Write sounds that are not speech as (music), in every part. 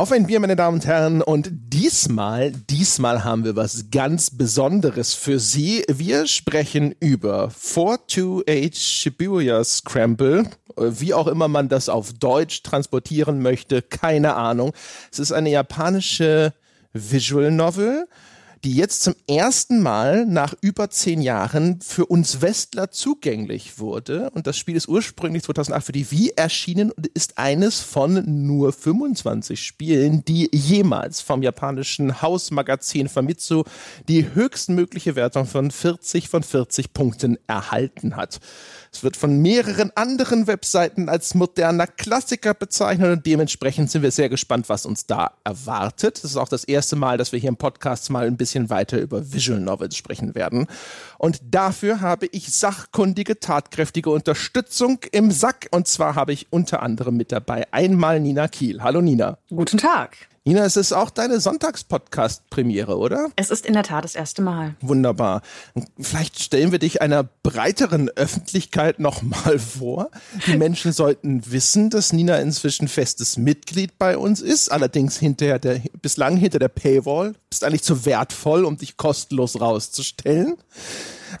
Auf ein Bier, meine Damen und Herren. Und diesmal, diesmal haben wir was ganz Besonderes für Sie. Wir sprechen über 428 Shibuya Scramble. Wie auch immer man das auf Deutsch transportieren möchte, keine Ahnung. Es ist eine japanische Visual Novel die jetzt zum ersten Mal nach über zehn Jahren für uns Westler zugänglich wurde. Und das Spiel ist ursprünglich 2008 für die Wii erschienen und ist eines von nur 25 Spielen, die jemals vom japanischen Hausmagazin Famitsu die höchstmögliche Wertung von 40 von 40 Punkten erhalten hat. Es wird von mehreren anderen Webseiten als moderner Klassiker bezeichnet und dementsprechend sind wir sehr gespannt, was uns da erwartet. Das ist auch das erste Mal, dass wir hier im Podcast mal ein bisschen weiter über Visual Novels sprechen werden. Und dafür habe ich sachkundige, tatkräftige Unterstützung im Sack. Und zwar habe ich unter anderem mit dabei einmal Nina Kiel. Hallo Nina. Guten Tag. Nina, es ist auch deine Sonntagspodcast-Premiere, oder? Es ist in der Tat das erste Mal. Wunderbar. Vielleicht stellen wir dich einer breiteren Öffentlichkeit nochmal vor. Die Menschen sollten wissen, dass Nina inzwischen festes Mitglied bei uns ist, allerdings hinter der, bislang hinter der Paywall. Bist eigentlich zu wertvoll, um dich kostenlos rauszustellen.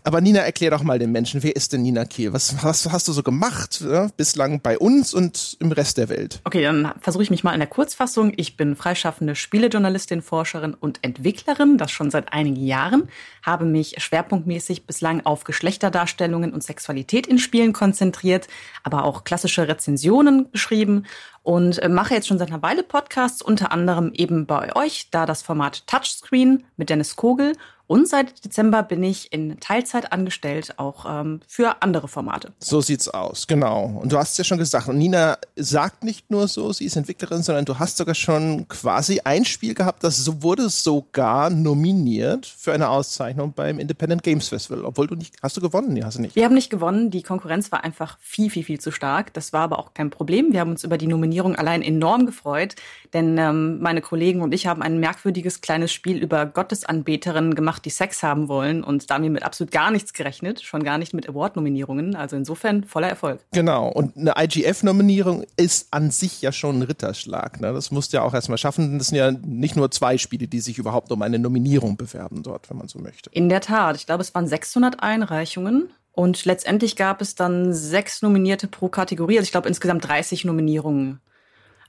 Aber Nina, erklär doch mal den Menschen, wer ist denn Nina Kehl? Was, was hast du so gemacht ja, bislang bei uns und im Rest der Welt? Okay, dann versuche ich mich mal in der Kurzfassung. Ich bin freischaffende Spielejournalistin, Forscherin und Entwicklerin, das schon seit einigen Jahren, habe mich schwerpunktmäßig bislang auf Geschlechterdarstellungen und Sexualität in Spielen konzentriert, aber auch klassische Rezensionen geschrieben und äh, mache jetzt schon seit einer Weile Podcasts, unter anderem eben bei euch, da das Format Touchscreen mit Dennis Kogel und seit Dezember bin ich in Teilzeit angestellt, auch ähm, für andere Formate. So sieht's aus, genau. Und du hast es ja schon gesagt, und Nina sagt nicht nur so, sie ist Entwicklerin, sondern du hast sogar schon quasi ein Spiel gehabt, das wurde sogar nominiert für eine Auszeichnung beim Independent Games Festival. Obwohl du nicht, hast du gewonnen? Nee, hast du nicht. Wir haben nicht gewonnen. Die Konkurrenz war einfach viel, viel, viel zu stark. Das war aber auch kein Problem. Wir haben uns über die Nominierung allein enorm gefreut, denn ähm, meine Kollegen und ich haben ein merkwürdiges kleines Spiel über Gottesanbeterinnen gemacht, die Sex haben wollen. Und da haben wir mit absolut gar nichts gerechnet, schon gar nicht mit Award-Nominierungen. Also insofern voller Erfolg. Genau. Und eine IGF-Nominierung ist an sich ja schon ein Ritterschlag. Ne? Das musst du ja auch erstmal schaffen. Das sind ja nicht nur zwei Spiele, die sich überhaupt um eine Nominierung bewerben dort, wenn man so möchte. In der Tat. Ich glaube, es waren 600 Einreichungen. Und letztendlich gab es dann sechs Nominierte pro Kategorie. Also ich glaube insgesamt 30 Nominierungen.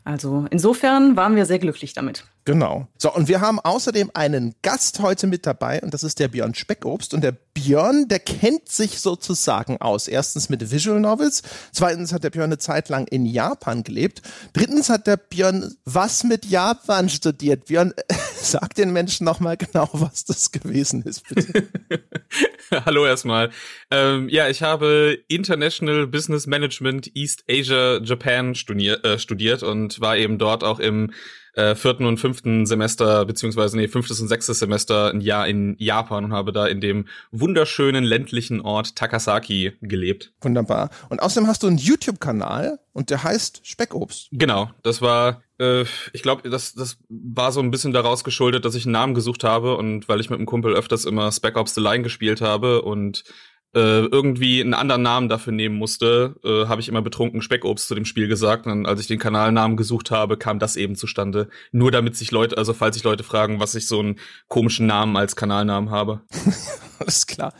Also insofern waren wir sehr glücklich damit. Genau. So, und wir haben außerdem einen Gast heute mit dabei und das ist der Björn Speckobst. Und der Björn, der kennt sich sozusagen aus. Erstens mit Visual Novels. Zweitens hat der Björn eine Zeit lang in Japan gelebt. Drittens hat der Björn was mit Japan studiert. Björn, (laughs) sag den Menschen nochmal genau, was das gewesen ist, bitte. (laughs) Hallo erstmal. Ähm, ja, ich habe International Business Management East Asia Japan studier, äh, studiert und war eben dort auch im äh, vierten und fünften Semester, beziehungsweise nee, fünftes und sechstes Semester ein Jahr in Japan und habe da in dem wunderschönen ländlichen Ort Takasaki gelebt. Wunderbar. Und außerdem hast du einen YouTube-Kanal und der heißt Speckobst. Genau, das war äh, ich glaube, das, das war so ein bisschen daraus geschuldet, dass ich einen Namen gesucht habe und weil ich mit einem Kumpel öfters immer Spec Ops The Line gespielt habe und äh, irgendwie einen anderen Namen dafür nehmen musste, äh, habe ich immer betrunken Speckobst zu dem Spiel gesagt. Und als ich den Kanalnamen gesucht habe, kam das eben zustande. Nur damit sich Leute, also falls sich Leute fragen, was ich so einen komischen Namen als Kanalnamen habe. (laughs) Alles klar.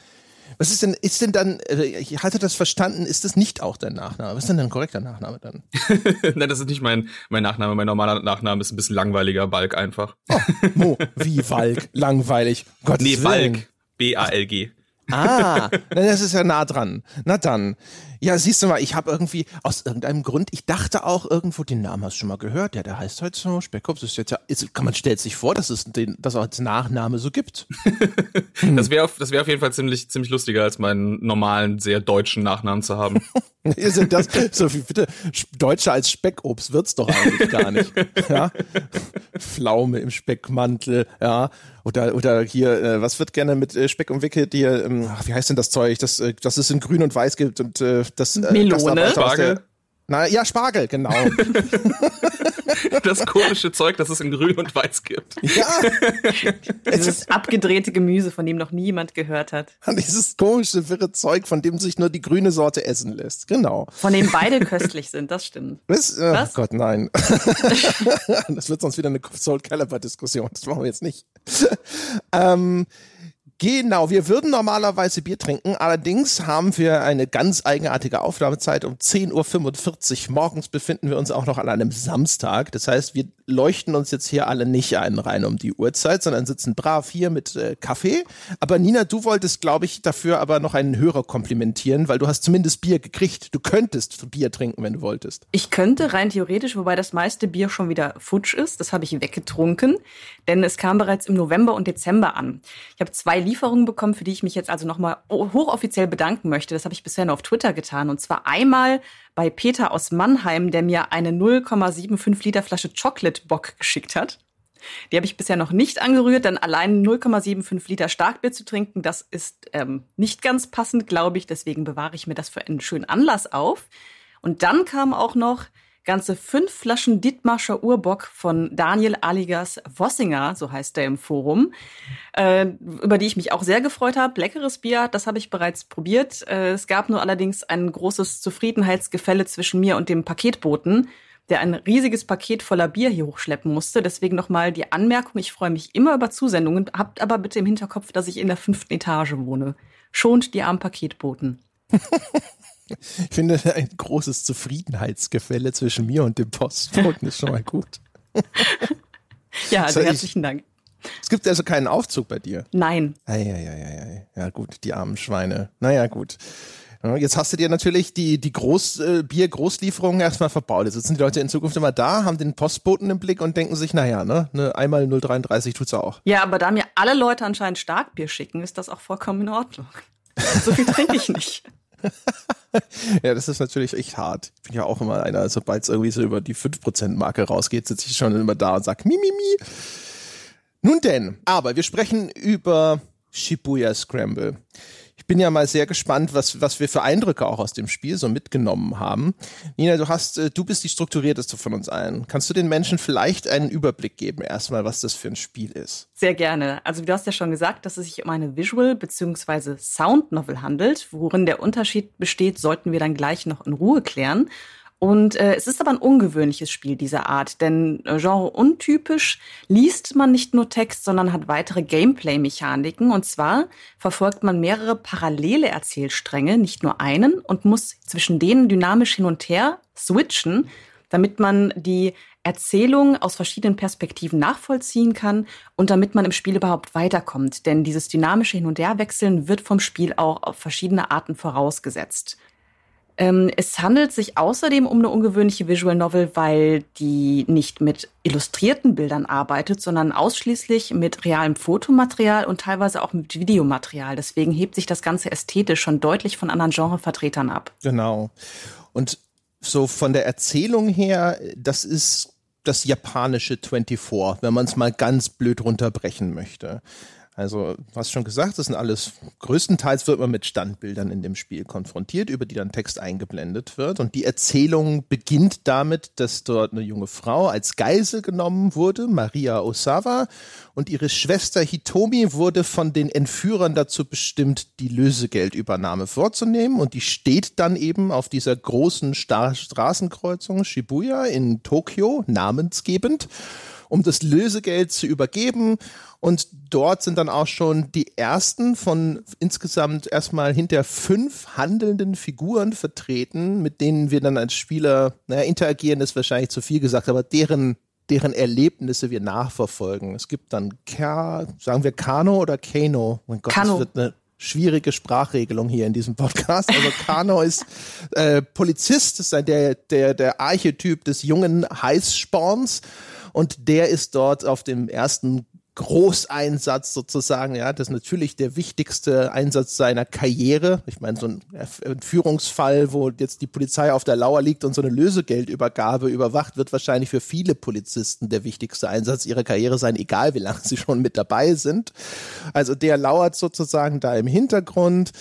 Was ist denn, ist denn dann, äh, ich hatte das verstanden, ist das nicht auch dein Nachname? Was ist denn dein korrekter Nachname dann? (laughs) Nein, das ist nicht mein, mein Nachname. Mein normaler Nachname ist ein bisschen langweiliger, Balk einfach. Oh, Mo, wie Balk? (laughs) Langweilig. Gottes nee, Balk. B-A-L-G. Ah, (laughs) das ist ja nah dran. Na dann. Ja, siehst du mal, ich habe irgendwie aus irgendeinem Grund, ich dachte auch irgendwo, den Namen hast du schon mal gehört. Ja, der heißt halt so, Speckkopf ist jetzt ja, ist, kann man stellt sich vor, dass es den, das auch als Nachname so gibt. (laughs) das wäre auf, das wäre auf jeden Fall ziemlich, ziemlich lustiger, als meinen normalen, sehr deutschen Nachnamen zu haben. (laughs) sind das, so wie bitte, Deutscher als Speckobst wird's doch eigentlich gar nicht. (laughs) Ja? Pflaume im Speckmantel, ja. Oder, oder hier, äh, was wird gerne mit äh, Speck umwickelt? Hier, ähm, ach, wie heißt denn das Zeug, das, äh, das es in grün und weiß gibt und äh, das äh, Melone. Spargel. Na ja, Spargel, genau. (laughs) das komische Zeug, das es in Grün und Weiß gibt. Ja. (laughs) Dieses abgedrehte Gemüse, von dem noch niemand gehört hat. (laughs) Dieses komische, wirre Zeug, von dem sich nur die grüne Sorte essen lässt. Genau. Von dem beide köstlich sind, das stimmt. Das, oh Was? Gott, nein. das wird sonst wieder eine Soul Calibur-Diskussion. Das machen wir jetzt nicht. ähm, Genau, wir würden normalerweise Bier trinken, allerdings haben wir eine ganz eigenartige Aufnahmezeit. Um 10.45 Uhr morgens befinden wir uns auch noch an einem Samstag. Das heißt, wir leuchten uns jetzt hier alle nicht ein rein um die Uhrzeit, sondern sitzen brav hier mit äh, Kaffee. Aber Nina, du wolltest, glaube ich, dafür aber noch einen Hörer komplimentieren, weil du hast zumindest Bier gekriegt. Du könntest Bier trinken, wenn du wolltest. Ich könnte rein theoretisch, wobei das meiste Bier schon wieder futsch ist. Das habe ich weggetrunken, denn es kam bereits im November und Dezember an. Ich habe zwei Lieferungen bekommen, für die ich mich jetzt also nochmal hochoffiziell bedanken möchte. Das habe ich bisher nur auf Twitter getan. Und zwar einmal bei Peter aus Mannheim, der mir eine 0,75 Liter Flasche Chocolate Bock geschickt hat. Die habe ich bisher noch nicht angerührt, denn allein 0,75 Liter Starkbier zu trinken, das ist ähm, nicht ganz passend, glaube ich. Deswegen bewahre ich mir das für einen schönen Anlass auf. Und dann kam auch noch ganze fünf Flaschen Dittmarscher Urbock von Daniel Aligas Vossinger, so heißt der im Forum, äh, über die ich mich auch sehr gefreut habe. Leckeres Bier, das habe ich bereits probiert. Äh, es gab nur allerdings ein großes Zufriedenheitsgefälle zwischen mir und dem Paketboten, der ein riesiges Paket voller Bier hier hochschleppen musste. Deswegen nochmal die Anmerkung, ich freue mich immer über Zusendungen, habt aber bitte im Hinterkopf, dass ich in der fünften Etage wohne. Schont die armen Paketboten. (laughs) Ich finde (laughs) ein großes Zufriedenheitsgefälle zwischen mir und dem Postboten ist schon mal gut. ja, also herzlichen Dank. Es gibt also keinen Aufzug bei dir? Nein. Eieieiei. Ja gut, die armen Schweine. Naja, gut. Jetzt hast du dir natürlich die, die Groß, äh, Bier-Großlieferungen erstmal verbaut. Jetzt sitzen die Leute in Zukunft immer da, haben den Postboten im Blick und denken sich, naja, ne, ne einmal 0,33 tut's auch. Ja, aber da mir alle Leute anscheinend Starkbier schicken, ist das auch vollkommen in Ordnung. (laughs) So viel trinke ich nicht. (laughs) ja, das ist natürlich echt hart. Ich bin ja auch immer einer, sobald es irgendwie so über die 5%-Marke rausgeht, sitze ich schon immer da und sage, mi, mi, mi. Nun denn, aber wir sprechen über Shibuya Scramble. Ich bin ja mal sehr gespannt, was, was wir für Eindrücke auch aus dem Spiel so mitgenommen haben. Nina, du hast, äh, du bist die strukturierteste von uns allen. Kannst du den Menschen vielleicht einen Überblick geben, erstmal, was das für ein Spiel ist? Sehr gerne. Also du hast ja schon gesagt, dass es sich um eine Visual- bzw. Sound-Novel handelt. Worin der Unterschied besteht, sollten wir dann gleich noch in Ruhe klären. Und äh, es ist aber ein ungewöhnliches Spiel dieser Art, denn äh, genre untypisch liest man nicht nur Text, sondern hat weitere Gameplay-Mechaniken. Und zwar verfolgt man mehrere parallele Erzählstränge, nicht nur einen, und muss zwischen denen dynamisch hin und her switchen, damit man die Erzählung aus verschiedenen Perspektiven nachvollziehen kann und damit man im Spiel überhaupt weiterkommt. Denn dieses dynamische Hin- und Herwechseln wird vom Spiel auch auf verschiedene Arten vorausgesetzt. Ähm, es handelt sich außerdem um eine ungewöhnliche Visual Novel, weil die nicht mit illustrierten Bildern arbeitet, sondern ausschließlich mit realem Fotomaterial und teilweise auch mit Videomaterial. Deswegen hebt sich das Ganze ästhetisch schon deutlich von anderen Genrevertretern ab. Genau. Und so von der Erzählung her, das ist das japanische 24, wenn man es mal ganz blöd runterbrechen möchte. Also, du hast schon gesagt, das sind alles, größtenteils wird man mit Standbildern in dem Spiel konfrontiert, über die dann Text eingeblendet wird. Und die Erzählung beginnt damit, dass dort eine junge Frau als Geisel genommen wurde, Maria Osawa, und ihre Schwester Hitomi wurde von den Entführern dazu bestimmt, die Lösegeldübernahme vorzunehmen. Und die steht dann eben auf dieser großen Star Straßenkreuzung Shibuya in Tokio, namensgebend um das Lösegeld zu übergeben. Und dort sind dann auch schon die ersten von insgesamt erstmal hinter fünf handelnden Figuren vertreten, mit denen wir dann als Spieler, naja, interagieren ist wahrscheinlich zu viel gesagt, aber deren deren Erlebnisse wir nachverfolgen. Es gibt dann Ka, sagen wir Kano oder Kano? Mein Gott, Kano. das wird eine schwierige Sprachregelung hier in diesem Podcast. Also Kano ist äh, Polizist, ist der, der, der Archetyp des jungen Heißsporns und der ist dort auf dem ersten Großeinsatz sozusagen, ja, das ist natürlich der wichtigste Einsatz seiner Karriere. Ich meine, so ein Entführungsfall, wo jetzt die Polizei auf der Lauer liegt und so eine Lösegeldübergabe überwacht, wird wahrscheinlich für viele Polizisten der wichtigste Einsatz ihrer Karriere sein, egal wie lange sie schon mit dabei sind. Also der lauert sozusagen da im Hintergrund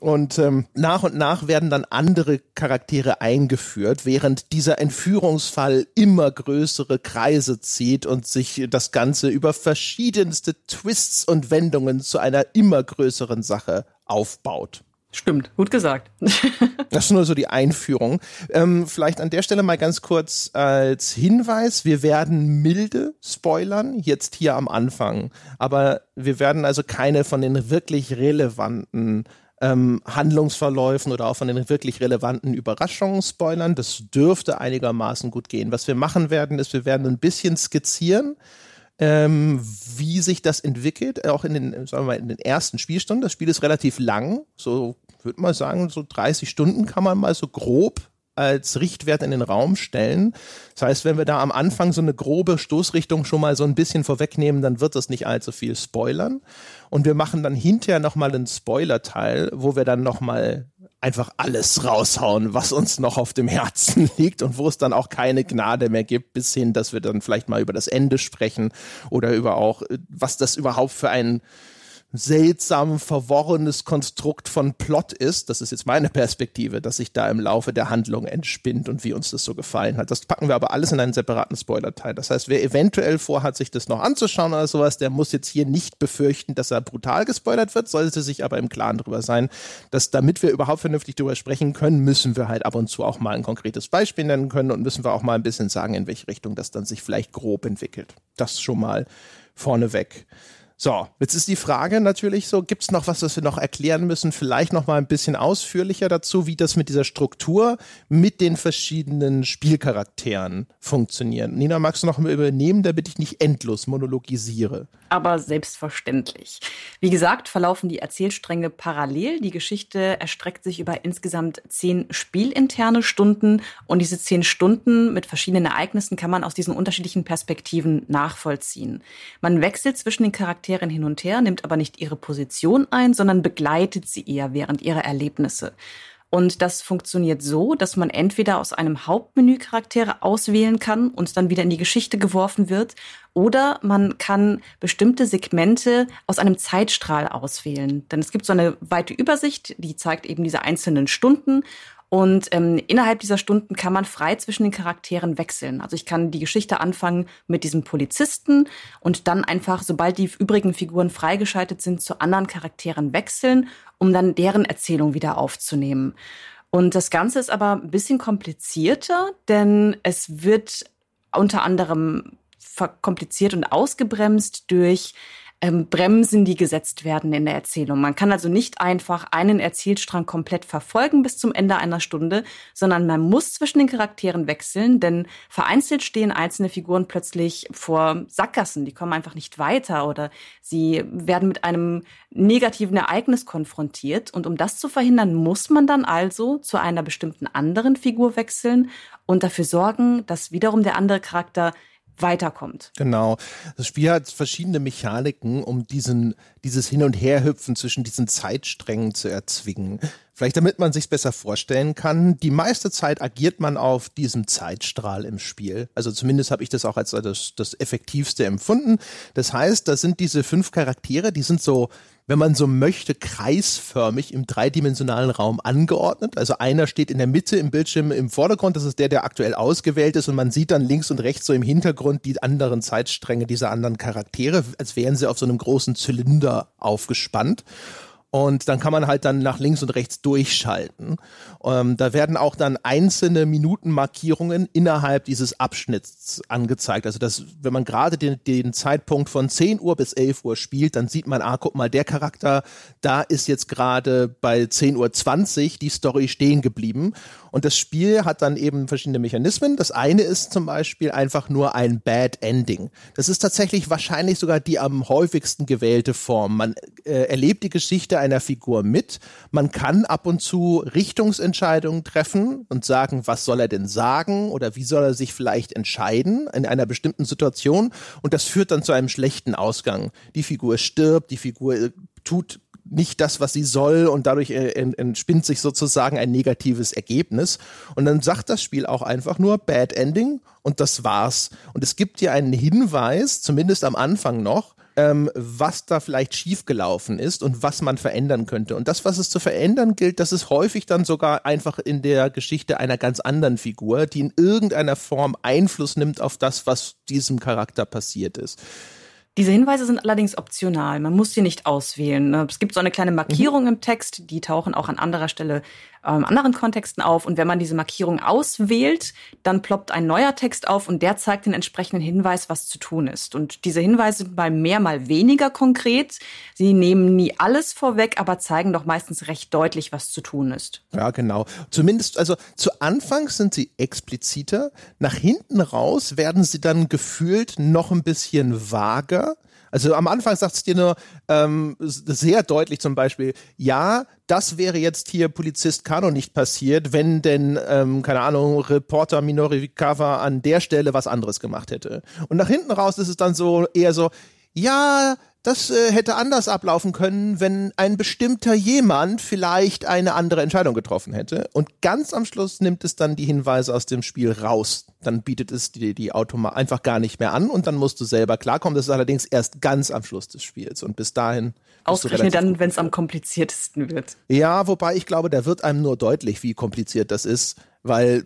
Und ähm, nach und nach werden dann andere Charaktere eingeführt, während dieser Entführungsfall immer größere Kreise zieht und sich das Ganze über verschiedenste Twists und Wendungen zu einer immer größeren Sache aufbaut. Stimmt, gut gesagt. (laughs) das ist nur so die Einführung. Ähm, vielleicht an der Stelle mal ganz kurz als Hinweis, wir werden milde spoilern, jetzt hier am Anfang. Aber wir werden also keine von den wirklich relevanten ähm, Handlungsverläufen oder auch von den wirklich relevanten Überraschungen spoilern. Das dürfte einigermaßen gut gehen. Was wir machen werden, ist, wir werden ein bisschen skizzieren, ähm, wie sich das entwickelt, auch in den, sagen wir mal, in den ersten Spielstunden. Das Spiel ist relativ lang, so würde man sagen, so 30 Stunden kann man mal so grob als Richtwert in den Raum stellen. Das heißt, wenn wir da am Anfang so eine grobe Stoßrichtung schon mal so ein bisschen vorwegnehmen, dann wird das nicht allzu viel spoilern. Und wir machen dann hinterher nochmal einen Spoiler-Teil, wo wir dann nochmal einfach alles raushauen, was uns noch auf dem Herzen (laughs) liegt und wo es dann auch keine Gnade mehr gibt, bis hin, dass wir dann vielleicht mal über das Ende sprechen oder über auch, was das überhaupt für ein seltsam verworrenes Konstrukt von Plot ist. Das ist jetzt meine Perspektive, dass sich da im Laufe der Handlung entspinnt und wie uns das so gefallen hat. Das packen wir aber alles in einen separaten Spoiler-Teil. Das heißt, wer eventuell vorhat, sich das noch anzuschauen oder sowas, der muss jetzt hier nicht befürchten, dass er brutal gespoilert wird, sollte sich aber im Klaren drüber sein, dass damit wir überhaupt vernünftig drüber sprechen können, müssen wir halt ab und zu auch mal ein konkretes Beispiel nennen können und müssen wir auch mal ein bisschen sagen, in welche Richtung das dann sich vielleicht grob entwickelt. Das schon mal vorneweg. So, jetzt ist die Frage natürlich so, gibt es noch was, was wir noch erklären müssen? Vielleicht noch mal ein bisschen ausführlicher dazu, wie das mit dieser Struktur mit den verschiedenen Spielcharakteren funktioniert. Nina, magst du noch mal übernehmen, damit ich nicht endlos monologisiere? Aber selbstverständlich. Wie gesagt, verlaufen die Erzählstränge parallel. Die Geschichte erstreckt sich über insgesamt zehn spielinterne Stunden und diese zehn Stunden mit verschiedenen Ereignissen kann man aus diesen unterschiedlichen Perspektiven nachvollziehen. Man wechselt zwischen den Charakteren Charakteren hin und her, nimmt aber nicht ihre Position ein, sondern begleitet sie eher während ihrer Erlebnisse. Und das funktioniert so, dass man entweder aus einem Hauptmenü Charaktere auswählen kann und dann wieder in die Geschichte geworfen wird, oder man kann bestimmte Segmente aus einem Zeitstrahl auswählen. Denn es gibt so eine weite Übersicht, die zeigt eben diese einzelnen Stunden und ähm, innerhalb dieser Stunden kann man frei zwischen den Charakteren wechseln. Also ich kann die Geschichte anfangen mit diesem Polizisten und dann einfach, sobald die übrigen Figuren freigeschaltet sind, zu anderen Charakteren wechseln, um dann deren Erzählung wieder aufzunehmen. Und das Ganze ist aber ein bisschen komplizierter, denn es wird unter anderem verkompliziert und ausgebremst durch ähm, Bremsen, die gesetzt werden in der Erzählung. Man kann also nicht einfach einen Erzählstrang komplett verfolgen bis zum Ende einer Stunde, sondern man muss zwischen den Charakteren wechseln, denn vereinzelt stehen einzelne Figuren plötzlich vor Sackgassen, die kommen einfach nicht weiter oder sie werden mit einem negativen Ereignis konfrontiert. Und um das zu verhindern, muss man dann also zu einer bestimmten anderen Figur wechseln und dafür sorgen, dass wiederum der andere Charakter weiterkommt. Genau. Das Spiel hat verschiedene Mechaniken, um diesen, dieses Hin- und Herhüpfen zwischen diesen Zeitsträngen zu erzwingen. Vielleicht damit man sich besser vorstellen kann, die meiste Zeit agiert man auf diesem Zeitstrahl im Spiel. Also zumindest habe ich das auch als das, das effektivste empfunden. Das heißt, da sind diese fünf Charaktere, die sind so wenn man so möchte, kreisförmig im dreidimensionalen Raum angeordnet. Also einer steht in der Mitte im Bildschirm im Vordergrund, das ist der, der aktuell ausgewählt ist und man sieht dann links und rechts so im Hintergrund die anderen Zeitstränge dieser anderen Charaktere, als wären sie auf so einem großen Zylinder aufgespannt. Und dann kann man halt dann nach links und rechts durchschalten. Ähm, da werden auch dann einzelne Minutenmarkierungen innerhalb dieses Abschnitts angezeigt. Also dass, wenn man gerade den, den Zeitpunkt von 10 Uhr bis 11 Uhr spielt, dann sieht man, ah, guck mal, der Charakter, da ist jetzt gerade bei 10 Uhr 20 die Story stehen geblieben. Und das Spiel hat dann eben verschiedene Mechanismen. Das eine ist zum Beispiel einfach nur ein Bad Ending. Das ist tatsächlich wahrscheinlich sogar die am häufigsten gewählte Form. Man äh, erlebt die Geschichte einer Figur mit. Man kann ab und zu Richtungsentscheidungen treffen und sagen, was soll er denn sagen oder wie soll er sich vielleicht entscheiden in einer bestimmten Situation. Und das führt dann zu einem schlechten Ausgang. Die Figur stirbt, die Figur äh, tut nicht das, was sie soll und dadurch äh, entspinnt sich sozusagen ein negatives Ergebnis. Und dann sagt das Spiel auch einfach nur Bad Ending und das war's. Und es gibt dir einen Hinweis, zumindest am Anfang noch, ähm, was da vielleicht schiefgelaufen ist und was man verändern könnte. Und das, was es zu verändern gilt, das ist häufig dann sogar einfach in der Geschichte einer ganz anderen Figur, die in irgendeiner Form Einfluss nimmt auf das, was diesem Charakter passiert ist. Diese Hinweise sind allerdings optional. Man muss sie nicht auswählen. Ne? Es gibt so eine kleine Markierung mhm. im Text, die tauchen auch an anderer Stelle ähm, anderen Kontexten auf. Und wenn man diese Markierung auswählt, dann ploppt ein neuer Text auf und der zeigt den entsprechenden Hinweis, was zu tun ist. Und diese Hinweise sind mal mehr, mal weniger konkret. Sie nehmen nie alles vorweg, aber zeigen doch meistens recht deutlich, was zu tun ist. Ja, genau. Zumindest, also zu Anfang sind sie expliziter. Nach hinten raus werden sie dann gefühlt noch ein bisschen vager. Also am Anfang sagt es dir nur ähm, sehr deutlich zum Beispiel, ja, das wäre jetzt hier Polizist Kano nicht passiert, wenn denn, ähm, keine Ahnung, Reporter Minori Kawa an der Stelle was anderes gemacht hätte. Und nach hinten raus ist es dann so eher so, ja, das äh, hätte anders ablaufen können, wenn ein bestimmter jemand vielleicht eine andere Entscheidung getroffen hätte. Und ganz am Schluss nimmt es dann die Hinweise aus dem Spiel raus. Dann bietet es die, die Automa einfach gar nicht mehr an und dann musst du selber klarkommen. Das ist allerdings erst ganz am Schluss des Spiels. Und bis dahin. Ausgerechnet dann, wenn es am kompliziertesten wird. Ja, wobei ich glaube, da wird einem nur deutlich, wie kompliziert das ist, weil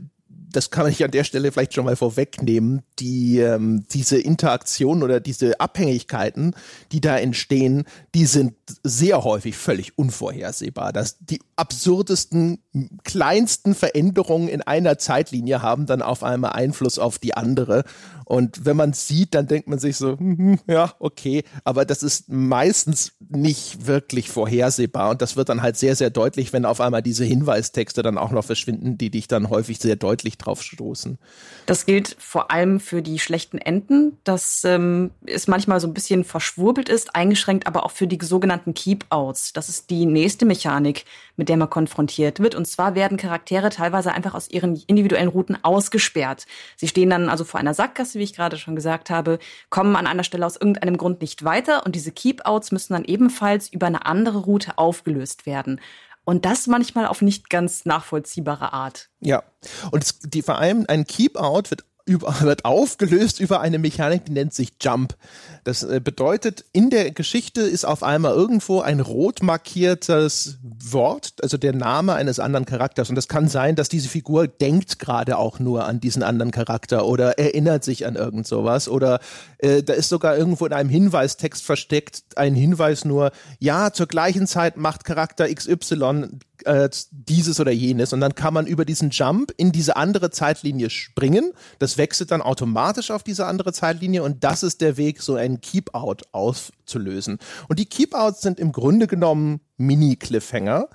das kann ich an der Stelle vielleicht schon mal vorwegnehmen, die, ähm, diese Interaktion oder diese Abhängigkeiten, die da entstehen, die sind sehr häufig völlig unvorhersehbar. Das, die absurdesten, kleinsten Veränderungen in einer Zeitlinie haben dann auf einmal Einfluss auf die andere. Und wenn man sieht, dann denkt man sich so, (laughs) ja, okay, aber das ist meistens nicht wirklich vorhersehbar. Und das wird dann halt sehr, sehr deutlich, wenn auf einmal diese Hinweistexte dann auch noch verschwinden, die dich dann häufig sehr deutlich drauf stoßen. Das gilt vor allem für die schlechten Enden, dass ähm, es manchmal so ein bisschen verschwurbelt ist, eingeschränkt, aber auch für die sogenannten Keep-Outs. Das ist die nächste Mechanik, mit der man konfrontiert wird. Und zwar werden Charaktere teilweise einfach aus ihren individuellen Routen ausgesperrt. Sie stehen dann also vor einer Sackgasse, wie ich gerade schon gesagt habe, kommen an einer Stelle aus irgendeinem Grund nicht weiter und diese Keep-Outs müssen dann ebenfalls über eine andere Route aufgelöst werden. Und das manchmal auf nicht ganz nachvollziehbare Art. Ja. Und es, die, vor allem ein Keep-Out wird über, (laughs) wird aufgelöst über eine Mechanik, die nennt sich Jump. Das äh, bedeutet, in der Geschichte ist auf einmal irgendwo ein rot markiertes Wort, also der Name eines anderen Charakters. Und das kann sein, dass diese Figur denkt gerade auch nur an diesen anderen Charakter oder erinnert sich an irgend sowas. Oder äh, da ist sogar irgendwo in einem Hinweistext versteckt ein Hinweis nur, ja, zur gleichen Zeit macht Charakter XY äh, dieses oder jenes und dann kann man über diesen Jump in diese andere Zeitlinie springen. Das wechselt dann automatisch auf diese andere Zeitlinie und das ist der Weg, so einen Keep-Out auszulösen. Und die Keep-Outs sind im Grunde genommen Mini-Cliffhanger.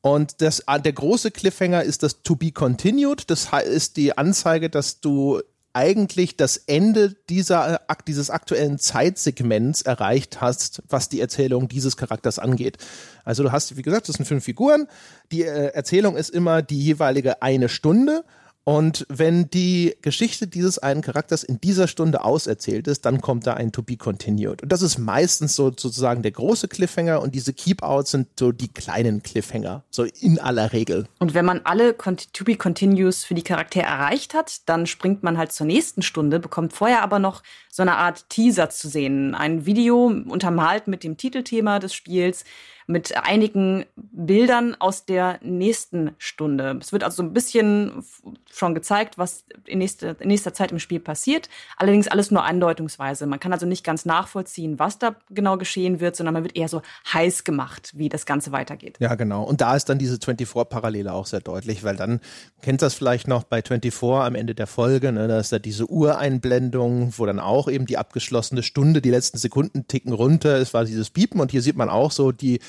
Und das, der große Cliffhanger ist das To Be Continued. Das ist die Anzeige, dass du eigentlich das Ende dieser, dieses aktuellen Zeitsegments erreicht hast, was die Erzählung dieses Charakters angeht. Also du hast, wie gesagt, das sind fünf Figuren. Die äh, Erzählung ist immer die jeweilige eine Stunde und wenn die Geschichte dieses einen Charakters in dieser Stunde auserzählt ist, dann kommt da ein To Be Continued. Und das ist meistens so sozusagen der große Cliffhanger und diese Keep-Outs sind so die kleinen Cliffhanger, so in aller Regel. Und wenn man alle To Be Continues für die Charaktere erreicht hat, dann springt man halt zur nächsten Stunde, bekommt vorher aber noch so eine Art Teaser zu sehen. Ein Video untermalt mit dem Titelthema des Spiels mit einigen Bildern aus der nächsten Stunde. Es wird also ein bisschen schon gezeigt, was in nächster, in nächster Zeit im Spiel passiert. Allerdings alles nur andeutungsweise. Man kann also nicht ganz nachvollziehen, was da genau geschehen wird, sondern man wird eher so heiß gemacht, wie das Ganze weitergeht. Ja, genau. Und da ist dann diese 24-Parallele auch sehr deutlich, weil dann kennt das vielleicht noch bei 24 am Ende der Folge, ne, da ist da diese Ureinblendung, wo dann auch eben die abgeschlossene Stunde, die letzten Sekunden ticken runter. Es war dieses Piepen und hier sieht man auch so die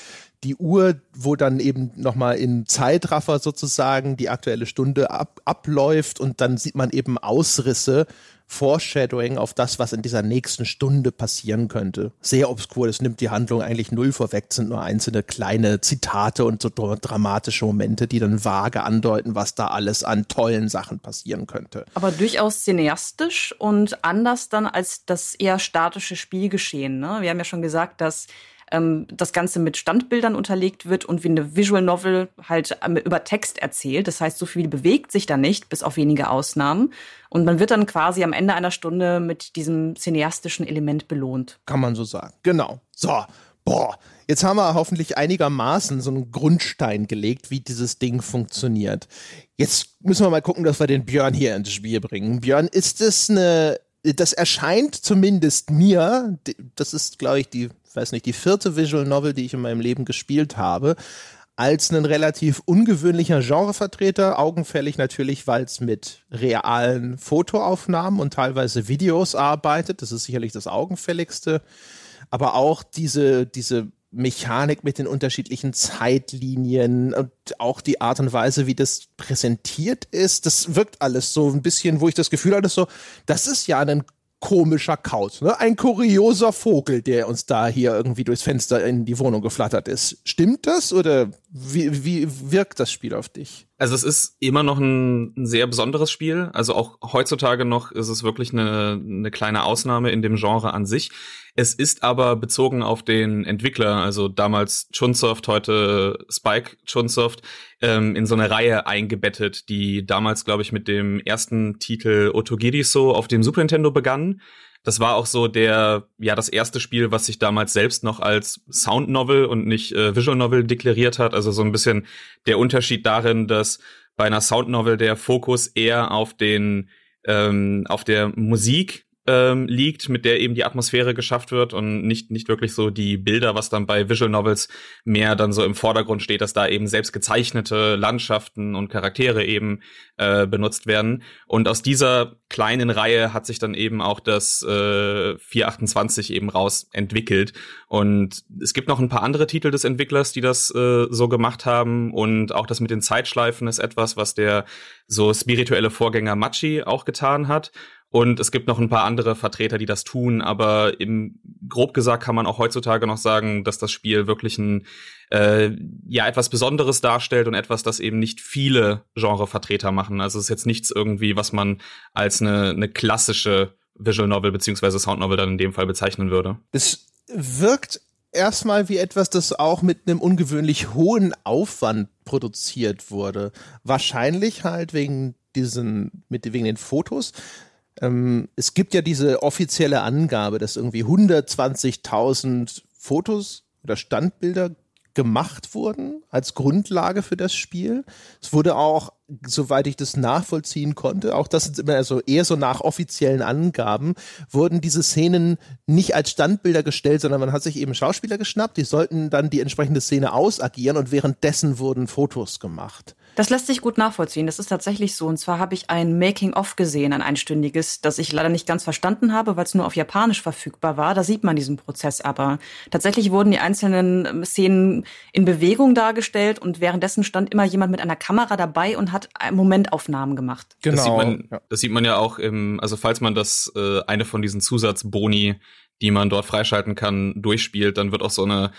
die Uhr, wo dann eben nochmal in Zeitraffer sozusagen die aktuelle Stunde ab, abläuft und dann sieht man eben Ausrisse, Foreshadowing auf das, was in dieser nächsten Stunde passieren könnte. Sehr obskur, das nimmt die Handlung eigentlich null vorweg, sind nur einzelne kleine Zitate und so dramatische Momente, die dann vage andeuten, was da alles an tollen Sachen passieren könnte. Aber durchaus cineastisch und anders dann als das eher statische Spielgeschehen. Ne? Wir haben ja schon gesagt, dass ähm, das Ganze mit Standbildern unterlegt wird und wie eine Visual Novel halt ähm, über Text erzählt. Das heißt, so viel bewegt sich da nicht, bis auf wenige Ausnahmen. Und man wird dann quasi am Ende einer Stunde mit diesem cineastischen Element belohnt. Kann man so sagen. Genau. So, boah. Jetzt haben wir hoffentlich einigermaßen so einen Grundstein gelegt, wie dieses Ding funktioniert. Jetzt müssen wir mal gucken, dass wir den Björn hier ins Spiel bringen. Björn, ist das eine, das erscheint zumindest mir, das ist, glaube ich, die, weiß nicht, die vierte Visual Novel, die ich in meinem Leben gespielt habe, als ein relativ ungewöhnlicher Genrevertreter, augenfällig natürlich, weil es mit realen Fotoaufnahmen und teilweise Videos arbeitet. Das ist sicherlich das augenfälligste. Aber auch diese, diese Mechanik mit den unterschiedlichen Zeitlinien und auch die Art und Weise, wie das präsentiert ist, das wirkt alles so ein bisschen, wo ich das Gefühl hatte, so, das ist ja ein komischer Kauz, ne? Ein kurioser Vogel, der uns da hier irgendwie durchs Fenster in die Wohnung geflattert ist. Stimmt das oder wie, wie wirkt das Spiel auf dich? Also es ist immer noch ein, ein, sehr besonderes Spiel. Also auch heutzutage noch ist es wirklich eine, eine kleine Ausnahme in dem Genre an sich. Es ist aber bezogen auf den Entwickler, also damals Chunsoft, heute Spike Chunsoft, ähm, in so eine Reihe eingebettet, die damals, glaube ich, mit dem ersten Titel Otogiriso auf dem Super Nintendo begann. Das war auch so der, ja, das erste Spiel, was sich damals selbst noch als Sound Novel und nicht äh, Visual Novel deklariert hat. Also so ein bisschen der Unterschied darin, dass bei einer Sound Novel der Fokus eher auf den, ähm, auf der Musik ähm, liegt, mit der eben die Atmosphäre geschafft wird und nicht, nicht wirklich so die Bilder, was dann bei Visual Novels mehr dann so im Vordergrund steht, dass da eben selbst gezeichnete Landschaften und Charaktere eben äh, benutzt werden. Und aus dieser kleinen Reihe hat sich dann eben auch das äh, 428 eben raus entwickelt. Und es gibt noch ein paar andere Titel des Entwicklers, die das äh, so gemacht haben. Und auch das mit den Zeitschleifen ist etwas, was der so spirituelle Vorgänger Machi auch getan hat. Und es gibt noch ein paar andere Vertreter, die das tun, aber im grob gesagt kann man auch heutzutage noch sagen, dass das Spiel wirklich ein äh, ja etwas Besonderes darstellt und etwas, das eben nicht viele Genrevertreter machen. Also es ist jetzt nichts irgendwie, was man als eine, eine klassische Visual Novel beziehungsweise Sound Novel dann in dem Fall bezeichnen würde. Es wirkt erstmal wie etwas, das auch mit einem ungewöhnlich hohen Aufwand produziert wurde. Wahrscheinlich halt wegen diesen, mit, wegen den Fotos. Ähm, es gibt ja diese offizielle Angabe, dass irgendwie 120.000 Fotos oder Standbilder gemacht wurden als Grundlage für das Spiel. Es wurde auch, soweit ich das nachvollziehen konnte, auch das ist immer also eher so nach offiziellen Angaben, wurden diese Szenen nicht als Standbilder gestellt, sondern man hat sich eben Schauspieler geschnappt, die sollten dann die entsprechende Szene ausagieren und währenddessen wurden Fotos gemacht. Das lässt sich gut nachvollziehen. Das ist tatsächlich so. Und zwar habe ich ein Making-of gesehen, ein einstündiges, das ich leider nicht ganz verstanden habe, weil es nur auf Japanisch verfügbar war. Da sieht man diesen Prozess aber. Tatsächlich wurden die einzelnen ähm, Szenen in Bewegung dargestellt und währenddessen stand immer jemand mit einer Kamera dabei und hat Momentaufnahmen gemacht. Genau. Das sieht man, das sieht man ja auch im, also falls man das, äh, eine von diesen Zusatzboni die man dort freischalten kann, durchspielt, dann wird auch so eine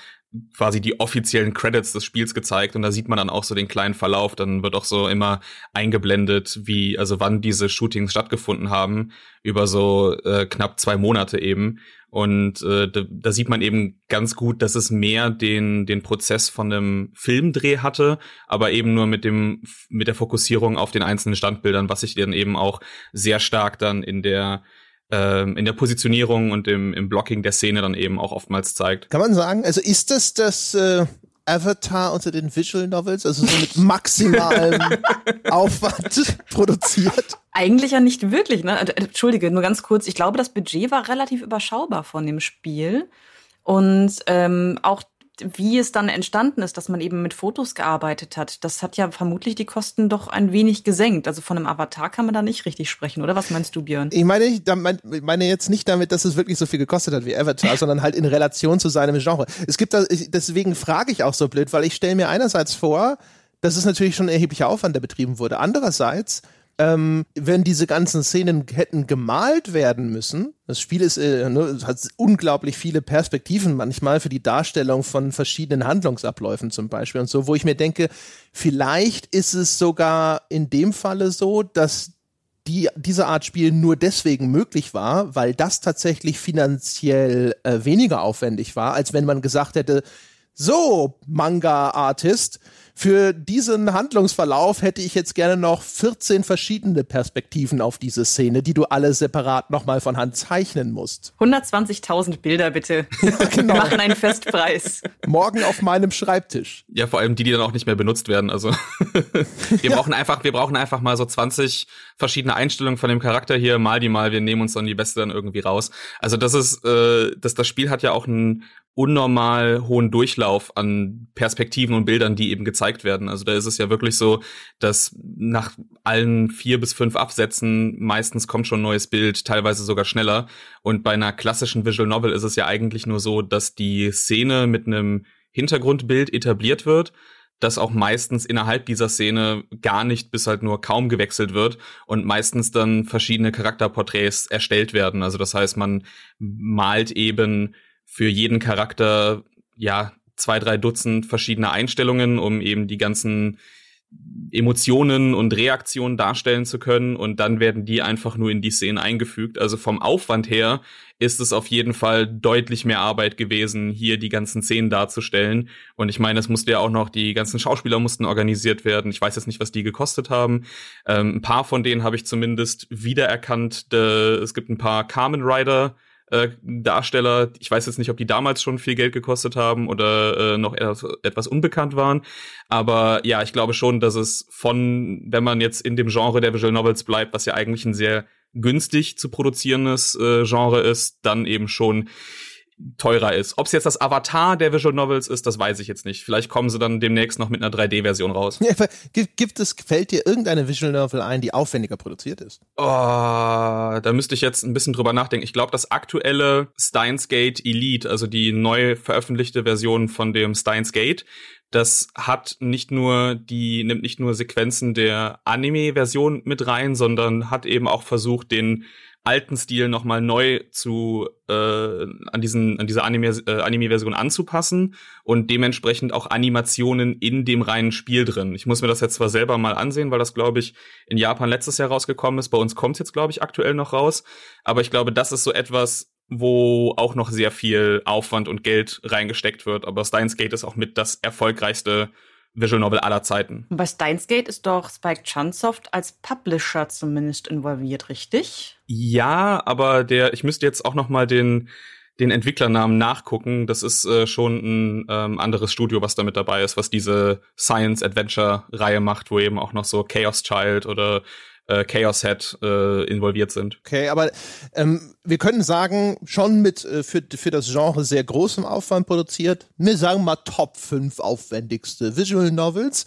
quasi die offiziellen Credits des Spiels gezeigt und da sieht man dann auch so den kleinen Verlauf. Dann wird auch so immer eingeblendet, wie, also wann diese Shootings stattgefunden haben, über so äh, knapp zwei Monate eben. Und äh, da, da sieht man eben ganz gut, dass es mehr den, den Prozess von einem Filmdreh hatte, aber eben nur mit dem, mit der Fokussierung auf den einzelnen Standbildern, was sich dann eben auch sehr stark dann in der ähm, in der Positionierung und im, im Blocking der Szene dann eben auch oftmals zeigt. Kann man sagen, also ist das das äh, Avatar unter den Visual Novels, also so mit (laughs) maximalem Aufwand (laughs) produziert? Eigentlich ja nicht wirklich, ne? Äh, Entschuldige, nur ganz kurz. Ich glaube, das Budget war relativ überschaubar von dem Spiel. Und ähm, auch wie es dann entstanden ist, dass man eben mit Fotos gearbeitet hat, das hat ja vermutlich die Kosten doch ein wenig gesenkt. Also von einem Avatar kann man da nicht richtig sprechen, oder? Was meinst du, Björn? Ich meine, ich meine jetzt nicht damit, dass es wirklich so viel gekostet hat wie Avatar, (laughs) sondern halt in Relation zu seinem Genre. Es gibt da, deswegen frage ich auch so blöd, weil ich stelle mir einerseits vor, dass es natürlich schon ein erheblicher Aufwand, der betrieben wurde. Andererseits ähm, wenn diese ganzen Szenen hätten gemalt werden müssen, das Spiel ist, äh, ne, hat unglaublich viele Perspektiven manchmal für die Darstellung von verschiedenen Handlungsabläufen zum Beispiel und so, wo ich mir denke, vielleicht ist es sogar in dem Falle so, dass die, diese Art Spiel nur deswegen möglich war, weil das tatsächlich finanziell äh, weniger aufwendig war, als wenn man gesagt hätte, so, Manga-Artist, für diesen Handlungsverlauf hätte ich jetzt gerne noch 14 verschiedene Perspektiven auf diese Szene, die du alle separat nochmal von Hand zeichnen musst. 120.000 Bilder bitte. (laughs) Ja, genau. Wir machen einen Festpreis. Morgen auf meinem Schreibtisch. Ja, vor allem die, die dann auch nicht mehr benutzt werden. Also (laughs) wir ja. brauchen einfach, wir brauchen einfach mal so 20 verschiedene Einstellungen von dem Charakter hier, mal die mal, wir nehmen uns dann die beste dann irgendwie raus. Also das ist, äh, das, das Spiel hat ja auch ein unnormal hohen Durchlauf an Perspektiven und Bildern, die eben gezeigt werden. Also da ist es ja wirklich so, dass nach allen vier bis fünf Absätzen meistens kommt schon ein neues Bild, teilweise sogar schneller. Und bei einer klassischen Visual Novel ist es ja eigentlich nur so, dass die Szene mit einem Hintergrundbild etabliert wird, das auch meistens innerhalb dieser Szene gar nicht bis halt nur kaum gewechselt wird und meistens dann verschiedene Charakterporträts erstellt werden. Also das heißt, man malt eben für jeden Charakter ja zwei, drei Dutzend verschiedene Einstellungen, um eben die ganzen Emotionen und Reaktionen darstellen zu können und dann werden die einfach nur in die Szenen eingefügt. Also vom Aufwand her ist es auf jeden Fall deutlich mehr Arbeit gewesen, hier die ganzen Szenen darzustellen. Und ich meine, es musste ja auch noch, die ganzen Schauspieler mussten organisiert werden. Ich weiß jetzt nicht, was die gekostet haben. Ähm, ein paar von denen habe ich zumindest wiedererkannt. Es gibt ein paar Carmen Rider äh, Darsteller. Ich weiß jetzt nicht, ob die damals schon viel Geld gekostet haben oder äh, noch etwas, unbekannt waren. Aber ja, ich glaube schon, dass es von, wenn man jetzt in dem Genre der Visual Novels bleibt, was ja eigentlich ein sehr günstig zu produzierendes äh, Genre ist, dann eben schon teurer ist. Ob es jetzt das Avatar der Visual Novels ist, das weiß ich jetzt nicht. Vielleicht kommen sie dann demnächst noch mit einer 3D-Version raus. Ja, gibt, gibt es, fällt dir irgendeine Visual Novel ein, die aufwendiger produziert ist? Oh, da müsste ich jetzt ein bisschen drüber nachdenken. Ich glaube, das aktuelle Steins Gate Elite, also die neu veröffentlichte Version von dem Steins Gate, das hat nicht nur die, nimmt nicht nur Sequenzen der Anime-Version mit rein, sondern hat eben auch versucht, den alten Stil nochmal neu zu äh, an diesen an diese Anime äh, Anime Version anzupassen und dementsprechend auch Animationen in dem reinen Spiel drin. Ich muss mir das jetzt zwar selber mal ansehen, weil das glaube ich in Japan letztes Jahr rausgekommen ist. Bei uns kommt jetzt glaube ich aktuell noch raus, aber ich glaube, das ist so etwas, wo auch noch sehr viel Aufwand und Geld reingesteckt wird. Aber Steins Gate ist auch mit das erfolgreichste Visual Novel aller Zeiten. Bei Steins Gate ist doch Spike Chunsoft als Publisher zumindest involviert, richtig? Ja, aber der, ich müsste jetzt auch noch mal den den Entwicklernamen nachgucken. Das ist äh, schon ein ähm, anderes Studio, was da mit dabei ist, was diese Science Adventure Reihe macht, wo eben auch noch so Chaos Child oder äh, Chaos Head äh, involviert sind. Okay, aber ähm, wir können sagen, schon mit äh, für, für das Genre sehr großem Aufwand produziert. Wir sagen mal Top 5 aufwendigste Visual Novels.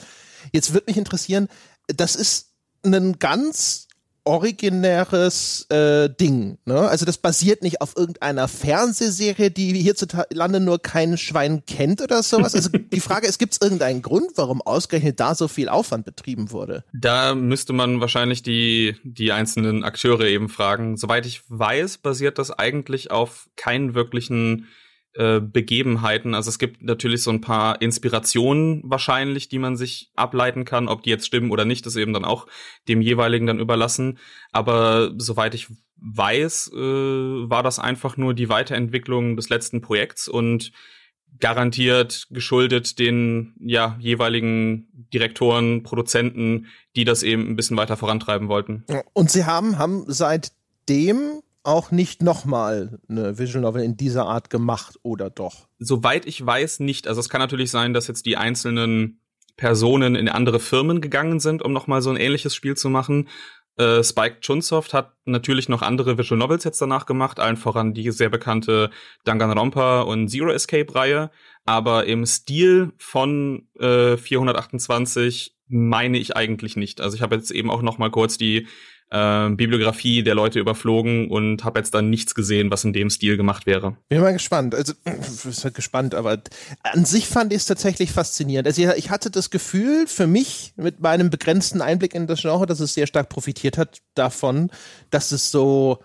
Jetzt würde mich interessieren, das ist ein ganz originäres äh, Ding. Ne? Also das basiert nicht auf irgendeiner Fernsehserie, die hierzulande nur kein Schwein kennt oder sowas. Also (laughs) die Frage ist, gibt es irgendeinen Grund, warum ausgerechnet da so viel Aufwand betrieben wurde? Da müsste man wahrscheinlich die, die einzelnen Akteure eben fragen. Soweit ich weiß, basiert das eigentlich auf keinen wirklichen äh, Begebenheiten. Also es gibt natürlich so ein paar Inspirationen wahrscheinlich, die man sich ableiten kann. Ob die jetzt stimmen oder nicht, ist eben dann auch dem jeweiligen dann überlassen. Aber soweit ich weiß, äh, war das einfach nur die Weiterentwicklung des letzten Projekts und garantiert geschuldet den ja jeweiligen Direktoren, Produzenten, die das eben ein bisschen weiter vorantreiben wollten. Und sie haben haben seitdem auch nicht nochmal eine Visual Novel in dieser Art gemacht, oder doch? Soweit ich weiß, nicht. Also es kann natürlich sein, dass jetzt die einzelnen Personen in andere Firmen gegangen sind, um nochmal so ein ähnliches Spiel zu machen. Äh, Spike Chunsoft hat natürlich noch andere Visual Novels jetzt danach gemacht, allen voran die sehr bekannte Danganronpa und Zero Escape Reihe. Aber im Stil von äh, 428 meine ich eigentlich nicht. Also ich habe jetzt eben auch noch mal kurz die äh, Bibliografie der Leute überflogen und habe jetzt dann nichts gesehen, was in dem Stil gemacht wäre. Bin mal gespannt. Also, ich bin gespannt, aber an sich fand ich es tatsächlich faszinierend. Also, ich hatte das Gefühl, für mich, mit meinem begrenzten Einblick in das Genre, dass es sehr stark profitiert hat davon, dass es so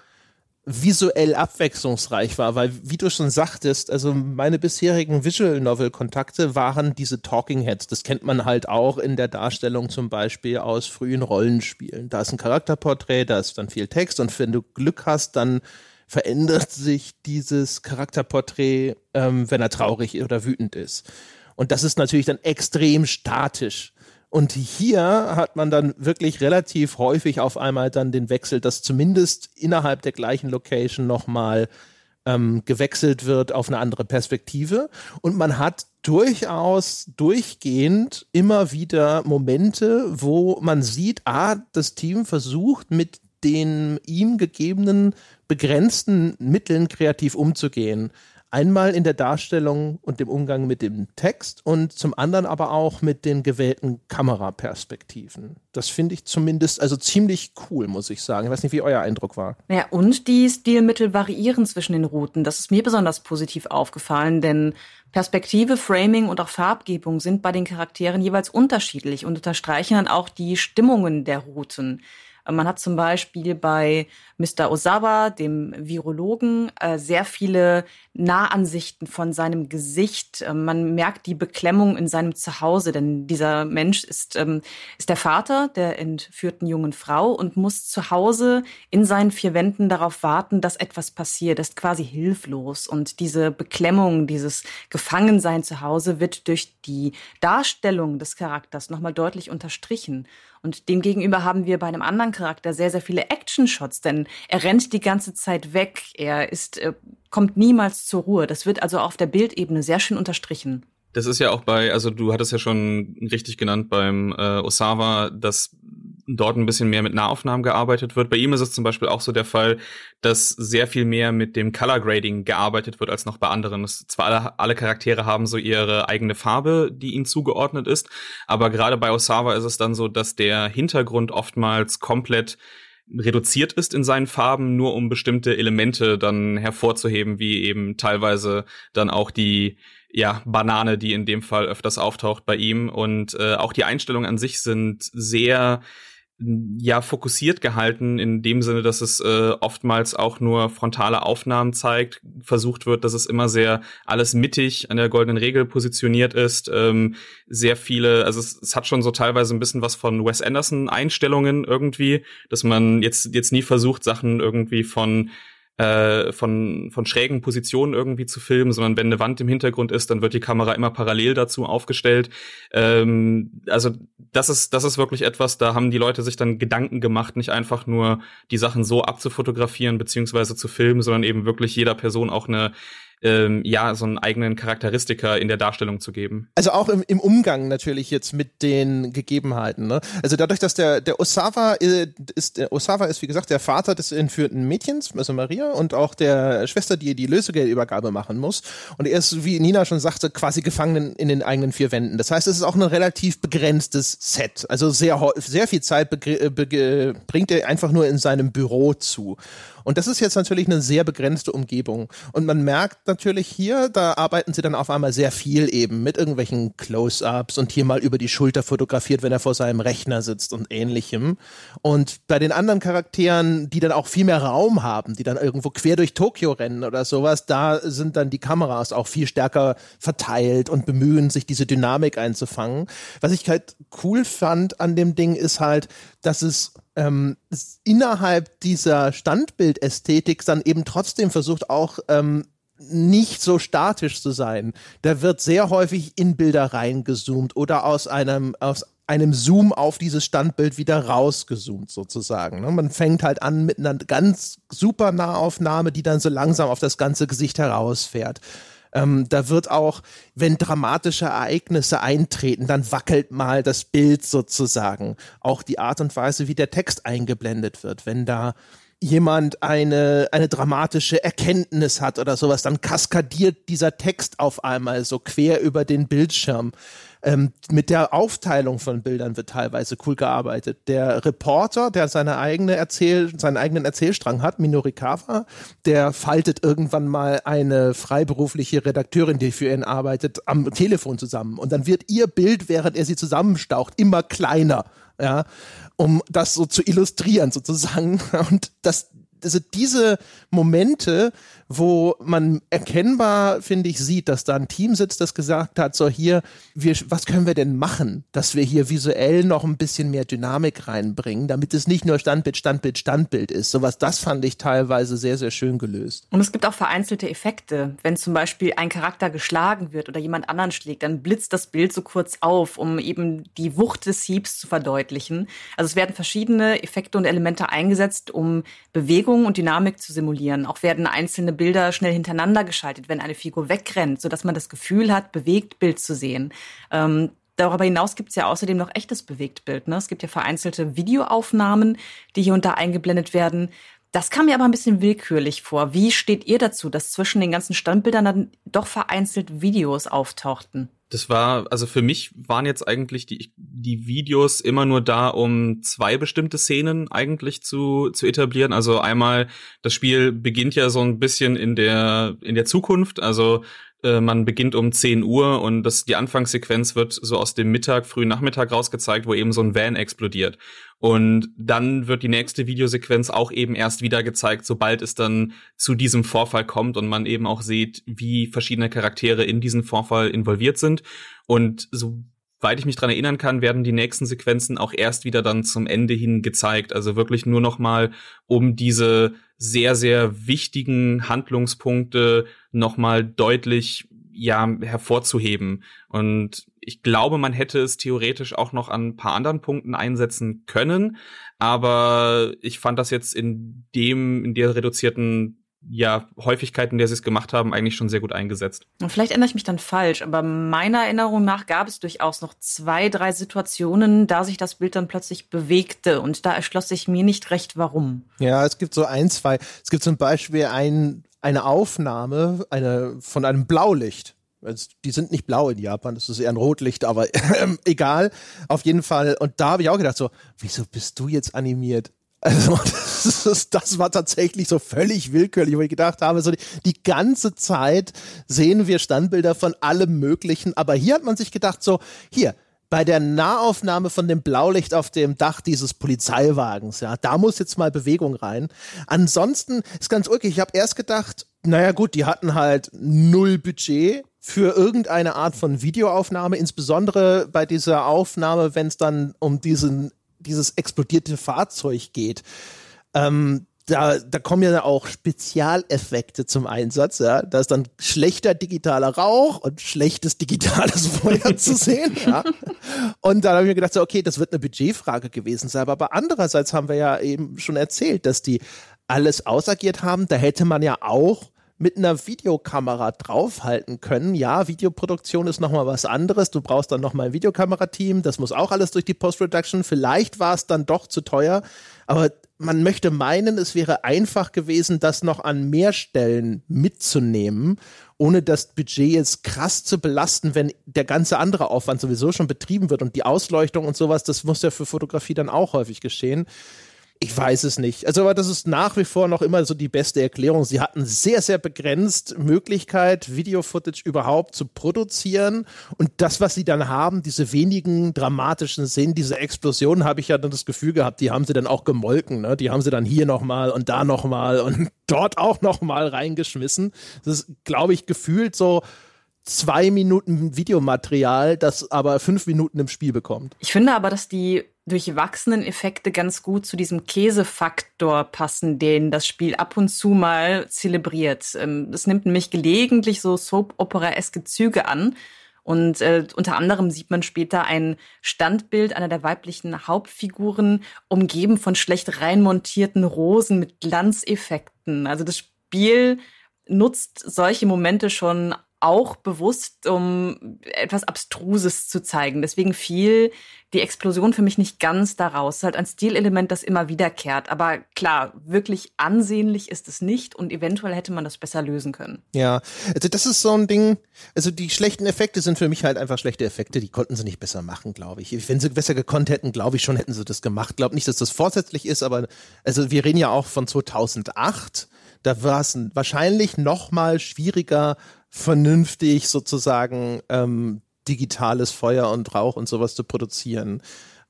visuell abwechslungsreich war, weil wie du schon sagtest, also meine bisherigen Visual Novel Kontakte waren diese Talking Heads. Das kennt man halt auch in der Darstellung zum Beispiel aus frühen Rollenspielen. Da ist ein Charakterporträt, da ist dann viel Text und wenn du Glück hast, dann verändert sich dieses Charakterporträt, ähm, wenn er traurig oder wütend ist. Und das ist natürlich dann extrem statisch. Und hier hat man dann wirklich relativ häufig auf einmal dann den Wechsel, dass zumindest innerhalb der gleichen Location nochmal ähm, gewechselt wird auf eine andere Perspektive. Und man hat durchaus durchgehend immer wieder Momente, wo man sieht, ah, das Team versucht mit den ihm gegebenen begrenzten Mitteln kreativ umzugehen. Einmal in der Darstellung und dem Umgang mit dem Text und zum anderen aber auch mit den gewählten Kameraperspektiven. Das finde ich zumindest also ziemlich cool, muss ich sagen. Ich weiß nicht, wie euer Eindruck war. Ja, und die Stilmittel variieren zwischen den Routen. Das ist mir besonders positiv aufgefallen, denn Perspektive, Framing und auch Farbgebung sind bei den Charakteren jeweils unterschiedlich und unterstreichen dann auch die Stimmungen der Routen. Man hat zum Beispiel bei Mr. Osawa, dem Virologen, äh, sehr viele Nahansichten von seinem Gesicht. Äh, man merkt die Beklemmung in seinem Zuhause, denn dieser Mensch ist, ähm, ist der Vater der entführten jungen Frau und muss zu Hause in seinen vier Wänden darauf warten, dass etwas passiert. Er ist quasi hilflos. Und diese Beklemmung, dieses Gefangensein zu Hause wird durch die Darstellung des Charakters nochmal deutlich unterstrichen. Und demgegenüber haben wir bei einem anderen Charakter sehr, sehr viele Action-Shots, denn er rennt die ganze Zeit weg, er ist, äh, kommt niemals zur Ruhe. Das wird also auf der Bildebene sehr schön unterstrichen. Das ist ja auch bei, also du hattest ja schon richtig genannt beim äh, Osawa, dass dort ein bisschen mehr mit Nahaufnahmen gearbeitet wird. Bei ihm ist es zum Beispiel auch so der Fall, dass sehr viel mehr mit dem Color Grading gearbeitet wird als noch bei anderen. Es, zwar alle, alle Charaktere haben so ihre eigene Farbe, die ihnen zugeordnet ist, aber gerade bei Osawa ist es dann so, dass der Hintergrund oftmals komplett reduziert ist in seinen Farben, nur um bestimmte Elemente dann hervorzuheben, wie eben teilweise dann auch die ja, Banane, die in dem Fall öfters auftaucht bei ihm. Und äh, auch die Einstellungen an sich sind sehr ja fokussiert gehalten in dem Sinne, dass es äh, oftmals auch nur frontale Aufnahmen zeigt. Versucht wird, dass es immer sehr alles mittig an der goldenen Regel positioniert ist. Ähm, sehr viele, also es, es hat schon so teilweise ein bisschen was von Wes Anderson Einstellungen irgendwie, dass man jetzt jetzt nie versucht Sachen irgendwie von äh, von, von schrägen Positionen irgendwie zu filmen, sondern wenn eine Wand im Hintergrund ist, dann wird die Kamera immer parallel dazu aufgestellt. Ähm, also das ist, das ist wirklich etwas, da haben die Leute sich dann Gedanken gemacht, nicht einfach nur die Sachen so abzufotografieren beziehungsweise zu filmen, sondern eben wirklich jeder Person auch eine ähm, ja, so einen eigenen Charakteristiker in der Darstellung zu geben. Also auch im, im Umgang natürlich jetzt mit den Gegebenheiten. Ne? Also dadurch, dass der, der Osawa äh, ist, der Osawa ist, wie gesagt, der Vater des entführten Mädchens, also Maria, und auch der Schwester, die die Lösegeldübergabe machen muss. Und er ist, wie Nina schon sagte, quasi gefangen in den eigenen vier Wänden. Das heißt, es ist auch ein relativ begrenztes Set. Also sehr, sehr viel Zeit bringt er einfach nur in seinem Büro zu. Und das ist jetzt natürlich eine sehr begrenzte Umgebung. Und man merkt natürlich hier, da arbeiten sie dann auf einmal sehr viel eben mit irgendwelchen Close-ups und hier mal über die Schulter fotografiert, wenn er vor seinem Rechner sitzt und ähnlichem. Und bei den anderen Charakteren, die dann auch viel mehr Raum haben, die dann irgendwo quer durch Tokio rennen oder sowas, da sind dann die Kameras auch viel stärker verteilt und bemühen sich diese Dynamik einzufangen. Was ich halt cool fand an dem Ding ist halt, dass es ähm, innerhalb dieser Standbildästhetik dann eben trotzdem versucht auch ähm, nicht so statisch zu sein. Da wird sehr häufig in Bilder reingezoomt oder aus einem aus einem Zoom auf dieses Standbild wieder rausgezoomt sozusagen. Ne? Man fängt halt an mit einer ganz super Nahaufnahme, die dann so langsam auf das ganze Gesicht herausfährt. Ähm, da wird auch, wenn dramatische Ereignisse eintreten, dann wackelt mal das Bild sozusagen. Auch die Art und Weise, wie der Text eingeblendet wird. Wenn da jemand eine, eine dramatische Erkenntnis hat oder sowas, dann kaskadiert dieser Text auf einmal so quer über den Bildschirm. Ähm, mit der Aufteilung von Bildern wird teilweise cool gearbeitet. Der Reporter, der seine eigene Erzähl seinen eigenen Erzählstrang hat, Minorikawa, der faltet irgendwann mal eine freiberufliche Redakteurin, die für ihn arbeitet, am Telefon zusammen. Und dann wird ihr Bild, während er sie zusammenstaucht, immer kleiner. Ja, um das so zu illustrieren sozusagen. (laughs) Und das also diese Momente, wo man erkennbar, finde ich, sieht, dass da ein Team sitzt, das gesagt hat, so hier, wir, was können wir denn machen, dass wir hier visuell noch ein bisschen mehr Dynamik reinbringen, damit es nicht nur Standbild, Standbild, Standbild ist. Sowas, das fand ich teilweise sehr, sehr schön gelöst. Und es gibt auch vereinzelte Effekte. Wenn zum Beispiel ein Charakter geschlagen wird oder jemand anderen schlägt, dann blitzt das Bild so kurz auf, um eben die Wucht des Hiebs zu verdeutlichen. Also es werden verschiedene Effekte und Elemente eingesetzt, um Bewegung und Dynamik zu simulieren. Auch werden einzelne Bilder schnell hintereinander geschaltet, wenn eine Figur wegrennt, sodass man das Gefühl hat, bewegt Bild zu sehen. Ähm, Darüber hinaus gibt es ja außerdem noch echtes Bewegtbild. Ne? Es gibt ja vereinzelte Videoaufnahmen, die hier und da eingeblendet werden. Das kam mir aber ein bisschen willkürlich vor. Wie steht ihr dazu, dass zwischen den ganzen Standbildern dann doch vereinzelt Videos auftauchten? Das war, also für mich waren jetzt eigentlich die, die Videos immer nur da, um zwei bestimmte Szenen eigentlich zu, zu etablieren. Also einmal, das Spiel beginnt ja so ein bisschen in der, in der Zukunft. Also äh, man beginnt um 10 Uhr und das, die Anfangssequenz wird so aus dem Mittag, frühen Nachmittag rausgezeigt, wo eben so ein Van explodiert. Und dann wird die nächste Videosequenz auch eben erst wieder gezeigt, sobald es dann zu diesem Vorfall kommt und man eben auch sieht, wie verschiedene Charaktere in diesen Vorfall involviert sind. Und soweit ich mich dran erinnern kann, werden die nächsten Sequenzen auch erst wieder dann zum Ende hin gezeigt. Also wirklich nur noch mal, um diese sehr, sehr wichtigen Handlungspunkte nochmal deutlich ja hervorzuheben. Und ich glaube, man hätte es theoretisch auch noch an ein paar anderen Punkten einsetzen können. Aber ich fand das jetzt in dem, in der reduzierten ja, Häufigkeit, in der sie es gemacht haben, eigentlich schon sehr gut eingesetzt. Und vielleicht ändere ich mich dann falsch, aber meiner Erinnerung nach gab es durchaus noch zwei, drei Situationen, da sich das Bild dann plötzlich bewegte und da erschloss sich mir nicht recht, warum. Ja, es gibt so ein, zwei. Es gibt zum Beispiel ein, eine Aufnahme eine, von einem Blaulicht. Die sind nicht blau in Japan, das ist eher ein Rotlicht, aber (laughs) äh, egal. Auf jeden Fall. Und da habe ich auch gedacht, so, wieso bist du jetzt animiert? Also (laughs) das, ist, das, war tatsächlich so völlig willkürlich, wo ich gedacht habe, so die, die, ganze Zeit sehen wir Standbilder von allem Möglichen, aber hier hat man sich gedacht, so hier bei der Nahaufnahme von dem Blaulicht auf dem Dach dieses Polizeiwagens, ja, da muss jetzt mal Bewegung rein. Ansonsten ist ganz ulkig. Ich habe erst gedacht, naja gut, die hatten halt null Budget für irgendeine Art von Videoaufnahme, insbesondere bei dieser Aufnahme, wenn es dann um diesen dieses explodierte Fahrzeug geht. Ähm, da, da kommen ja auch Spezialeffekte zum Einsatz. Ja? Da ist dann schlechter digitaler Rauch und schlechtes digitales (laughs) Feuer zu sehen. Ja? Und dann habe ich mir gedacht, so, okay, das wird eine Budgetfrage gewesen sein. Aber andererseits haben wir ja eben schon erzählt, dass die alles ausagiert haben. Da hätte man ja auch mit einer Videokamera draufhalten können. Ja, Videoproduktion ist nochmal was anderes. Du brauchst dann nochmal ein Videokamerateam. Das muss auch alles durch die Post-Production. Vielleicht war es dann doch zu teuer. Aber man möchte meinen, es wäre einfach gewesen, das noch an mehr Stellen mitzunehmen, ohne das Budget jetzt krass zu belasten, wenn der ganze andere Aufwand sowieso schon betrieben wird und die Ausleuchtung und sowas, das muss ja für Fotografie dann auch häufig geschehen. Ich weiß es nicht. Also, aber das ist nach wie vor noch immer so die beste Erklärung. Sie hatten sehr, sehr begrenzt Möglichkeit, Video-Footage überhaupt zu produzieren. Und das, was sie dann haben, diese wenigen dramatischen Szenen, diese Explosionen, habe ich ja dann das Gefühl gehabt, die haben sie dann auch gemolken. Ne? Die haben sie dann hier nochmal und da nochmal und (laughs) dort auch nochmal reingeschmissen. Das ist, glaube ich, gefühlt so zwei Minuten Videomaterial, das aber fünf Minuten im Spiel bekommt. Ich finde aber, dass die durchwachsenen Effekte ganz gut zu diesem Käsefaktor passen, den das Spiel ab und zu mal zelebriert. Ähm, es nimmt nämlich gelegentlich so Soap-Opera-eske Züge an. Und äh, unter anderem sieht man später ein Standbild einer der weiblichen Hauptfiguren, umgeben von schlecht reinmontierten Rosen mit Glanzeffekten. Also das Spiel nutzt solche Momente schon auch bewusst, um etwas Abstruses zu zeigen. Deswegen fiel die Explosion für mich nicht ganz daraus. Es ist halt ein Stilelement, das immer wiederkehrt. Aber klar, wirklich ansehnlich ist es nicht und eventuell hätte man das besser lösen können. Ja, also das ist so ein Ding. Also die schlechten Effekte sind für mich halt einfach schlechte Effekte. Die konnten sie nicht besser machen, glaube ich. Wenn sie besser gekonnt hätten, glaube ich schon, hätten sie das gemacht. Glaube nicht, dass das vorsätzlich ist, aber also wir reden ja auch von 2008 da war es wahrscheinlich noch mal schwieriger, vernünftig sozusagen ähm, digitales Feuer und Rauch und sowas zu produzieren.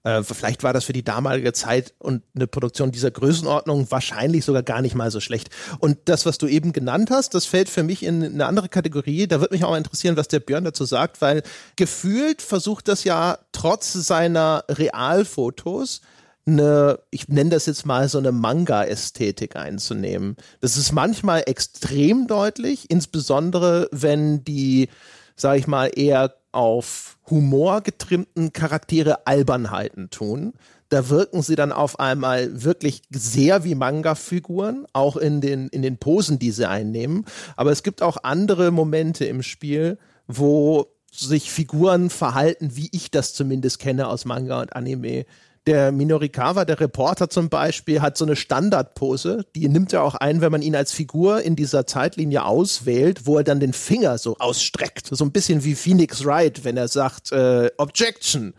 Äh, vielleicht war das für die damalige Zeit und eine Produktion dieser Größenordnung wahrscheinlich sogar gar nicht mal so schlecht. Und das, was du eben genannt hast, das fällt für mich in eine andere Kategorie. Da würde mich auch mal interessieren, was der Björn dazu sagt, weil gefühlt versucht das ja trotz seiner Realfotos eine, ich nenne das jetzt mal so eine Manga-Ästhetik einzunehmen. Das ist manchmal extrem deutlich, insbesondere wenn die, sag ich mal, eher auf Humor getrimmten Charaktere Albernheiten tun. Da wirken sie dann auf einmal wirklich sehr wie Manga-Figuren, auch in den, in den Posen, die sie einnehmen. Aber es gibt auch andere Momente im Spiel, wo sich Figuren verhalten, wie ich das zumindest kenne aus Manga und Anime. Der Minorikawa, der Reporter zum Beispiel, hat so eine Standardpose, die nimmt er auch ein, wenn man ihn als Figur in dieser Zeitlinie auswählt, wo er dann den Finger so ausstreckt. So ein bisschen wie Phoenix Wright, wenn er sagt, äh, Objection.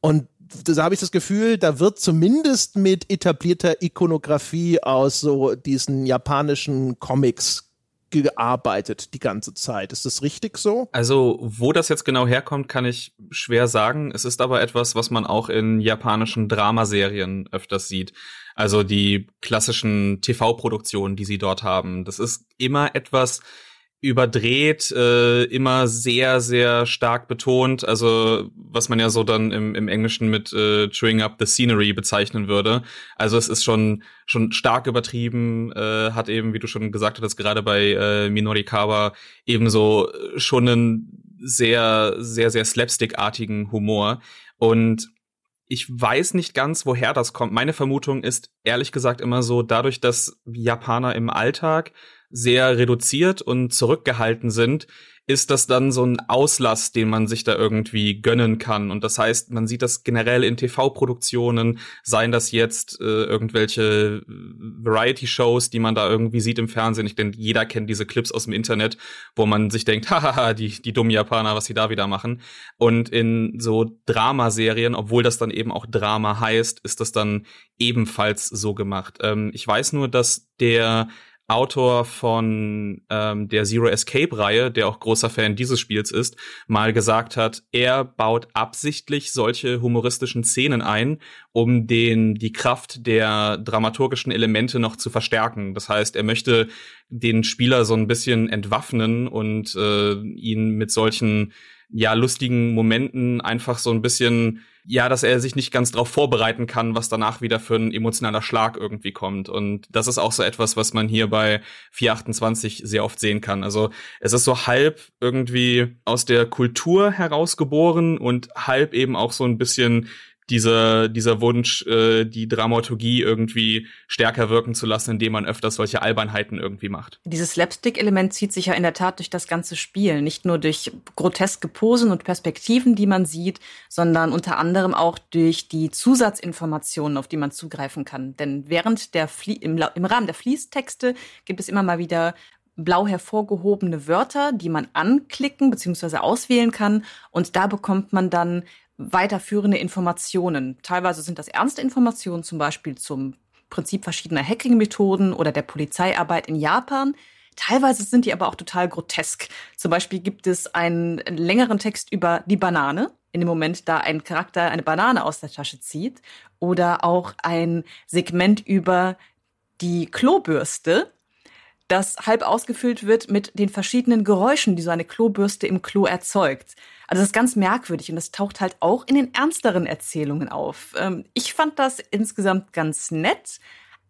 Und da habe ich das Gefühl, da wird zumindest mit etablierter Ikonografie aus so diesen japanischen Comics gearbeitet die ganze Zeit. Ist das richtig so? Also, wo das jetzt genau herkommt, kann ich schwer sagen. Es ist aber etwas, was man auch in japanischen Dramaserien öfters sieht. Also die klassischen TV-Produktionen, die sie dort haben. Das ist immer etwas, überdreht, äh, immer sehr, sehr stark betont. Also was man ja so dann im, im Englischen mit äh, chewing up the scenery bezeichnen würde. Also es ist schon schon stark übertrieben, äh, hat eben, wie du schon gesagt hattest, gerade bei äh, Minori Kawa eben so schon einen sehr, sehr, sehr slapstick-artigen Humor. Und ich weiß nicht ganz, woher das kommt. Meine Vermutung ist ehrlich gesagt immer so, dadurch, dass Japaner im Alltag sehr reduziert und zurückgehalten sind, ist das dann so ein Auslass, den man sich da irgendwie gönnen kann. Und das heißt, man sieht das generell in TV-Produktionen, seien das jetzt äh, irgendwelche Variety-Shows, die man da irgendwie sieht im Fernsehen. Ich denke, jeder kennt diese Clips aus dem Internet, wo man sich denkt, (laughs) hahaha, die, die dummen Japaner, was sie da wieder machen. Und in so Dramaserien, obwohl das dann eben auch Drama heißt, ist das dann ebenfalls so gemacht. Ähm, ich weiß nur, dass der Autor von ähm, der Zero Escape Reihe, der auch großer Fan dieses Spiels ist, mal gesagt hat, er baut absichtlich solche humoristischen Szenen ein, um den die Kraft der dramaturgischen Elemente noch zu verstärken. Das heißt, er möchte den Spieler so ein bisschen entwaffnen und äh, ihn mit solchen ja lustigen Momenten einfach so ein bisschen ja, dass er sich nicht ganz darauf vorbereiten kann, was danach wieder für ein emotionaler Schlag irgendwie kommt. Und das ist auch so etwas, was man hier bei 428 sehr oft sehen kann. Also es ist so halb irgendwie aus der Kultur herausgeboren und halb eben auch so ein bisschen dieser, dieser Wunsch, äh, die Dramaturgie irgendwie stärker wirken zu lassen, indem man öfters solche Albernheiten irgendwie macht. Dieses Slapstick-Element zieht sich ja in der Tat durch das ganze Spiel. Nicht nur durch groteske Posen und Perspektiven, die man sieht, sondern unter anderem auch durch die Zusatzinformationen, auf die man zugreifen kann. Denn während der Flie im, im Rahmen der Fließtexte gibt es immer mal wieder blau hervorgehobene Wörter, die man anklicken bzw. auswählen kann. Und da bekommt man dann weiterführende Informationen. Teilweise sind das ernste Informationen, zum Beispiel zum Prinzip verschiedener Hacking-Methoden oder der Polizeiarbeit in Japan. Teilweise sind die aber auch total grotesk. Zum Beispiel gibt es einen längeren Text über die Banane, in dem Moment, da ein Charakter eine Banane aus der Tasche zieht. Oder auch ein Segment über die Klobürste, das halb ausgefüllt wird mit den verschiedenen Geräuschen, die so eine Klobürste im Klo erzeugt. Also das ist ganz merkwürdig und das taucht halt auch in den ernsteren Erzählungen auf. Ähm, ich fand das insgesamt ganz nett,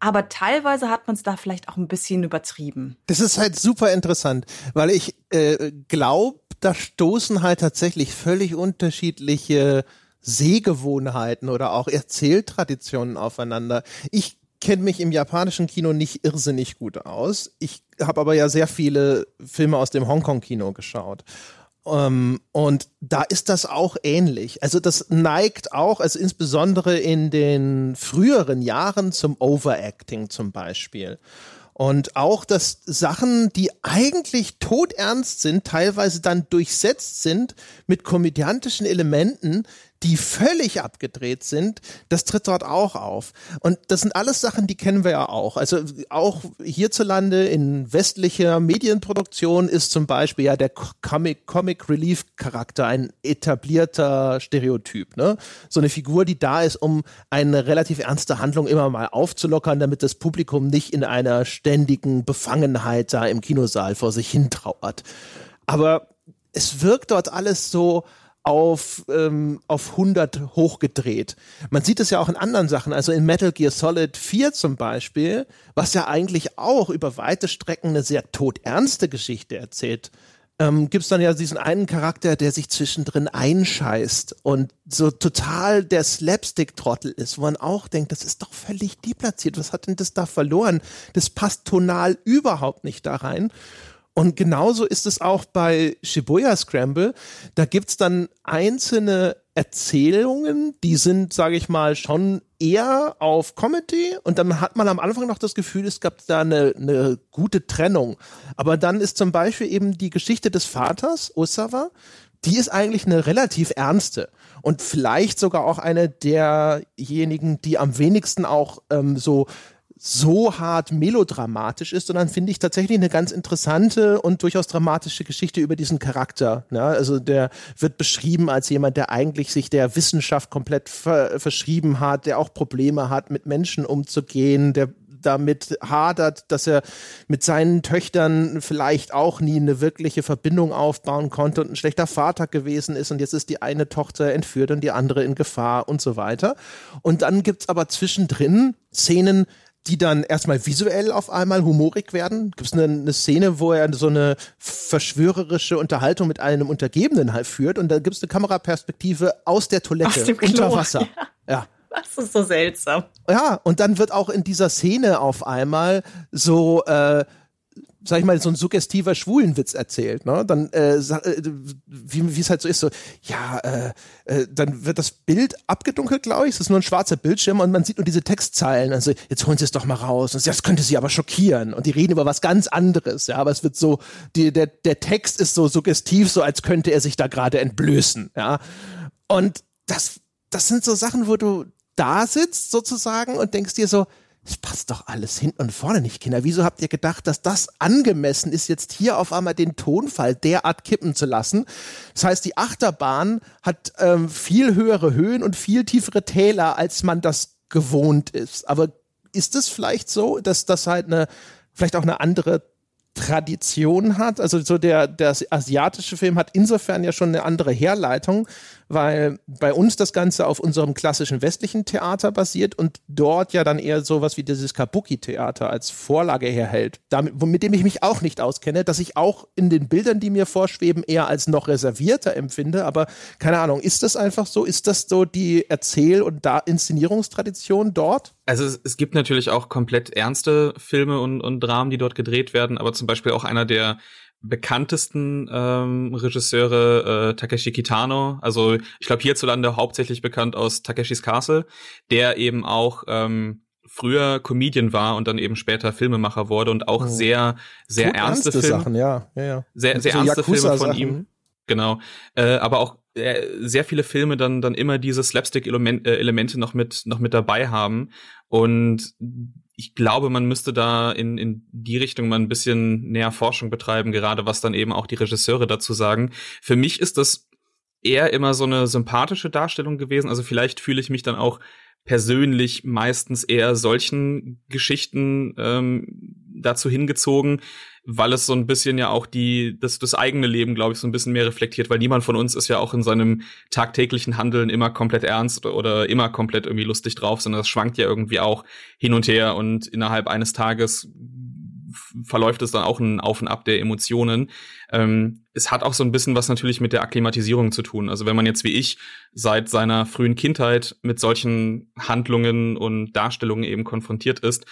aber teilweise hat man es da vielleicht auch ein bisschen übertrieben. Das ist halt super interessant, weil ich äh, glaube, da stoßen halt tatsächlich völlig unterschiedliche Sehgewohnheiten oder auch Erzähltraditionen aufeinander. Ich kenne mich im japanischen Kino nicht irrsinnig gut aus. Ich habe aber ja sehr viele Filme aus dem Hongkong-Kino geschaut. Um, ähm, und da ist das auch ähnlich. Also das neigt auch, also insbesondere in den früheren Jahren zum Overacting zum Beispiel. Und auch, dass Sachen, die eigentlich todernst sind, teilweise dann durchsetzt sind mit komödiantischen Elementen, die völlig abgedreht sind, das tritt dort auch auf. Und das sind alles Sachen, die kennen wir ja auch. Also auch hierzulande in westlicher Medienproduktion ist zum Beispiel ja der Comic, Comic Relief Charakter ein etablierter Stereotyp. Ne? So eine Figur, die da ist, um eine relativ ernste Handlung immer mal aufzulockern, damit das Publikum nicht in einer ständigen Befangenheit da im Kinosaal vor sich hintrauert. Aber es wirkt dort alles so, auf, ähm, auf 100 hochgedreht. Man sieht es ja auch in anderen Sachen, also in Metal Gear Solid 4 zum Beispiel, was ja eigentlich auch über weite Strecken eine sehr todernste Geschichte erzählt. Ähm, gibt es dann ja diesen einen Charakter, der sich zwischendrin einscheißt und so total der Slapstick-Trottel ist, wo man auch denkt, das ist doch völlig deplatziert. Was hat denn das da verloren? Das passt tonal überhaupt nicht da rein. Und genauso ist es auch bei Shibuya Scramble. Da gibt's dann einzelne Erzählungen, die sind, sage ich mal, schon eher auf Comedy und dann hat man am Anfang noch das Gefühl, es gab da eine, eine gute Trennung. Aber dann ist zum Beispiel eben die Geschichte des Vaters, Osawa, die ist eigentlich eine relativ ernste und vielleicht sogar auch eine derjenigen, die am wenigsten auch ähm, so so hart melodramatisch ist, sondern finde ich tatsächlich eine ganz interessante und durchaus dramatische Geschichte über diesen Charakter. Ja, also der wird beschrieben als jemand, der eigentlich sich der Wissenschaft komplett ver verschrieben hat, der auch Probleme hat, mit Menschen umzugehen, der damit hadert, dass er mit seinen Töchtern vielleicht auch nie eine wirkliche Verbindung aufbauen konnte und ein schlechter Vater gewesen ist und jetzt ist die eine Tochter entführt und die andere in Gefahr und so weiter. Und dann gibt's aber zwischendrin Szenen, die dann erstmal visuell auf einmal humorig werden. Gibt es eine, eine, Szene, wo er so eine verschwörerische Unterhaltung mit einem Untergebenen halt führt und da gibt es eine Kameraperspektive aus der Toilette aus unter Wasser. Ja. ja. Das ist so seltsam. Ja, und dann wird auch in dieser Szene auf einmal so äh, sag ich mal, so ein suggestiver Schwulenwitz erzählt, ne? Dann, äh, äh wie es halt so ist, so, ja, äh, äh, dann wird das Bild abgedunkelt, glaube ich. Es ist nur ein schwarzer Bildschirm und man sieht nur diese Textzeilen. Also, jetzt holen Sie es doch mal raus. Und das könnte Sie aber schockieren. Und die reden über was ganz anderes, ja. Aber es wird so, die, der, der Text ist so suggestiv, so als könnte er sich da gerade entblößen, ja. Und das, das sind so Sachen, wo du da sitzt sozusagen und denkst dir so, es passt doch alles hinten und vorne nicht, Kinder. Wieso habt ihr gedacht, dass das angemessen ist, jetzt hier auf einmal den Tonfall derart kippen zu lassen? Das heißt, die Achterbahn hat ähm, viel höhere Höhen und viel tiefere Täler, als man das gewohnt ist. Aber ist es vielleicht so, dass das halt eine, vielleicht auch eine andere Tradition hat. Also so der, der asiatische Film hat insofern ja schon eine andere Herleitung, weil bei uns das Ganze auf unserem klassischen westlichen Theater basiert und dort ja dann eher sowas wie dieses Kabuki-Theater als Vorlage herhält, damit, mit dem ich mich auch nicht auskenne, dass ich auch in den Bildern, die mir vorschweben, eher als noch reservierter empfinde. Aber keine Ahnung, ist das einfach so? Ist das so die Erzähl- und da Inszenierungstradition dort? Also es, es gibt natürlich auch komplett ernste Filme und, und Dramen, die dort gedreht werden, aber zum Beispiel auch einer der bekanntesten ähm, Regisseure äh, Takeshi Kitano, also ich glaube hierzulande hauptsächlich bekannt aus Takeshis Castle, der eben auch ähm, früher Comedian war und dann eben später Filmemacher wurde und auch oh. sehr sehr Tut ernste, ernste Filme, Sachen, ja, ja, ja. sehr sehr so ernste Filme von ihm, genau, äh, aber auch äh, sehr viele Filme dann dann immer diese Slapstick -Element, äh, Elemente noch mit noch mit dabei haben. Und ich glaube, man müsste da in, in die Richtung mal ein bisschen näher Forschung betreiben, gerade was dann eben auch die Regisseure dazu sagen. Für mich ist das eher immer so eine sympathische Darstellung gewesen. Also vielleicht fühle ich mich dann auch persönlich meistens eher solchen Geschichten ähm, dazu hingezogen, weil es so ein bisschen ja auch die das, das eigene Leben, glaube ich, so ein bisschen mehr reflektiert, weil niemand von uns ist ja auch in seinem tagtäglichen Handeln immer komplett ernst oder immer komplett irgendwie lustig drauf, sondern das schwankt ja irgendwie auch hin und her und innerhalb eines Tages verläuft es dann auch ein Auf und Ab der Emotionen. Ähm, es hat auch so ein bisschen was natürlich mit der Akklimatisierung zu tun. Also wenn man jetzt wie ich seit seiner frühen Kindheit mit solchen Handlungen und Darstellungen eben konfrontiert ist,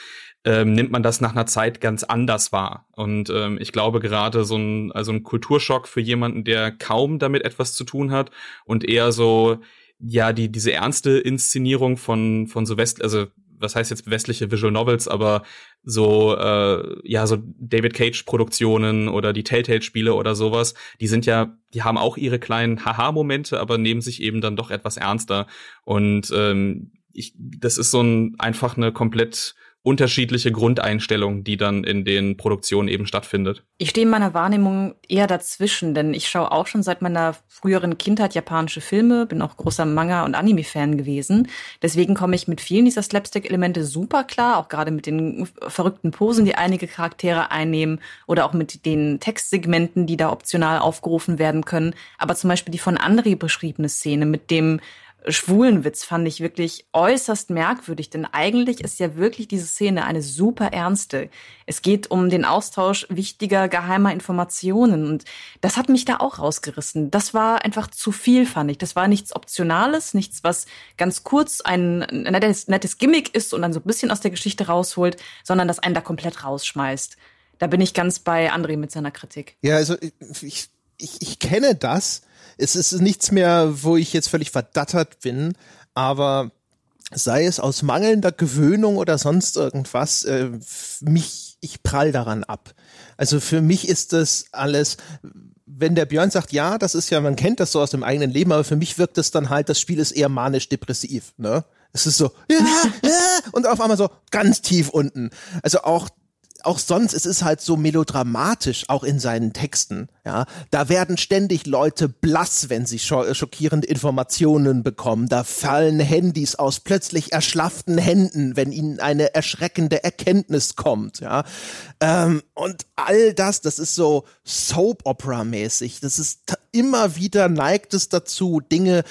ähm, nimmt man das nach einer Zeit ganz anders wahr. Und ähm, ich glaube gerade so ein, also ein Kulturschock für jemanden, der kaum damit etwas zu tun hat und eher so, ja, die, diese ernste Inszenierung von, von so West, also was heißt jetzt westliche Visual Novels, aber so, äh, ja, so David Cage-Produktionen oder die Telltale-Spiele oder sowas, die sind ja, die haben auch ihre kleinen Haha-Momente, aber nehmen sich eben dann doch etwas ernster. Und ähm, ich, das ist so ein einfach eine komplett unterschiedliche Grundeinstellung, die dann in den Produktionen eben stattfindet. Ich stehe in meiner Wahrnehmung eher dazwischen, denn ich schaue auch schon seit meiner früheren Kindheit japanische Filme, bin auch großer Manga- und Anime-Fan gewesen. Deswegen komme ich mit vielen dieser Slapstick-Elemente super klar, auch gerade mit den verrückten Posen, die einige Charaktere einnehmen oder auch mit den Textsegmenten, die da optional aufgerufen werden können. Aber zum Beispiel die von André beschriebene Szene mit dem schwulen Witz fand ich wirklich äußerst merkwürdig, denn eigentlich ist ja wirklich diese Szene eine super ernste. Es geht um den Austausch wichtiger geheimer Informationen und das hat mich da auch rausgerissen. Das war einfach zu viel, fand ich. Das war nichts Optionales, nichts, was ganz kurz ein nettes, nettes Gimmick ist und dann so ein bisschen aus der Geschichte rausholt, sondern das einen da komplett rausschmeißt. Da bin ich ganz bei André mit seiner Kritik. Ja, also ich, ich, ich kenne das es ist nichts mehr, wo ich jetzt völlig verdattert bin, aber sei es aus mangelnder Gewöhnung oder sonst irgendwas, äh, mich, ich prall daran ab. Also für mich ist das alles, wenn der Björn sagt, ja, das ist ja, man kennt das so aus dem eigenen Leben, aber für mich wirkt es dann halt, das Spiel ist eher manisch-depressiv, ne? Es ist so, ja, ja, und auf einmal so ganz tief unten. Also auch auch sonst, es ist halt so melodramatisch, auch in seinen Texten. Ja, da werden ständig Leute blass, wenn sie schockierende Informationen bekommen. Da fallen Handys aus plötzlich erschlafften Händen, wenn ihnen eine erschreckende Erkenntnis kommt. Ja, ähm, und all das, das ist so Soap-Opera-mäßig. Das ist immer wieder neigt es dazu, Dinge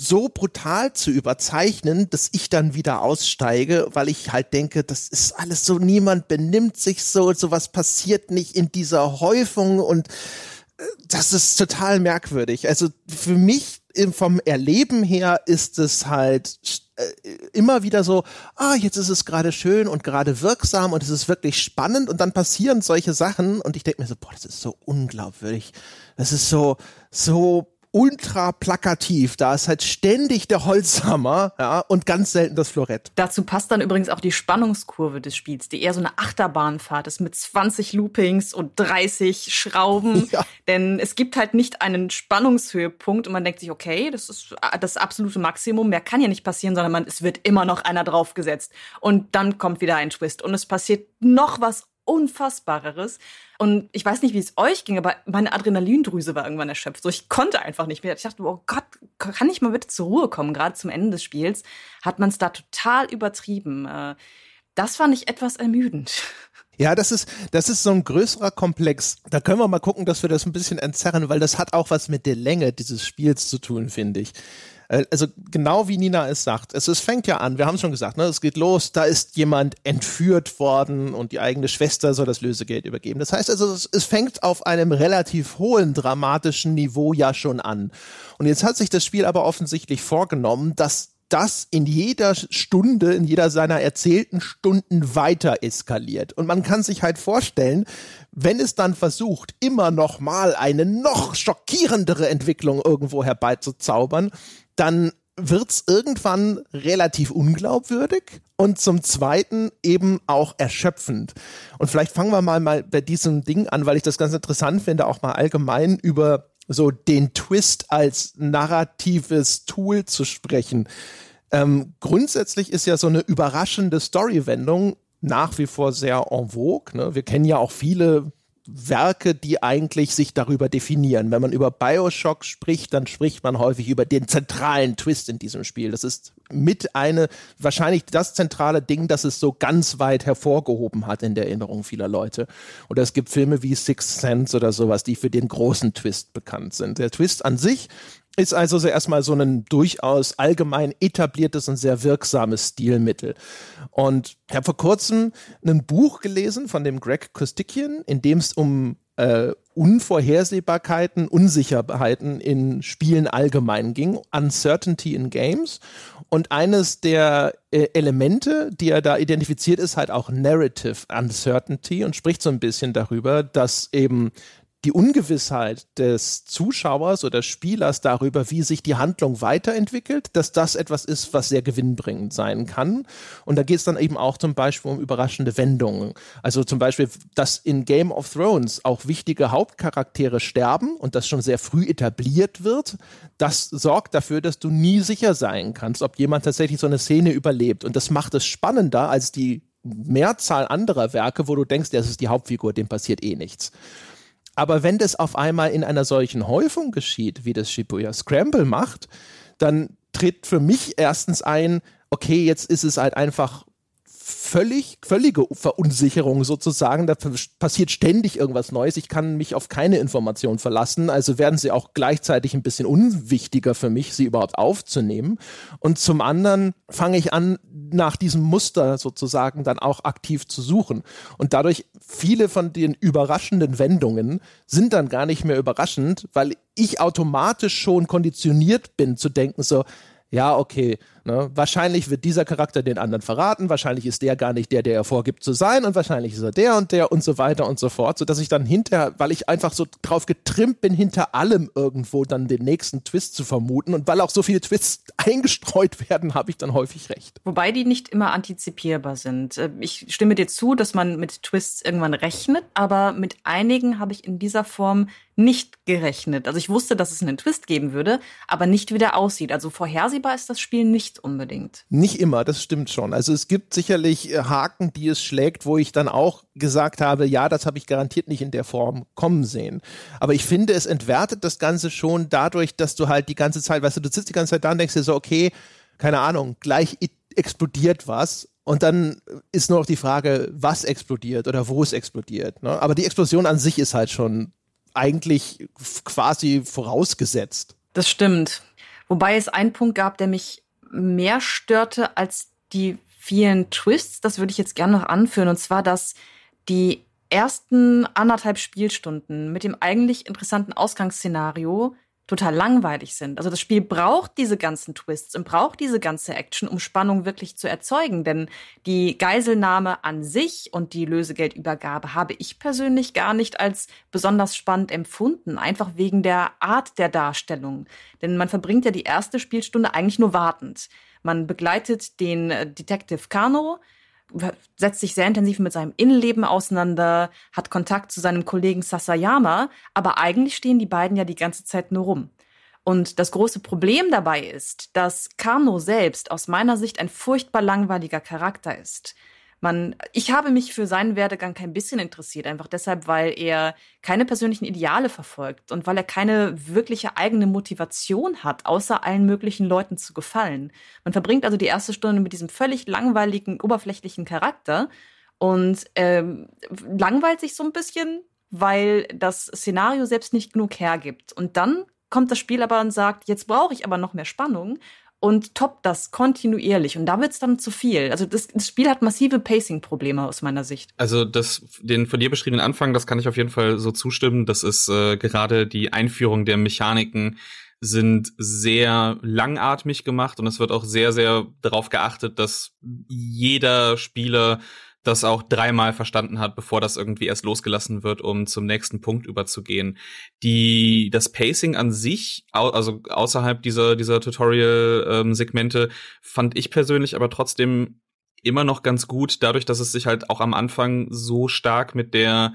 so brutal zu überzeichnen, dass ich dann wieder aussteige, weil ich halt denke, das ist alles so, niemand benimmt sich so, sowas passiert nicht in dieser Häufung und äh, das ist total merkwürdig. Also für mich vom Erleben her ist es halt äh, immer wieder so, ah, jetzt ist es gerade schön und gerade wirksam und es ist wirklich spannend und dann passieren solche Sachen und ich denke mir so, boah, das ist so unglaubwürdig. Das ist so, so ultra plakativ. Da ist halt ständig der Holzhammer, ja, und ganz selten das Florett. Dazu passt dann übrigens auch die Spannungskurve des Spiels, die eher so eine Achterbahnfahrt ist mit 20 Loopings und 30 Schrauben. (laughs) Ja. Denn es gibt halt nicht einen Spannungshöhepunkt und man denkt sich, okay, das ist das absolute Maximum, mehr kann ja nicht passieren, sondern man, es wird immer noch einer draufgesetzt. Und dann kommt wieder ein Twist und es passiert noch was Unfassbareres. Und ich weiß nicht, wie es euch ging, aber meine Adrenalindrüse war irgendwann erschöpft. So, ich konnte einfach nicht mehr. Ich dachte, oh Gott, kann ich mal bitte zur Ruhe kommen? Gerade zum Ende des Spiels hat man es da total übertrieben. Äh, das fand ich etwas ermüdend. Ja, das ist, das ist so ein größerer Komplex. Da können wir mal gucken, dass wir das ein bisschen entzerren, weil das hat auch was mit der Länge dieses Spiels zu tun, finde ich. Äh, also genau wie Nina es sagt, es, es fängt ja an, wir haben es schon gesagt, ne, es geht los, da ist jemand entführt worden und die eigene Schwester soll das Lösegeld übergeben. Das heißt also, es, es fängt auf einem relativ hohen dramatischen Niveau ja schon an. Und jetzt hat sich das Spiel aber offensichtlich vorgenommen, dass das in jeder Stunde, in jeder seiner erzählten Stunden weiter eskaliert. Und man kann sich halt vorstellen, wenn es dann versucht, immer noch mal eine noch schockierendere Entwicklung irgendwo herbeizuzaubern, dann wird's irgendwann relativ unglaubwürdig und zum Zweiten eben auch erschöpfend. Und vielleicht fangen wir mal, mal bei diesem Ding an, weil ich das ganz interessant finde, auch mal allgemein über so den Twist als narratives Tool zu sprechen. Ähm, grundsätzlich ist ja so eine überraschende Storywendung nach wie vor sehr en vogue. Ne? Wir kennen ja auch viele Werke, die eigentlich sich darüber definieren. Wenn man über Bioshock spricht, dann spricht man häufig über den zentralen Twist in diesem Spiel. Das ist mit eine, wahrscheinlich das zentrale Ding, das es so ganz weit hervorgehoben hat in der Erinnerung vieler Leute. Oder es gibt Filme wie Sixth Sense oder sowas, die für den großen Twist bekannt sind. Der Twist an sich ist also so erstmal so ein durchaus allgemein etabliertes und sehr wirksames Stilmittel. Und ich habe vor kurzem ein Buch gelesen von dem Greg Kostikian, in dem es um äh, Unvorhersehbarkeiten, Unsicherheiten in Spielen allgemein ging, Uncertainty in Games. Und eines der äh, Elemente, die er da identifiziert, ist halt auch Narrative Uncertainty und spricht so ein bisschen darüber, dass eben die Ungewissheit des Zuschauers oder Spielers darüber, wie sich die Handlung weiterentwickelt, dass das etwas ist, was sehr gewinnbringend sein kann. Und da geht es dann eben auch zum Beispiel um überraschende Wendungen. Also zum Beispiel, dass in Game of Thrones auch wichtige Hauptcharaktere sterben und das schon sehr früh etabliert wird, das sorgt dafür, dass du nie sicher sein kannst, ob jemand tatsächlich so eine Szene überlebt. Und das macht es spannender als die Mehrzahl anderer Werke, wo du denkst, das ist die Hauptfigur, dem passiert eh nichts. Aber wenn das auf einmal in einer solchen Häufung geschieht, wie das Shibuya Scramble macht, dann tritt für mich erstens ein, okay, jetzt ist es halt einfach völlig, völlige Verunsicherung sozusagen. Da passiert ständig irgendwas Neues. Ich kann mich auf keine Information verlassen. Also werden sie auch gleichzeitig ein bisschen unwichtiger für mich, sie überhaupt aufzunehmen. Und zum anderen fange ich an, nach diesem Muster sozusagen dann auch aktiv zu suchen. Und dadurch viele von den überraschenden Wendungen sind dann gar nicht mehr überraschend, weil ich automatisch schon konditioniert bin zu denken so, ja, okay, ne, wahrscheinlich wird dieser Charakter den anderen verraten, wahrscheinlich ist der gar nicht der, der er vorgibt zu sein und wahrscheinlich ist er der und der und so weiter und so fort, sodass ich dann hinterher, weil ich einfach so drauf getrimmt bin, hinter allem irgendwo dann den nächsten Twist zu vermuten und weil auch so viele Twists (laughs) eingestreut werden, habe ich dann häufig recht. Wobei die nicht immer antizipierbar sind. Äh, ich stimme dir zu, dass man mit Twists irgendwann rechnet, aber mit einigen habe ich in dieser Form nicht gerechnet. Also ich wusste, dass es einen Twist geben würde, aber nicht wie der aussieht. Also vorhersehbar ist das Spiel nicht unbedingt. Nicht immer, das stimmt schon. Also es gibt sicherlich äh, Haken, die es schlägt, wo ich dann auch gesagt habe, ja, das habe ich garantiert nicht in der Form kommen sehen. Aber ich finde, es entwertet das Ganze schon dadurch, dass du halt die ganze Zeit, weißt du, du sitzt die ganze Zeit da und denkst dir so, okay, keine Ahnung, gleich explodiert was und dann ist nur noch die Frage, was explodiert oder wo es explodiert. Ne? Aber die Explosion an sich ist halt schon eigentlich quasi vorausgesetzt. Das stimmt. Wobei es einen Punkt gab, der mich mehr störte als die vielen Twists. Das würde ich jetzt gerne noch anführen. Und zwar, dass die ersten anderthalb Spielstunden mit dem eigentlich interessanten Ausgangsszenario total langweilig sind. Also das Spiel braucht diese ganzen Twists und braucht diese ganze Action, um Spannung wirklich zu erzeugen. Denn die Geiselnahme an sich und die Lösegeldübergabe habe ich persönlich gar nicht als besonders spannend empfunden, einfach wegen der Art der Darstellung. Denn man verbringt ja die erste Spielstunde eigentlich nur wartend. Man begleitet den äh, Detective Kano, setzt sich sehr intensiv mit seinem Innenleben auseinander, hat Kontakt zu seinem Kollegen Sasayama, aber eigentlich stehen die beiden ja die ganze Zeit nur rum. Und das große Problem dabei ist, dass Kano selbst aus meiner Sicht ein furchtbar langweiliger Charakter ist man, ich habe mich für seinen Werdegang kein bisschen interessiert, einfach deshalb, weil er keine persönlichen Ideale verfolgt und weil er keine wirkliche eigene Motivation hat, außer allen möglichen Leuten zu gefallen. Man verbringt also die erste Stunde mit diesem völlig langweiligen, oberflächlichen Charakter und ähm, langweilt sich so ein bisschen, weil das Szenario selbst nicht genug hergibt. Und dann kommt das Spiel aber und sagt, jetzt brauche ich aber noch mehr Spannung und toppt das kontinuierlich. Und da wird's dann zu viel. Also das, das Spiel hat massive Pacing-Probleme aus meiner Sicht. Also das, den von dir beschriebenen Anfang, das kann ich auf jeden Fall so zustimmen. Das ist äh, gerade die Einführung der Mechaniken sind sehr langatmig gemacht und es wird auch sehr, sehr darauf geachtet, dass jeder Spieler das auch dreimal verstanden hat, bevor das irgendwie erst losgelassen wird, um zum nächsten Punkt überzugehen. Die, das Pacing an sich, also außerhalb dieser, dieser Tutorial-Segmente, ähm, fand ich persönlich aber trotzdem immer noch ganz gut, dadurch, dass es sich halt auch am Anfang so stark mit der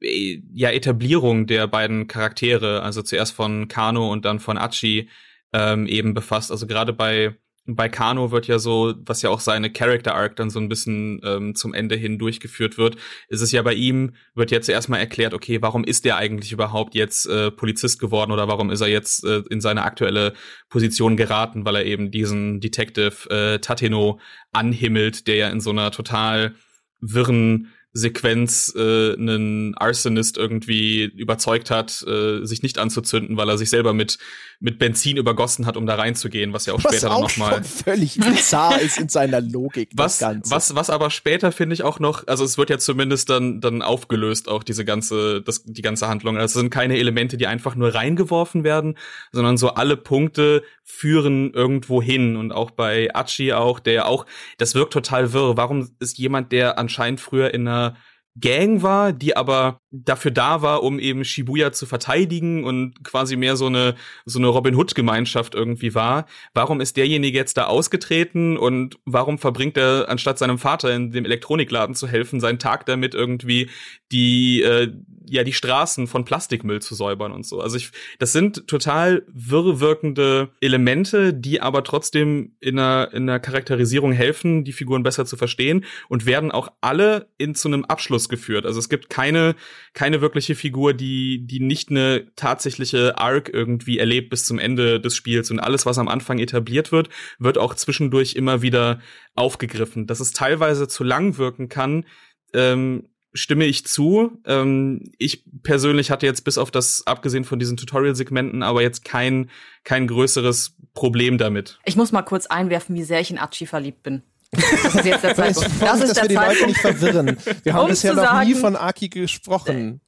äh, ja, Etablierung der beiden Charaktere, also zuerst von Kano und dann von Achi, ähm, eben befasst. Also gerade bei bei Kano wird ja so, was ja auch seine Character Arc dann so ein bisschen ähm, zum Ende hin durchgeführt wird, ist es ja bei ihm, wird jetzt erstmal erklärt, okay, warum ist der eigentlich überhaupt jetzt äh, Polizist geworden oder warum ist er jetzt äh, in seine aktuelle Position geraten, weil er eben diesen Detective äh, Tateno anhimmelt, der ja in so einer total wirren Sequenz äh, einen Arsonist irgendwie überzeugt hat, äh, sich nicht anzuzünden, weil er sich selber mit mit Benzin übergossen hat, um da reinzugehen, was ja auch was später auch dann nochmal völlig bizarr ist in seiner Logik. Was, was, was aber später finde ich auch noch, also es wird ja zumindest dann dann aufgelöst auch diese ganze, das die ganze Handlung. Also es sind keine Elemente, die einfach nur reingeworfen werden, sondern so alle Punkte führen irgendwo hin und auch bei Achi auch, der auch, das wirkt total wirr. Warum ist jemand, der anscheinend früher in einer einer Gang war, die aber dafür da war, um eben Shibuya zu verteidigen und quasi mehr so eine so eine Robin Hood Gemeinschaft irgendwie war. Warum ist derjenige jetzt da ausgetreten und warum verbringt er anstatt seinem Vater in dem Elektronikladen zu helfen seinen Tag damit irgendwie die äh, ja die Straßen von Plastikmüll zu säubern und so. Also ich das sind total wirr wirkende Elemente, die aber trotzdem in einer in einer Charakterisierung helfen, die Figuren besser zu verstehen und werden auch alle in zu einem Abschluss geführt. Also es gibt keine keine wirkliche Figur, die, die nicht eine tatsächliche Arc irgendwie erlebt bis zum Ende des Spiels. Und alles, was am Anfang etabliert wird, wird auch zwischendurch immer wieder aufgegriffen. Dass es teilweise zu lang wirken kann, ähm, stimme ich zu. Ähm, ich persönlich hatte jetzt bis auf das, abgesehen von diesen Tutorial-Segmenten, aber jetzt kein, kein größeres Problem damit. Ich muss mal kurz einwerfen, wie sehr ich in Archie verliebt bin. Das ist jetzt der (laughs) Zeitpunkt. Das, ist dass wir die Leute nicht verwirren. Wir haben um bisher noch sagen, nie von Aki gesprochen.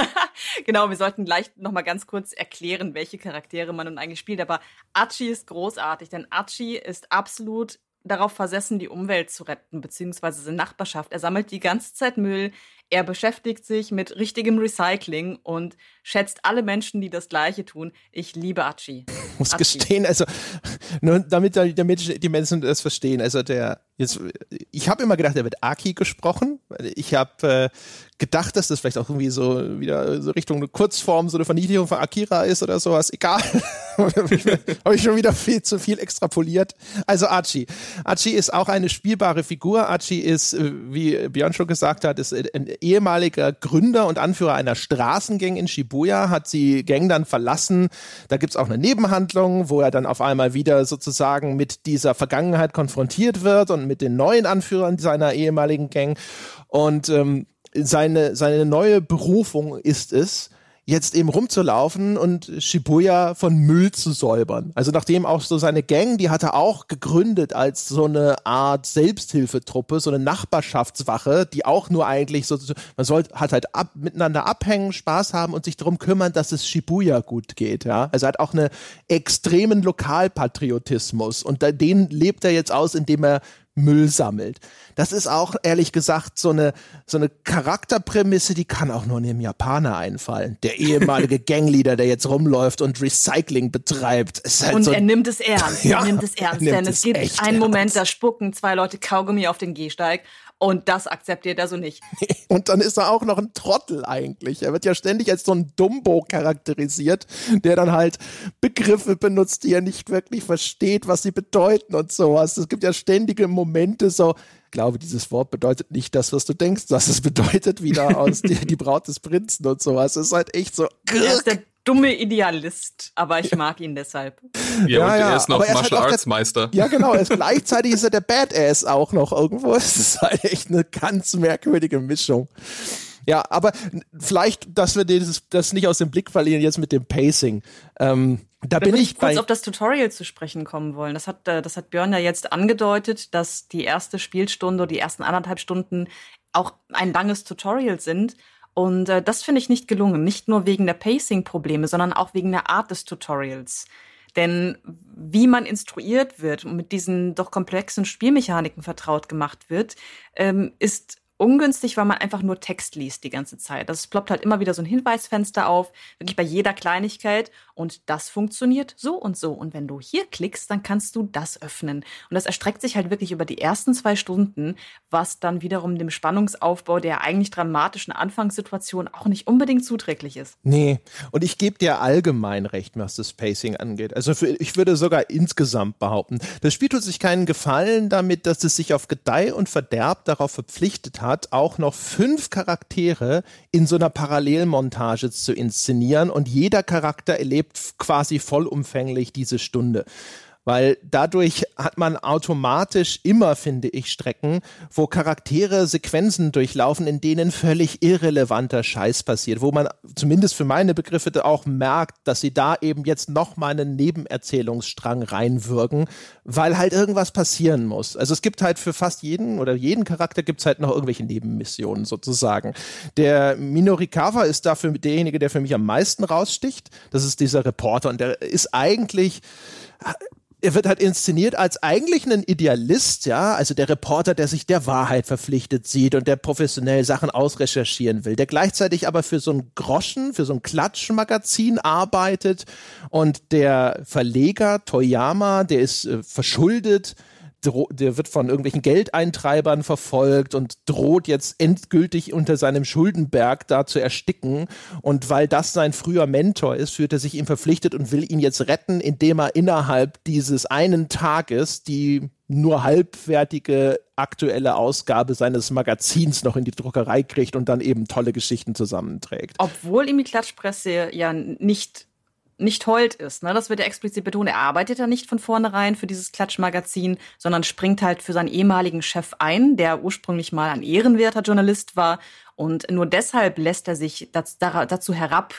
(laughs) genau, wir sollten gleich noch mal ganz kurz erklären, welche Charaktere man nun eigentlich spielt. Aber Archie ist großartig, denn Archie ist absolut darauf versessen, die Umwelt zu retten, beziehungsweise seine Nachbarschaft. Er sammelt die ganze Zeit Müll, er beschäftigt sich mit richtigem Recycling und schätzt alle Menschen, die das Gleiche tun. Ich liebe Archie. Ich muss Archie. gestehen, also nur damit, damit die Menschen das verstehen. Also der jetzt, ich habe immer gedacht, er wird Aki gesprochen. Ich habe äh, gedacht, dass das vielleicht auch irgendwie so wieder so Richtung eine Kurzform, so eine Verniedlichung von Akira ist oder sowas. Egal. (laughs) habe ich schon wieder viel zu viel extrapoliert. Also Archie. Archie ist auch eine spielbare Figur. Archie ist, äh, wie Björn schon gesagt hat, ist ein ehemaliger Gründer und Anführer einer Straßengang in Shibuya, hat die Gang dann verlassen. Da gibt's auch eine Nebenhandlung, wo er dann auf einmal wieder sozusagen mit dieser Vergangenheit konfrontiert wird und mit den neuen Anführern seiner ehemaligen Gang. Und ähm, seine, seine neue Berufung ist es, jetzt eben rumzulaufen und Shibuya von Müll zu säubern. Also nachdem auch so seine Gang, die hat er auch gegründet als so eine Art Selbsthilfetruppe, so eine Nachbarschaftswache, die auch nur eigentlich so, man soll, hat halt ab, miteinander abhängen, Spaß haben und sich darum kümmern, dass es Shibuya gut geht, ja. Also er hat auch einen extremen Lokalpatriotismus und den lebt er jetzt aus, indem er Müll sammelt. Das ist auch ehrlich gesagt so eine so eine Charakterprämisse, die kann auch nur einem Japaner einfallen. Der ehemalige (laughs) Gangleader, der jetzt rumläuft und Recycling betreibt. Halt und so er nimmt es ernst. (laughs) Ja, er nimmt es ernst, nimmt denn es, es gibt einen Moment, da spucken zwei Leute Kaugummi auf den Gehsteig und das akzeptiert er so nicht. (laughs) Und dann ist er auch noch ein Trottel eigentlich. Er wird ja ständig als so ein Dumbo charakterisiert, der dann halt Begriffe benutzt, die er nicht wirklich versteht, was sie bedeuten und sowas. Es gibt ja ständige Momente so, ich glaube, dieses Wort bedeutet nicht das, was du denkst, was es bedeutet, wieder (laughs) aus die, die Braut des Prinzen und sowas. Es ist halt echt so. Er ist der dumme Idealist, aber ich mag ihn deshalb. Ja, ja und ja, er ist noch er Martial halt Arts Meister. Ja, genau. Er ist, (laughs) gleichzeitig ist er der Badass auch noch irgendwo. (laughs) Es ist halt echt eine ganz merkwürdige Mischung. Ja, aber vielleicht, dass wir dieses, das nicht aus dem Blick verlieren jetzt mit dem Pacing. Ähm, da bin ich kurz auf das Tutorial zu sprechen kommen wollen. Das hat, äh, das hat Björn ja jetzt angedeutet, dass die erste Spielstunde oder die ersten anderthalb Stunden auch ein langes Tutorial sind. Und äh, das finde ich nicht gelungen. Nicht nur wegen der Pacing-Probleme, sondern auch wegen der Art des Tutorials. Denn wie man instruiert wird und mit diesen doch komplexen Spielmechaniken vertraut gemacht wird, ähm, ist ungünstig, weil man einfach nur Text liest die ganze Zeit. Das ploppt halt immer wieder so ein Hinweisfenster auf, wirklich bei jeder Kleinigkeit. Und das funktioniert so und so. Und wenn du hier klickst, dann kannst du das öffnen. Und das erstreckt sich halt wirklich über die ersten zwei Stunden, was dann wiederum dem Spannungsaufbau der eigentlich dramatischen Anfangssituation auch nicht unbedingt zuträglich ist. Nee. Und ich gebe dir allgemein recht, was das Pacing angeht. Also für, ich würde sogar insgesamt behaupten, das Spiel tut sich keinen Gefallen damit, dass es sich auf Gedeih und Verderb darauf verpflichtet hat, hat, auch noch fünf Charaktere in so einer Parallelmontage zu inszenieren. Und jeder Charakter erlebt quasi vollumfänglich diese Stunde weil dadurch hat man automatisch immer, finde ich, Strecken, wo Charaktere Sequenzen durchlaufen, in denen völlig irrelevanter Scheiß passiert, wo man zumindest für meine Begriffe auch merkt, dass sie da eben jetzt noch mal einen Nebenerzählungsstrang reinwirken, weil halt irgendwas passieren muss. Also es gibt halt für fast jeden oder jeden Charakter gibt es halt noch irgendwelche Nebenmissionen sozusagen. Der Minorikawa ist dafür derjenige, der für mich am meisten raussticht. Das ist dieser Reporter und der ist eigentlich er wird halt inszeniert als eigentlich ein Idealist, ja, also der Reporter, der sich der Wahrheit verpflichtet sieht und der professionell Sachen ausrecherchieren will, der gleichzeitig aber für so ein Groschen, für so ein Klatschmagazin arbeitet und der Verleger Toyama, der ist äh, verschuldet, der wird von irgendwelchen Geldeintreibern verfolgt und droht jetzt endgültig unter seinem Schuldenberg da zu ersticken. Und weil das sein früher Mentor ist, fühlt er sich ihm verpflichtet und will ihn jetzt retten, indem er innerhalb dieses einen Tages die nur halbfertige aktuelle Ausgabe seines Magazins noch in die Druckerei kriegt und dann eben tolle Geschichten zusammenträgt. Obwohl ihm die Klatschpresse ja nicht nicht hold ist. Ne? Das wird ja explizit betont. Er arbeitet ja nicht von vornherein für dieses Klatschmagazin, sondern springt halt für seinen ehemaligen Chef ein, der ursprünglich mal ein ehrenwerter Journalist war. Und nur deshalb lässt er sich dazu herab,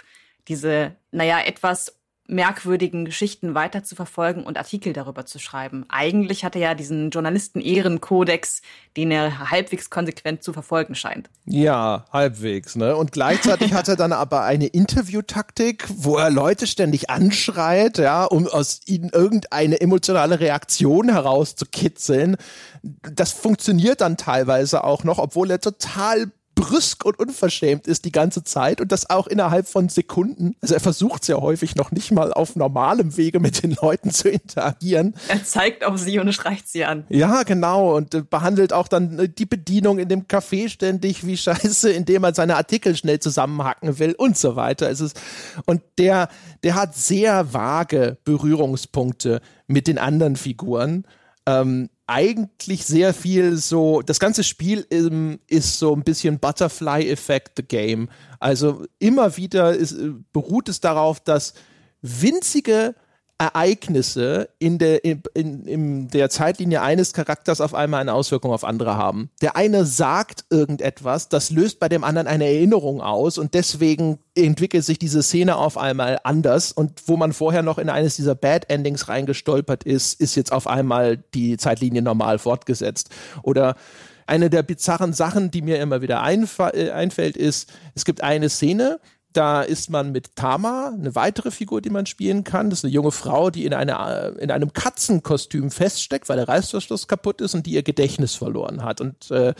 diese, naja, etwas merkwürdigen Geschichten weiter zu verfolgen und Artikel darüber zu schreiben. Eigentlich hat er ja diesen Journalisten-Ehrenkodex, den er halbwegs konsequent zu verfolgen scheint. Ja, halbwegs, ne? Und gleichzeitig hat er dann aber eine Interviewtaktik, wo er Leute ständig anschreit, ja, um aus ihnen irgendeine emotionale Reaktion herauszukitzeln. Das funktioniert dann teilweise auch noch, obwohl er total brüsk und unverschämt ist die ganze Zeit und das auch innerhalb von Sekunden. Also er versucht es ja häufig noch nicht mal auf normalem Wege mit den Leuten zu interagieren. Er zeigt auf sie und streicht sie an. Ja, genau. Und äh, behandelt auch dann äh, die Bedienung in dem Café ständig wie scheiße, indem er seine Artikel schnell zusammenhacken will und so weiter. Es ist, und der, der hat sehr vage Berührungspunkte mit den anderen Figuren. Ähm, eigentlich sehr viel so, das ganze Spiel ähm, ist so ein bisschen Butterfly-Effekt, the game. Also immer wieder ist, äh, beruht es darauf, dass winzige Ereignisse in der, in, in der Zeitlinie eines Charakters auf einmal eine Auswirkung auf andere haben. Der eine sagt irgendetwas, das löst bei dem anderen eine Erinnerung aus und deswegen entwickelt sich diese Szene auf einmal anders und wo man vorher noch in eines dieser Bad Endings reingestolpert ist, ist jetzt auf einmal die Zeitlinie normal fortgesetzt. Oder eine der bizarren Sachen, die mir immer wieder äh, einfällt, ist, es gibt eine Szene, da ist man mit Tama, eine weitere Figur, die man spielen kann. Das ist eine junge Frau, die in, eine, in einem Katzenkostüm feststeckt, weil der Reißverschluss kaputt ist und die ihr Gedächtnis verloren hat. Und äh,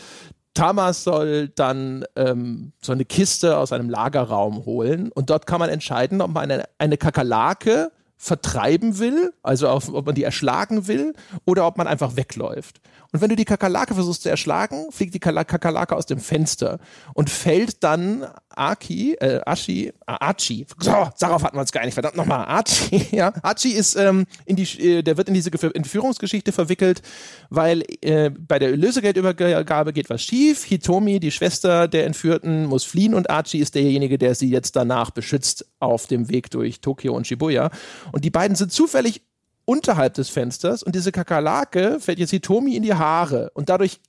Tama soll dann ähm, so eine Kiste aus einem Lagerraum holen und dort kann man entscheiden, ob man eine, eine Kakerlake vertreiben will, also auf, ob man die erschlagen will oder ob man einfach wegläuft. Und wenn du die Kakerlake versuchst zu erschlagen, fliegt die Kakerlake aus dem Fenster und fällt dann Aki, äh, Ashi, äh, Achi. So, darauf hatten wir uns gar nicht. Verdammt nochmal. Achi, (laughs) ja. Achi ist ähm, in die, äh, der wird in diese Entführungsgeschichte verwickelt, weil äh, bei der Lösegeldübergabe geht was schief. Hitomi, die Schwester der Entführten, muss fliehen und Achi ist derjenige, der sie jetzt danach beschützt auf dem Weg durch Tokio und Shibuya. Und die beiden sind zufällig unterhalb des Fensters und diese Kakerlake fällt jetzt Hitomi in die Haare und dadurch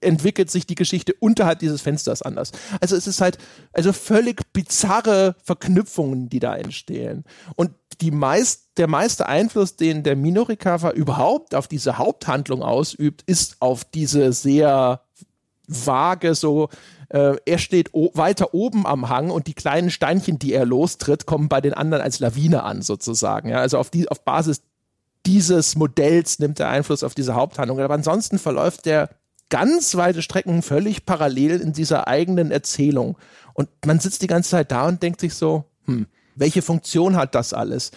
entwickelt sich die Geschichte unterhalb dieses Fensters anders. Also es ist halt also völlig bizarre Verknüpfungen, die da entstehen. Und die meist, der meiste Einfluss, den der Minorikawa überhaupt auf diese Haupthandlung ausübt, ist auf diese sehr vage so äh, er steht weiter oben am Hang und die kleinen Steinchen, die er lostritt, kommen bei den anderen als Lawine an sozusagen. Ja, also auf die auf Basis dieses Modells nimmt er Einfluss auf diese Haupthandlung. Aber ansonsten verläuft der ganz weite Strecken völlig parallel in dieser eigenen Erzählung. Und man sitzt die ganze Zeit da und denkt sich so, hm, welche Funktion hat das alles?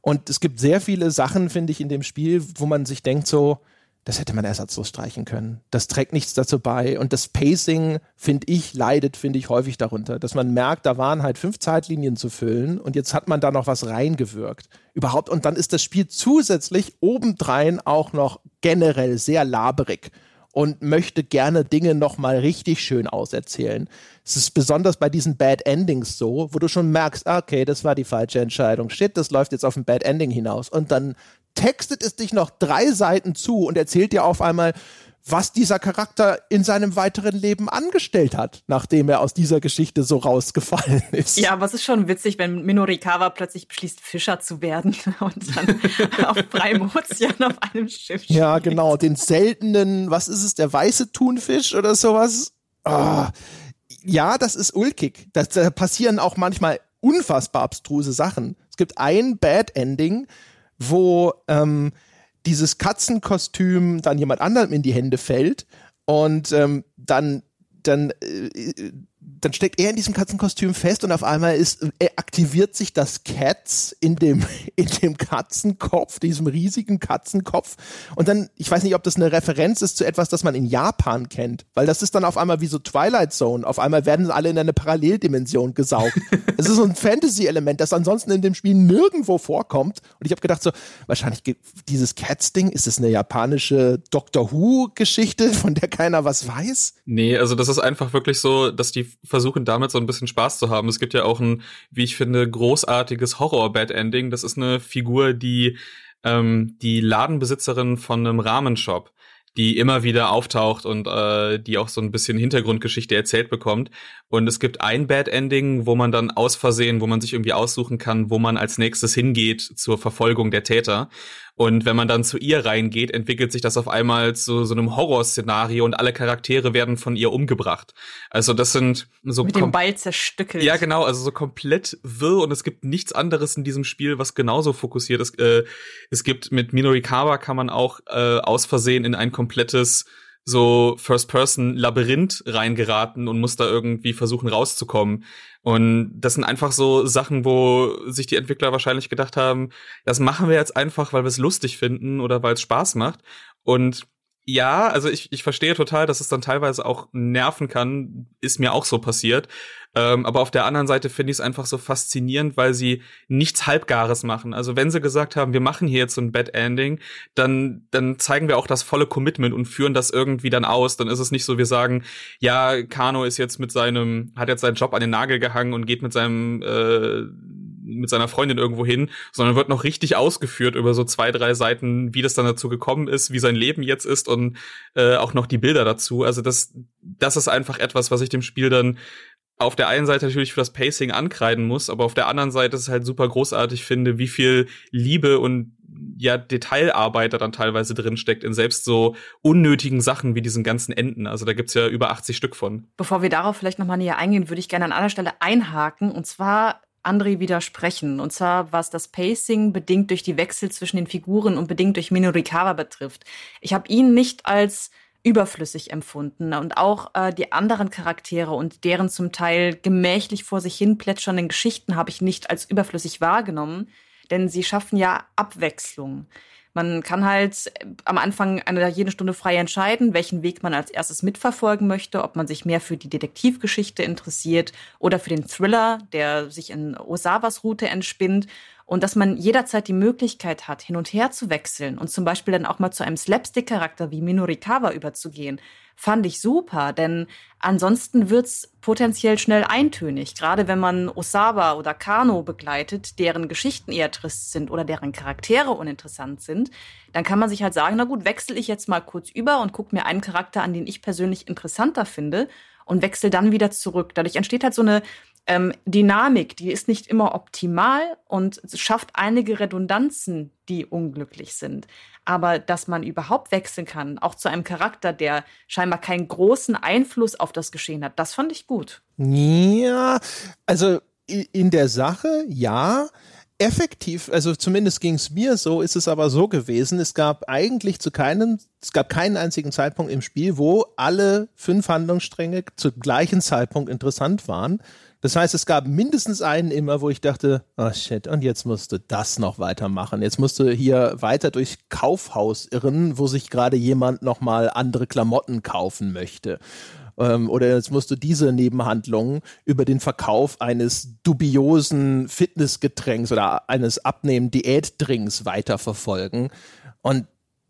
Und es gibt sehr viele Sachen, finde ich, in dem Spiel, wo man sich denkt so, das hätte man ersatzlos streichen können. Das trägt nichts dazu bei. Und das Pacing, finde ich, leidet, finde ich, häufig darunter. Dass man merkt, da waren halt fünf Zeitlinien zu füllen und jetzt hat man da noch was reingewirkt. Überhaupt. Und dann ist das Spiel zusätzlich obendrein auch noch generell sehr laberig und möchte gerne Dinge nochmal richtig schön auserzählen. Es ist besonders bei diesen Bad Endings so, wo du schon merkst, ah, okay, das war die falsche Entscheidung. Shit, das läuft jetzt auf ein Bad Ending hinaus. Und dann textet es dich noch drei Seiten zu und erzählt dir auf einmal, was dieser Charakter in seinem weiteren Leben angestellt hat, nachdem er aus dieser Geschichte so rausgefallen (laughs) ist. Ja, aber es ist schon witzig, wenn Minorikawa plötzlich beschließt, Fischer zu werden (laughs) und dann (laughs) auf freiem Ozean auf einem Schiff steht. Ja, genau, den seltenen, was ist es, der weiße Thunfisch oder sowas? Oh. Ja, das ist ulkig. Da passieren auch manchmal unfassbar abstruse Sachen. Es gibt ein Bad Ending, wo ähm, dieses Katzenkostüm dann jemand anderem in die Hände fällt und ähm, dann dann äh, dann steckt er in diesem Katzenkostüm fest und auf einmal ist, er aktiviert sich das Cats in dem, (laughs) in dem Katzenkopf, diesem riesigen Katzenkopf. Und dann, ich weiß nicht, ob das eine Referenz ist zu etwas, das man in Japan kennt, weil das ist dann auf einmal wie so Twilight Zone. Auf einmal werden alle in eine Paralleldimension gesaugt. (laughs) Es ist so ein Fantasy-Element, das ansonsten in dem Spiel nirgendwo vorkommt. Und ich habe gedacht so, wahrscheinlich dieses Cats-Ding, ist es eine japanische Doctor Who-Geschichte, von der keiner was weiß? Nee, also das ist einfach wirklich so, dass die versuchen damit so ein bisschen Spaß zu haben. Es gibt ja auch ein, wie ich finde, großartiges Horror-Bad-Ending. Das ist eine Figur, die ähm, die Ladenbesitzerin von einem Rahmenshop die immer wieder auftaucht und äh, die auch so ein bisschen Hintergrundgeschichte erzählt bekommt. Und es gibt ein Bad Ending, wo man dann aus Versehen, wo man sich irgendwie aussuchen kann, wo man als nächstes hingeht zur Verfolgung der Täter. Und wenn man dann zu ihr reingeht, entwickelt sich das auf einmal zu so einem Horrorszenario und alle Charaktere werden von ihr umgebracht. Also das sind so mit dem Ball zerstückelt. Ja, genau, also so komplett wirr und es gibt nichts anderes in diesem Spiel, was genauso fokussiert ist. Äh, es gibt mit Minorikawa kann man auch äh, aus Versehen in ein komplettes so First-Person-Labyrinth reingeraten und muss da irgendwie versuchen rauszukommen. Und das sind einfach so Sachen, wo sich die Entwickler wahrscheinlich gedacht haben, das machen wir jetzt einfach, weil wir es lustig finden oder weil es Spaß macht. Und ja, also ich, ich verstehe total, dass es dann teilweise auch nerven kann. Ist mir auch so passiert. Ähm, aber auf der anderen Seite finde ich es einfach so faszinierend, weil sie nichts Halbgares machen. Also wenn sie gesagt haben, wir machen hier jetzt so ein Bad Ending, dann, dann zeigen wir auch das volle Commitment und führen das irgendwie dann aus. Dann ist es nicht so, wir sagen, ja, Kano ist jetzt mit seinem, hat jetzt seinen Job an den Nagel gehangen und geht mit seinem äh, mit seiner Freundin irgendwo hin, sondern wird noch richtig ausgeführt über so zwei, drei Seiten, wie das dann dazu gekommen ist, wie sein Leben jetzt ist und äh, auch noch die Bilder dazu. Also das, das ist einfach etwas, was ich dem Spiel dann auf der einen Seite natürlich für das Pacing ankreiden muss, aber auf der anderen Seite ist es halt super großartig finde, wie viel Liebe und ja Detailarbeit da dann teilweise drin steckt in selbst so unnötigen Sachen wie diesen ganzen Enden. Also da gibt's ja über 80 Stück von. Bevor wir darauf vielleicht noch mal näher eingehen, würde ich gerne an einer Stelle einhaken und zwar André widersprechen. Und zwar, was das Pacing bedingt durch die Wechsel zwischen den Figuren und bedingt durch Minorikawa betrifft. Ich habe ihn nicht als überflüssig empfunden und auch äh, die anderen Charaktere und deren zum Teil gemächlich vor sich hin plätschernden Geschichten habe ich nicht als überflüssig wahrgenommen, denn sie schaffen ja Abwechslung. Man kann halt äh, am Anfang einer jede Stunde frei entscheiden, welchen Weg man als erstes mitverfolgen möchte, ob man sich mehr für die Detektivgeschichte interessiert oder für den Thriller, der sich in Osawas Route entspinnt. Und dass man jederzeit die Möglichkeit hat, hin und her zu wechseln und zum Beispiel dann auch mal zu einem Slapstick-Charakter wie Minorikawa überzugehen fand ich super, denn ansonsten wird's potenziell schnell eintönig, gerade wenn man Osawa oder Kano begleitet, deren Geschichten eher trist sind oder deren Charaktere uninteressant sind, dann kann man sich halt sagen, na gut, wechsle ich jetzt mal kurz über und gucke mir einen Charakter an, den ich persönlich interessanter finde und wechsle dann wieder zurück. Dadurch entsteht halt so eine ähm, Dynamik, die ist nicht immer optimal und schafft einige Redundanzen, die unglücklich sind. Aber dass man überhaupt wechseln kann, auch zu einem Charakter, der scheinbar keinen großen Einfluss auf das Geschehen hat, das fand ich gut. Ja, also in der Sache, ja effektiv, also zumindest ging es mir so, ist es aber so gewesen, es gab eigentlich zu keinem, es gab keinen einzigen Zeitpunkt im Spiel, wo alle fünf Handlungsstränge zu gleichen Zeitpunkt interessant waren. Das heißt, es gab mindestens einen immer, wo ich dachte, oh shit, und jetzt musst du das noch weitermachen. Jetzt musst du hier weiter durch Kaufhaus irren, wo sich gerade jemand nochmal andere Klamotten kaufen möchte. Ähm, oder jetzt musst du diese Nebenhandlungen über den Verkauf eines dubiosen Fitnessgetränks oder eines Abnehmen-Diätdrinks weiterverfolgen. Und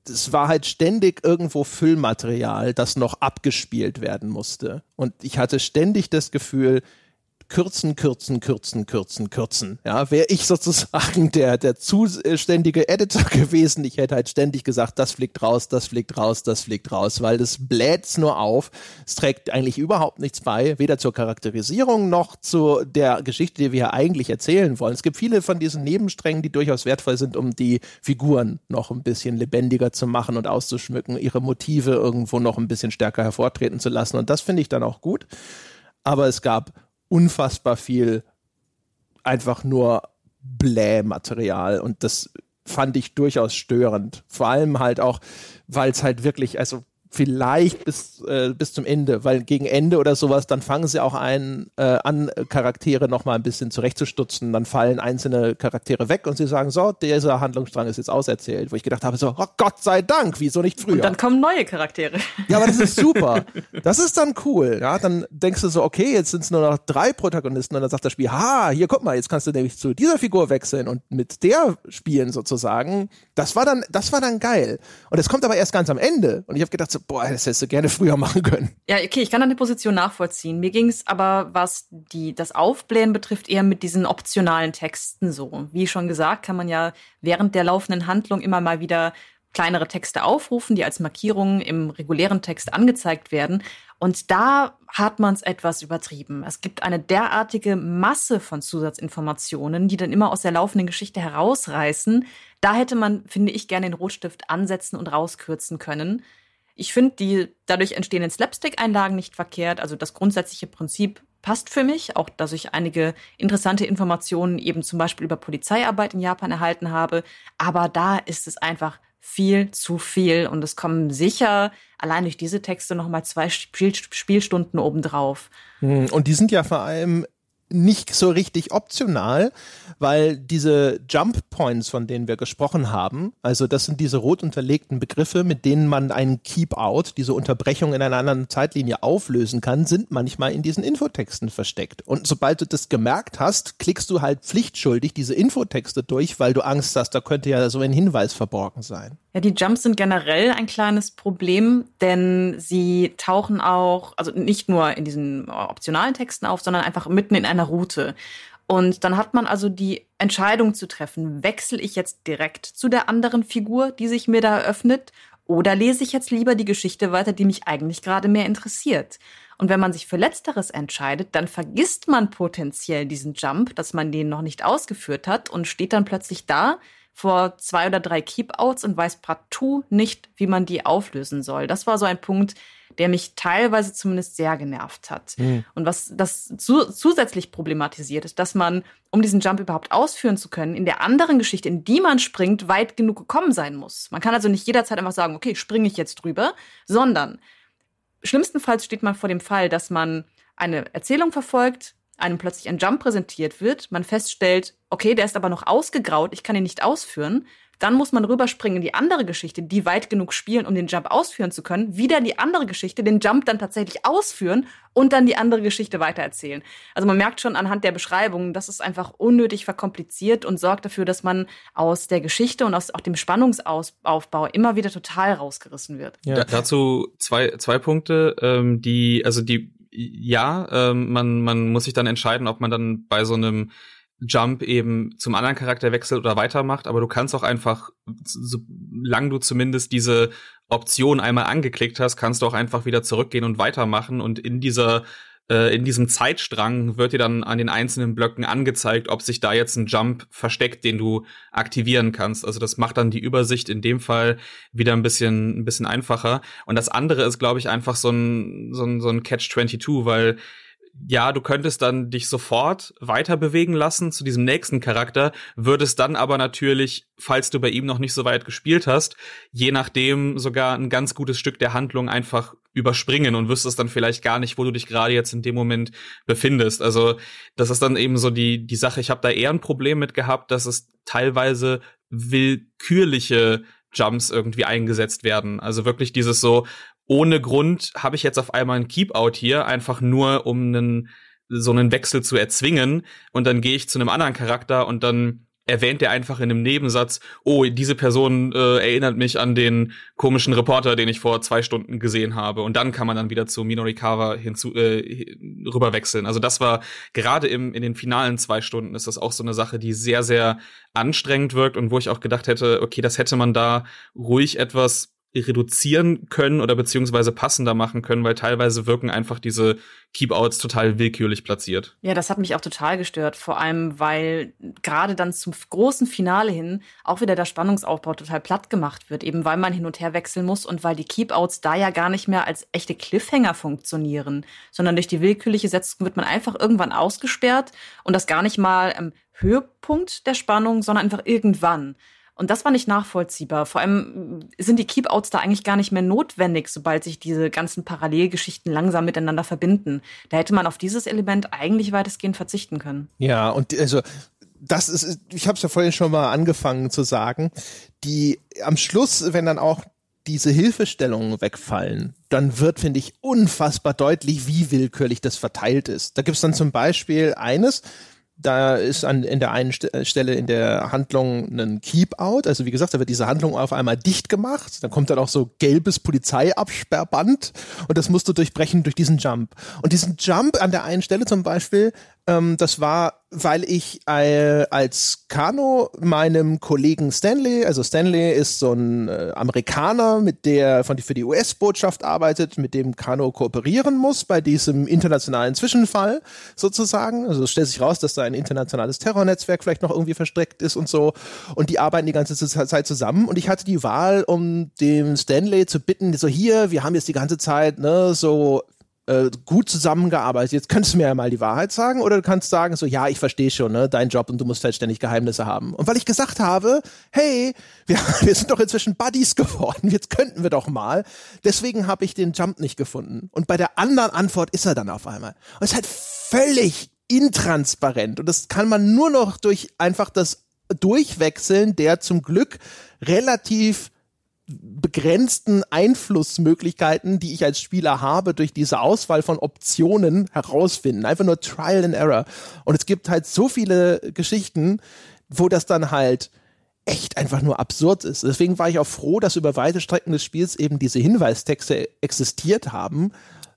es war halt ständig irgendwo Füllmaterial, das noch abgespielt werden musste. Und ich hatte ständig das Gefühl, kürzen, kürzen, kürzen, kürzen, kürzen. Ja, wäre ich sozusagen (laughs) der, der zuständige Editor gewesen, ich hätte halt ständig gesagt, das fliegt raus, das fliegt raus, das fliegt raus, weil das bläht's nur auf. Es trägt eigentlich überhaupt nichts bei, weder zur Charakterisierung noch zu der Geschichte, die wir eigentlich erzählen wollen. Es gibt viele von diesen Nebensträngen, die durchaus wertvoll sind, um die Figuren noch ein bisschen lebendiger zu machen und auszuschmücken, ihre Motive irgendwo noch ein bisschen stärker hervortreten zu lassen. Und das finde ich dann auch gut. Aber es gab unfassbar viel einfach nur Bläh-Material und das fand ich durchaus störend. Vor allem halt auch, weil es halt wirklich, also vielleicht bis, äh, bis zum Ende, weil gegen Ende oder sowas, dann fangen sie auch ein, äh, an, Charaktere nochmal ein bisschen zurechtzustutzen, dann fallen einzelne Charaktere weg und sie sagen, so, dieser Handlungsstrang ist jetzt auserzählt, wo ich gedacht habe, so, oh Gott sei Dank, wieso nicht früher? Und dann kommen neue Charaktere. Ja, aber das ist (laughs) super. Das ist dann cool, ja, dann denkst du so, okay, jetzt sind es nur noch drei Protagonisten und dann sagt das Spiel, ha, hier, guck mal, jetzt kannst du nämlich zu dieser Figur wechseln und mit der spielen sozusagen. Das war dann, das war dann geil. Und es kommt aber erst ganz am Ende und ich habe gedacht so, boah, das hättest du gerne früher machen können. Ja, okay, ich kann deine Position nachvollziehen. Mir ging es aber, was die, das Aufblähen betrifft, eher mit diesen optionalen Texten so. Wie schon gesagt, kann man ja während der laufenden Handlung immer mal wieder kleinere Texte aufrufen, die als Markierungen im regulären Text angezeigt werden. Und da hat man es etwas übertrieben. Es gibt eine derartige Masse von Zusatzinformationen, die dann immer aus der laufenden Geschichte herausreißen. Da hätte man, finde ich, gerne den Rotstift ansetzen und rauskürzen können. Ich finde die dadurch entstehenden Slapstick-Einlagen nicht verkehrt. Also das grundsätzliche Prinzip passt für mich, auch dass ich einige interessante Informationen eben zum Beispiel über Polizeiarbeit in Japan erhalten habe. Aber da ist es einfach viel zu viel und es kommen sicher allein durch diese Texte noch mal zwei Spiel Spielstunden obendrauf. Hm, und die sind ja vor allem nicht so richtig optional, weil diese Jump Points, von denen wir gesprochen haben, also das sind diese rot unterlegten Begriffe, mit denen man einen Keep Out, diese Unterbrechung in einer anderen Zeitlinie auflösen kann, sind manchmal in diesen Infotexten versteckt. Und sobald du das gemerkt hast, klickst du halt pflichtschuldig diese Infotexte durch, weil du Angst hast, da könnte ja so ein Hinweis verborgen sein. Ja, die Jumps sind generell ein kleines Problem, denn sie tauchen auch, also nicht nur in diesen optionalen Texten auf, sondern einfach mitten in einer Route. Und dann hat man also die Entscheidung zu treffen, wechsle ich jetzt direkt zu der anderen Figur, die sich mir da eröffnet, oder lese ich jetzt lieber die Geschichte weiter, die mich eigentlich gerade mehr interessiert. Und wenn man sich für Letzteres entscheidet, dann vergisst man potenziell diesen Jump, dass man den noch nicht ausgeführt hat und steht dann plötzlich da vor zwei oder drei Keepouts und weiß partout nicht, wie man die auflösen soll. Das war so ein Punkt, der mich teilweise zumindest sehr genervt hat. Mhm. Und was das zu, zusätzlich problematisiert ist, dass man, um diesen Jump überhaupt ausführen zu können, in der anderen Geschichte, in die man springt, weit genug gekommen sein muss. Man kann also nicht jederzeit einfach sagen, okay, springe ich jetzt drüber, sondern schlimmstenfalls steht man vor dem Fall, dass man eine Erzählung verfolgt, einem plötzlich ein Jump präsentiert wird, man feststellt, okay, der ist aber noch ausgegraut, ich kann ihn nicht ausführen, dann muss man rüberspringen in die andere Geschichte, die weit genug spielen, um den Jump ausführen zu können, wieder in die andere Geschichte, den Jump dann tatsächlich ausführen und dann die andere Geschichte weitererzählen. Also man merkt schon anhand der Beschreibungen, das ist einfach unnötig verkompliziert und sorgt dafür, dass man aus der Geschichte und aus auch dem Spannungsaufbau immer wieder total rausgerissen wird. Ja. dazu zwei, zwei Punkte, ähm, die, also die ja, ähm, man, man muss sich dann entscheiden, ob man dann bei so einem Jump eben zum anderen Charakter wechselt oder weitermacht, aber du kannst auch einfach, solange du zumindest diese Option einmal angeklickt hast, kannst du auch einfach wieder zurückgehen und weitermachen und in dieser äh, in diesem Zeitstrang wird dir dann an den einzelnen Blöcken angezeigt, ob sich da jetzt ein Jump versteckt, den du aktivieren kannst. Also das macht dann die Übersicht in dem Fall wieder ein bisschen, ein bisschen einfacher. Und das andere ist, glaube ich, einfach so ein, so ein, so ein Catch-22, weil ja, du könntest dann dich sofort weiter bewegen lassen zu diesem nächsten Charakter, würdest dann aber natürlich, falls du bei ihm noch nicht so weit gespielt hast, je nachdem sogar ein ganz gutes Stück der Handlung einfach überspringen und wüsstest dann vielleicht gar nicht, wo du dich gerade jetzt in dem Moment befindest. Also das ist dann eben so die die Sache. Ich habe da eher ein Problem mit gehabt, dass es teilweise willkürliche Jumps irgendwie eingesetzt werden. Also wirklich dieses so, ohne Grund habe ich jetzt auf einmal ein Keep-Out hier, einfach nur um einen, so einen Wechsel zu erzwingen. Und dann gehe ich zu einem anderen Charakter und dann erwähnt er einfach in einem Nebensatz, oh, diese Person äh, erinnert mich an den komischen Reporter, den ich vor zwei Stunden gesehen habe. Und dann kann man dann wieder zu Minorikawa hinzu äh, rüberwechseln. Also das war gerade im in den finalen zwei Stunden ist das auch so eine Sache, die sehr sehr anstrengend wirkt und wo ich auch gedacht hätte, okay, das hätte man da ruhig etwas reduzieren können oder beziehungsweise passender machen können, weil teilweise wirken einfach diese Keep-Outs total willkürlich platziert. Ja, das hat mich auch total gestört, vor allem weil gerade dann zum großen Finale hin auch wieder der Spannungsaufbau total platt gemacht wird, eben weil man hin und her wechseln muss und weil die Keep-Outs da ja gar nicht mehr als echte Cliffhanger funktionieren, sondern durch die willkürliche Setzung wird man einfach irgendwann ausgesperrt und das gar nicht mal am Höhepunkt der Spannung, sondern einfach irgendwann. Und das war nicht nachvollziehbar. Vor allem sind die Keep-Outs da eigentlich gar nicht mehr notwendig, sobald sich diese ganzen Parallelgeschichten langsam miteinander verbinden. Da hätte man auf dieses Element eigentlich weitestgehend verzichten können. Ja, und also das ist, ich habe es ja vorhin schon mal angefangen zu sagen, die am Schluss, wenn dann auch diese Hilfestellungen wegfallen, dann wird, finde ich, unfassbar deutlich, wie willkürlich das verteilt ist. Da gibt es dann zum Beispiel eines, da ist an, in der einen St Stelle in der Handlung ein Keep-Out. Also wie gesagt, da wird diese Handlung auf einmal dicht gemacht. Dann kommt dann auch so gelbes Polizeiabsperrband und das musst du durchbrechen durch diesen Jump. Und diesen Jump an der einen Stelle zum Beispiel, ähm, das war weil ich äh, als Kano meinem Kollegen Stanley, also Stanley ist so ein äh, Amerikaner, mit der von für die US-Botschaft arbeitet, mit dem Kano kooperieren muss bei diesem internationalen Zwischenfall sozusagen. Also stellt sich raus, dass da ein internationales Terrornetzwerk vielleicht noch irgendwie versteckt ist und so. Und die arbeiten die ganze Zeit zusammen. Und ich hatte die Wahl, um dem Stanley zu bitten, so hier, wir haben jetzt die ganze Zeit ne so äh, gut zusammengearbeitet. Jetzt könntest du mir ja mal die Wahrheit sagen oder du kannst sagen so, ja, ich verstehe schon, ne, dein Job und du musst halt ständig Geheimnisse haben. Und weil ich gesagt habe, hey, wir, (laughs) wir sind doch inzwischen Buddies geworden, jetzt könnten wir doch mal. Deswegen habe ich den Jump nicht gefunden. Und bei der anderen Antwort ist er dann auf einmal. Und es ist halt völlig intransparent. Und das kann man nur noch durch einfach das Durchwechseln der zum Glück relativ begrenzten Einflussmöglichkeiten, die ich als Spieler habe, durch diese Auswahl von Optionen herausfinden. Einfach nur Trial and Error. Und es gibt halt so viele Geschichten, wo das dann halt echt einfach nur absurd ist. Deswegen war ich auch froh, dass über weite Strecken des Spiels eben diese Hinweistexte existiert haben,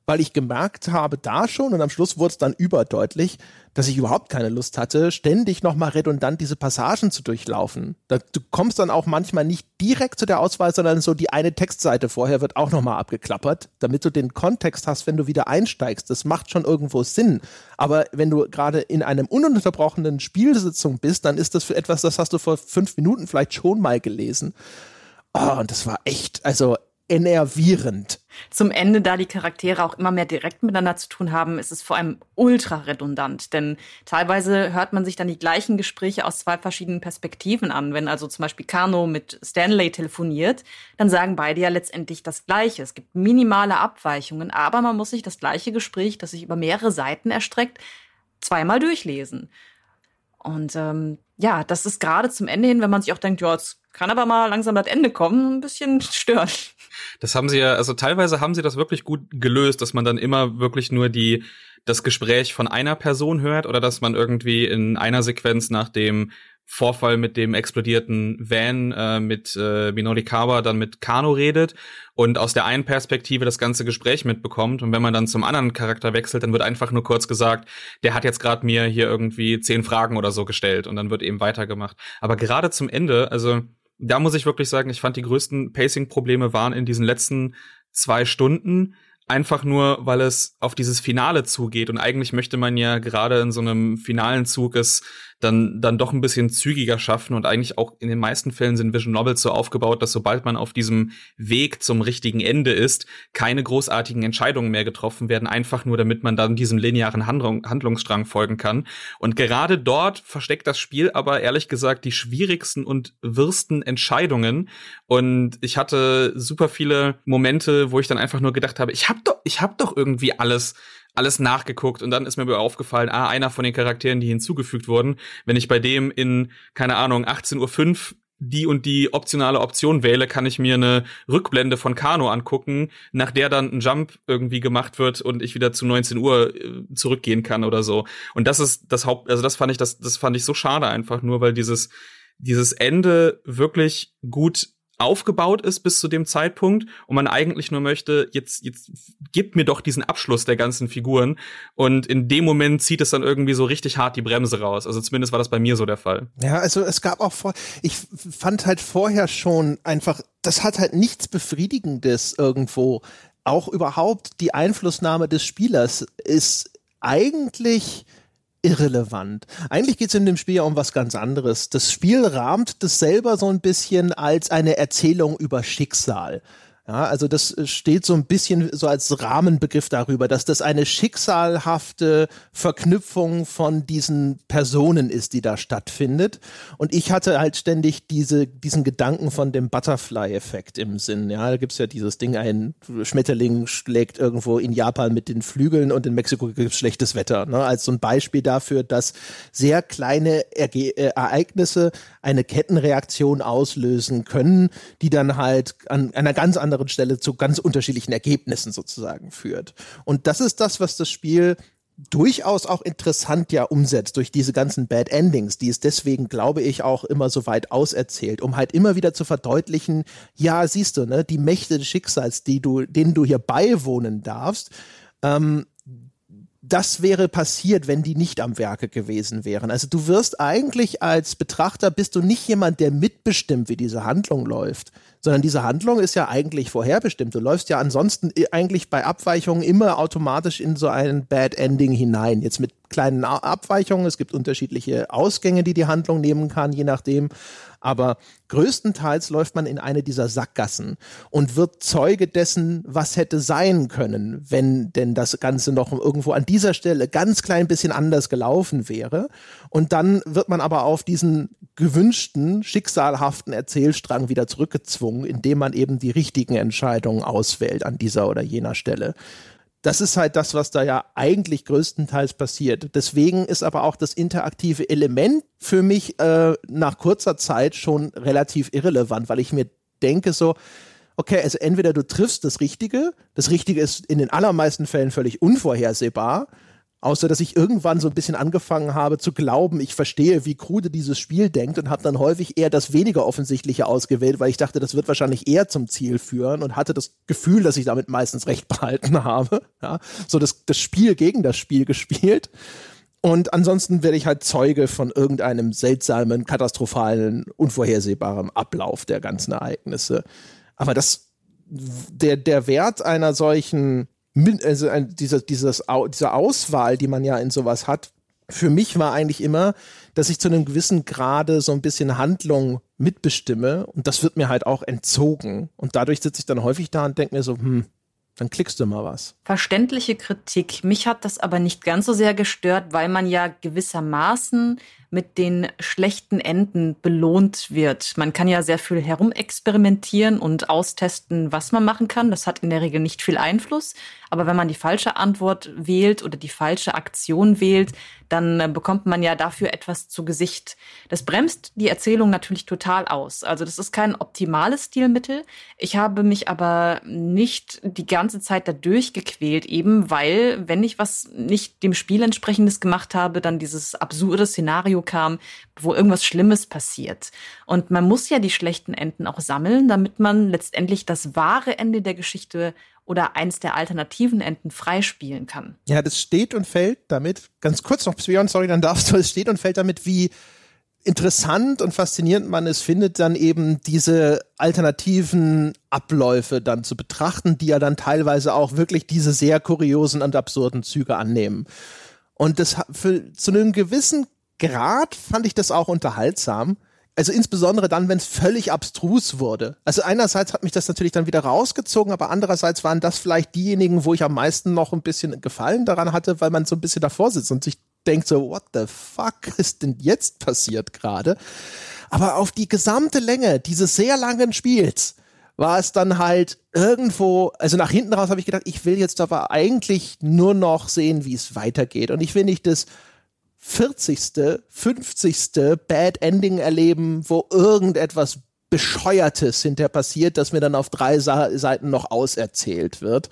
weil ich gemerkt habe da schon und am Schluss wurde es dann überdeutlich, dass ich überhaupt keine Lust hatte, ständig nochmal redundant diese Passagen zu durchlaufen. Da, du kommst dann auch manchmal nicht direkt zu der Auswahl, sondern so die eine Textseite vorher wird auch nochmal abgeklappert, damit du den Kontext hast, wenn du wieder einsteigst. Das macht schon irgendwo Sinn. Aber wenn du gerade in einem ununterbrochenen Spielsitzung bist, dann ist das für etwas, das hast du vor fünf Minuten vielleicht schon mal gelesen. Oh, und das war echt, also enervierend. Zum Ende, da die Charaktere auch immer mehr direkt miteinander zu tun haben, ist es vor allem ultra redundant. Denn teilweise hört man sich dann die gleichen Gespräche aus zwei verschiedenen Perspektiven an. Wenn also zum Beispiel Kano mit Stanley telefoniert, dann sagen beide ja letztendlich das Gleiche. Es gibt minimale Abweichungen, aber man muss sich das gleiche Gespräch, das sich über mehrere Seiten erstreckt, zweimal durchlesen. Und ähm, ja, das ist gerade zum Ende hin, wenn man sich auch denkt, ja, jetzt kann aber mal langsam das Ende kommen, ein bisschen (laughs) stören. Das haben sie ja, also teilweise haben sie das wirklich gut gelöst, dass man dann immer wirklich nur die das Gespräch von einer Person hört oder dass man irgendwie in einer Sequenz nach dem Vorfall mit dem explodierten Van äh, mit äh, Minori Kawa dann mit Kano redet und aus der einen Perspektive das ganze Gespräch mitbekommt und wenn man dann zum anderen Charakter wechselt, dann wird einfach nur kurz gesagt, der hat jetzt gerade mir hier irgendwie zehn Fragen oder so gestellt und dann wird eben weitergemacht. Aber gerade zum Ende, also da muss ich wirklich sagen, ich fand die größten Pacing-Probleme waren in diesen letzten zwei Stunden, einfach nur, weil es auf dieses Finale zugeht. Und eigentlich möchte man ja gerade in so einem finalen Zug es dann, dann doch ein bisschen zügiger schaffen. Und eigentlich auch in den meisten Fällen sind Vision Novels so aufgebaut, dass sobald man auf diesem Weg zum richtigen Ende ist, keine großartigen Entscheidungen mehr getroffen werden, einfach nur damit man dann diesem linearen Handlung, Handlungsstrang folgen kann. Und gerade dort versteckt das Spiel aber ehrlich gesagt die schwierigsten und wirsten Entscheidungen. Und ich hatte super viele Momente, wo ich dann einfach nur gedacht habe, ich hab doch, ich hab doch irgendwie alles alles nachgeguckt und dann ist mir aufgefallen, ah, einer von den Charakteren, die hinzugefügt wurden, wenn ich bei dem in, keine Ahnung, 18.05 Uhr die und die optionale Option wähle, kann ich mir eine Rückblende von Kano angucken, nach der dann ein Jump irgendwie gemacht wird und ich wieder zu 19 Uhr äh, zurückgehen kann oder so. Und das ist das Haupt, also das fand ich, das, das fand ich so schade einfach nur, weil dieses, dieses Ende wirklich gut aufgebaut ist bis zu dem Zeitpunkt und man eigentlich nur möchte, jetzt, jetzt gib mir doch diesen Abschluss der ganzen Figuren und in dem Moment zieht es dann irgendwie so richtig hart die Bremse raus. Also zumindest war das bei mir so der Fall. Ja, also es gab auch vor, ich fand halt vorher schon einfach, das hat halt nichts Befriedigendes irgendwo. Auch überhaupt die Einflussnahme des Spielers ist eigentlich irrelevant. Eigentlich geht es in dem Spiel ja um was ganz anderes. Das Spiel rahmt das selber so ein bisschen als eine Erzählung über Schicksal. Ja, also das steht so ein bisschen so als Rahmenbegriff darüber, dass das eine schicksalhafte Verknüpfung von diesen Personen ist, die da stattfindet. Und ich hatte halt ständig diese, diesen Gedanken von dem Butterfly-Effekt im Sinn. Ja, da gibt's ja dieses Ding, ein Schmetterling schlägt irgendwo in Japan mit den Flügeln und in Mexiko gibt's schlechtes Wetter. Ne? Als so ein Beispiel dafür, dass sehr kleine Erge äh, Ereignisse eine Kettenreaktion auslösen können, die dann halt an einer ganz anderen Stelle zu ganz unterschiedlichen Ergebnissen sozusagen führt. Und das ist das, was das Spiel durchaus auch interessant ja umsetzt durch diese ganzen Bad Endings, die es deswegen, glaube ich, auch immer so weit auserzählt, um halt immer wieder zu verdeutlichen, ja, siehst du, ne, die Mächte des Schicksals, die du, denen du hier beiwohnen darfst, ähm, das wäre passiert, wenn die nicht am Werke gewesen wären. Also du wirst eigentlich als Betrachter bist du nicht jemand, der mitbestimmt, wie diese Handlung läuft, sondern diese Handlung ist ja eigentlich vorherbestimmt. Du läufst ja ansonsten eigentlich bei Abweichungen immer automatisch in so ein Bad Ending hinein. Jetzt mit kleinen Abweichungen. Es gibt unterschiedliche Ausgänge, die die Handlung nehmen kann, je nachdem. Aber größtenteils läuft man in eine dieser Sackgassen und wird Zeuge dessen, was hätte sein können, wenn denn das Ganze noch irgendwo an dieser Stelle ganz klein bisschen anders gelaufen wäre. Und dann wird man aber auf diesen gewünschten, schicksalhaften Erzählstrang wieder zurückgezwungen, indem man eben die richtigen Entscheidungen auswählt an dieser oder jener Stelle das ist halt das, was da ja eigentlich größtenteils passiert. Deswegen ist aber auch das interaktive Element für mich äh, nach kurzer Zeit schon relativ irrelevant, weil ich mir denke so, okay, also entweder du triffst das Richtige, das Richtige ist in den allermeisten Fällen völlig unvorhersehbar, Außer dass ich irgendwann so ein bisschen angefangen habe zu glauben, ich verstehe, wie krude dieses Spiel denkt und habe dann häufig eher das weniger offensichtliche ausgewählt, weil ich dachte, das wird wahrscheinlich eher zum Ziel führen und hatte das Gefühl, dass ich damit meistens recht (laughs) behalten habe. Ja, so das, das Spiel gegen das Spiel gespielt. Und ansonsten werde ich halt Zeuge von irgendeinem seltsamen, katastrophalen, unvorhersehbaren Ablauf der ganzen Ereignisse. Aber das, der, der Wert einer solchen also ein, dieser, dieses, diese Auswahl, die man ja in sowas hat, für mich war eigentlich immer, dass ich zu einem gewissen Grade so ein bisschen Handlung mitbestimme und das wird mir halt auch entzogen. Und dadurch sitze ich dann häufig da und denke mir so, hm, dann klickst du mal was. Verständliche Kritik. Mich hat das aber nicht ganz so sehr gestört, weil man ja gewissermaßen mit den schlechten Enden belohnt wird. Man kann ja sehr viel herumexperimentieren und austesten, was man machen kann. Das hat in der Regel nicht viel Einfluss. Aber wenn man die falsche Antwort wählt oder die falsche Aktion wählt, dann äh, bekommt man ja dafür etwas zu Gesicht. Das bremst die Erzählung natürlich total aus. Also das ist kein optimales Stilmittel. Ich habe mich aber nicht die ganze Zeit dadurch gequält, eben weil, wenn ich was nicht dem Spiel entsprechendes gemacht habe, dann dieses absurde Szenario kam, wo irgendwas Schlimmes passiert. Und man muss ja die schlechten Enden auch sammeln, damit man letztendlich das wahre Ende der Geschichte oder eins der alternativen Enden freispielen kann. Ja, das steht und fällt damit, ganz kurz noch, Björn, sorry, dann darfst du, es steht und fällt damit, wie interessant und faszinierend man es findet, dann eben diese alternativen Abläufe dann zu betrachten, die ja dann teilweise auch wirklich diese sehr kuriosen und absurden Züge annehmen. Und das für, zu einem gewissen Grad fand ich das auch unterhaltsam. Also insbesondere dann, wenn es völlig abstrus wurde. Also einerseits hat mich das natürlich dann wieder rausgezogen, aber andererseits waren das vielleicht diejenigen, wo ich am meisten noch ein bisschen Gefallen daran hatte, weil man so ein bisschen davor sitzt und sich denkt so, what the fuck (laughs) ist denn jetzt passiert gerade? Aber auf die gesamte Länge dieses sehr langen Spiels war es dann halt irgendwo, also nach hinten raus habe ich gedacht, ich will jetzt aber eigentlich nur noch sehen, wie es weitergeht. Und ich will nicht das 40., 50. Bad Ending erleben, wo irgendetwas Bescheuertes hinter passiert, das mir dann auf drei Sa Seiten noch auserzählt wird.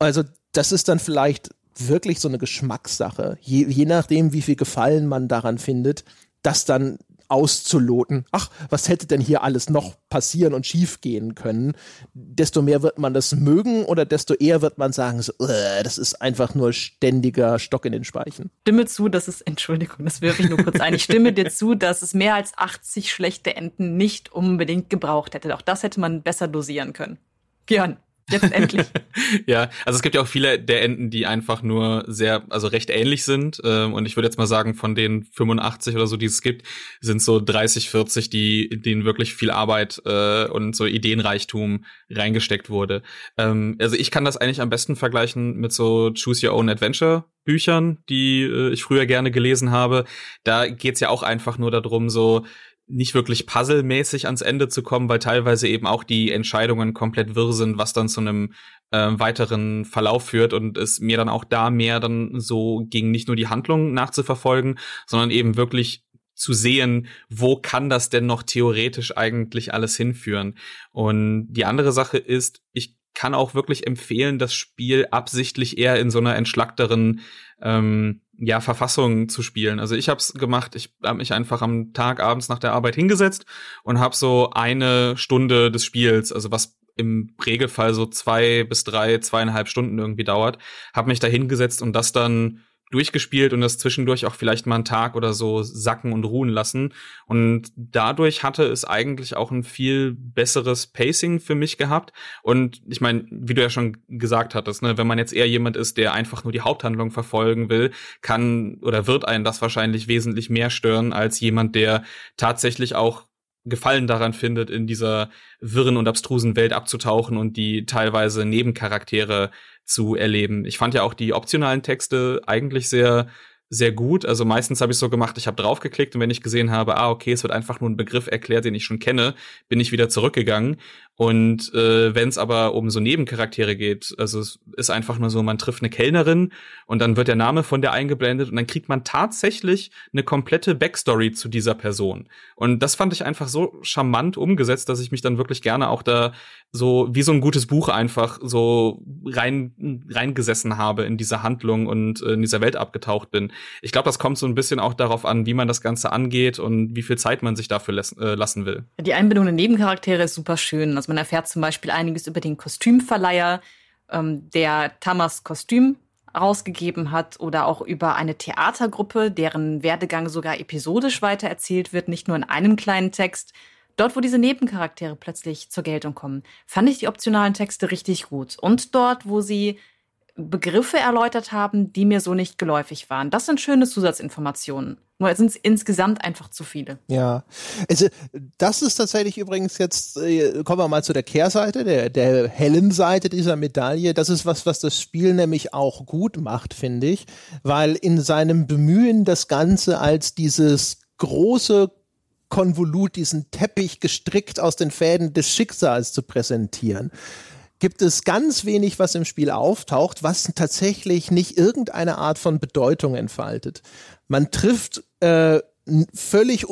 Also das ist dann vielleicht wirklich so eine Geschmackssache. Je, je nachdem, wie viel Gefallen man daran findet, das dann auszuloten, ach, was hätte denn hier alles noch passieren und schiefgehen können, desto mehr wird man das mögen oder desto eher wird man sagen, so, das ist einfach nur ständiger Stock in den Speichen. Stimme zu, dass es, (laughs) Entschuldigung, das wirf ich nur kurz ein, ich stimme dir zu, dass es mehr als 80 schlechte Enden nicht unbedingt gebraucht hätte. Auch das hätte man besser dosieren können. Björn. Jetzt endlich. (laughs) ja, also es gibt ja auch viele der Enden, die einfach nur sehr, also recht ähnlich sind. Ähm, und ich würde jetzt mal sagen, von den 85 oder so, die es gibt, sind so 30, 40, die, denen wirklich viel Arbeit äh, und so Ideenreichtum reingesteckt wurde. Ähm, also ich kann das eigentlich am besten vergleichen mit so Choose Your Own Adventure Büchern, die äh, ich früher gerne gelesen habe. Da geht's ja auch einfach nur darum, so nicht wirklich puzzlemäßig ans Ende zu kommen, weil teilweise eben auch die Entscheidungen komplett wirr sind, was dann zu einem äh, weiteren Verlauf führt und es mir dann auch da mehr dann so ging, nicht nur die Handlung nachzuverfolgen, sondern eben wirklich zu sehen, wo kann das denn noch theoretisch eigentlich alles hinführen. Und die andere Sache ist, ich kann auch wirklich empfehlen, das Spiel absichtlich eher in so einer entschlackteren ähm, ja, Verfassung zu spielen. Also ich habe es gemacht, ich habe mich einfach am Tag abends nach der Arbeit hingesetzt und habe so eine Stunde des Spiels, also was im Regelfall so zwei bis drei, zweieinhalb Stunden irgendwie dauert, habe mich da hingesetzt und das dann durchgespielt und das zwischendurch auch vielleicht mal einen Tag oder so sacken und ruhen lassen. Und dadurch hatte es eigentlich auch ein viel besseres Pacing für mich gehabt. Und ich meine, wie du ja schon gesagt hattest, ne, wenn man jetzt eher jemand ist, der einfach nur die Haupthandlung verfolgen will, kann oder wird einen das wahrscheinlich wesentlich mehr stören als jemand, der tatsächlich auch Gefallen daran findet, in dieser wirren und abstrusen Welt abzutauchen und die teilweise Nebencharaktere zu erleben. Ich fand ja auch die optionalen Texte eigentlich sehr sehr gut. Also meistens habe ich so gemacht, ich habe draufgeklickt und wenn ich gesehen habe, ah, okay, es wird einfach nur ein Begriff erklärt, den ich schon kenne, bin ich wieder zurückgegangen. Und äh, wenn es aber um so Nebencharaktere geht, also es ist einfach nur so, man trifft eine Kellnerin und dann wird der Name von der eingeblendet und dann kriegt man tatsächlich eine komplette Backstory zu dieser Person. Und das fand ich einfach so charmant umgesetzt, dass ich mich dann wirklich gerne auch da so wie so ein gutes Buch einfach so rein reingesessen habe in diese Handlung und in dieser Welt abgetaucht bin. Ich glaube, das kommt so ein bisschen auch darauf an, wie man das Ganze angeht und wie viel Zeit man sich dafür äh, lassen will. Die Einbindung der Nebencharaktere ist super schön. Also man erfährt zum Beispiel einiges über den Kostümverleiher, ähm, der Tamas Kostüm rausgegeben hat oder auch über eine Theatergruppe, deren Werdegang sogar episodisch weitererzählt wird, nicht nur in einem kleinen Text. Dort, wo diese Nebencharaktere plötzlich zur Geltung kommen, fand ich die optionalen Texte richtig gut. Und dort, wo sie Begriffe erläutert haben, die mir so nicht geläufig waren. Das sind schöne Zusatzinformationen. Nur sind es insgesamt einfach zu viele. Ja, also das ist tatsächlich übrigens jetzt, äh, kommen wir mal zu der Kehrseite, der, der hellen Seite dieser Medaille. Das ist was, was das Spiel nämlich auch gut macht, finde ich, weil in seinem Bemühen, das Ganze als dieses große Konvolut, diesen Teppich gestrickt aus den Fäden des Schicksals zu präsentieren, gibt es ganz wenig, was im Spiel auftaucht, was tatsächlich nicht irgendeine Art von Bedeutung entfaltet. Man trifft äh, völlig,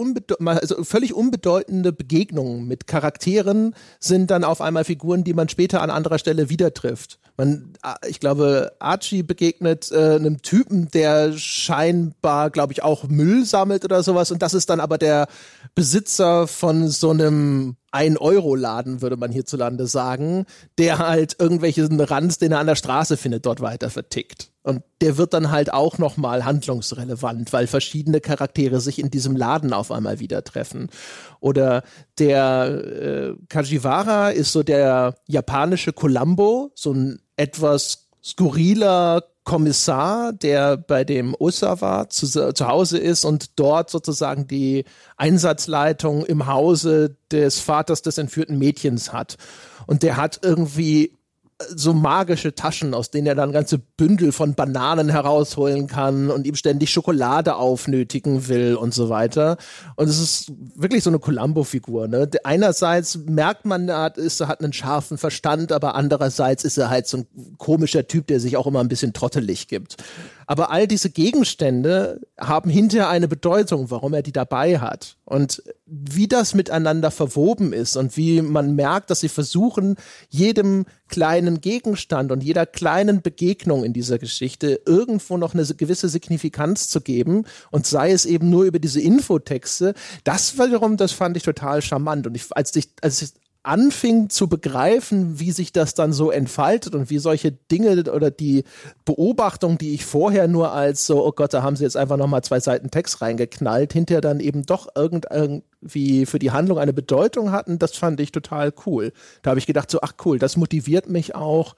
also völlig unbedeutende Begegnungen mit Charakteren sind dann auf einmal Figuren, die man später an anderer Stelle wieder trifft. Man, ich glaube, Archie begegnet äh, einem Typen, der scheinbar, glaube ich, auch Müll sammelt oder sowas. Und das ist dann aber der Besitzer von so einem ein-Euro-Laden, würde man hierzulande sagen, der halt irgendwelchen Ranz, den er an der Straße findet, dort weiter vertickt. Und der wird dann halt auch nochmal handlungsrelevant, weil verschiedene Charaktere sich in diesem Laden auf einmal wieder treffen. Oder der äh, Kajiwara ist so der japanische Columbo, so ein etwas skurriler Kommissar, der bei dem Osawa zu, zu Hause ist und dort sozusagen die Einsatzleitung im Hause des Vaters des entführten Mädchens hat. Und der hat irgendwie so magische Taschen, aus denen er dann ganze Bündel von Bananen herausholen kann und ihm ständig Schokolade aufnötigen will und so weiter. Und es ist wirklich so eine Columbo-Figur. Ne? Einerseits merkt man, er hat, ist, er hat einen scharfen Verstand, aber andererseits ist er halt so ein komischer Typ, der sich auch immer ein bisschen trottelig gibt. Aber all diese Gegenstände haben hinterher eine Bedeutung, warum er die dabei hat. Und wie das miteinander verwoben ist und wie man merkt, dass sie versuchen, jedem kleinen Gegenstand und jeder kleinen Begegnung in dieser Geschichte irgendwo noch eine gewisse Signifikanz zu geben und sei es eben nur über diese Infotexte, das wiederum, das fand ich total charmant. Und ich, als ich, als ich anfing zu begreifen, wie sich das dann so entfaltet und wie solche Dinge oder die Beobachtung, die ich vorher nur als so, oh Gott, da haben sie jetzt einfach nochmal zwei Seiten Text reingeknallt, hinterher dann eben doch irgendwie für die Handlung eine Bedeutung hatten, das fand ich total cool. Da habe ich gedacht, so, ach cool, das motiviert mich auch,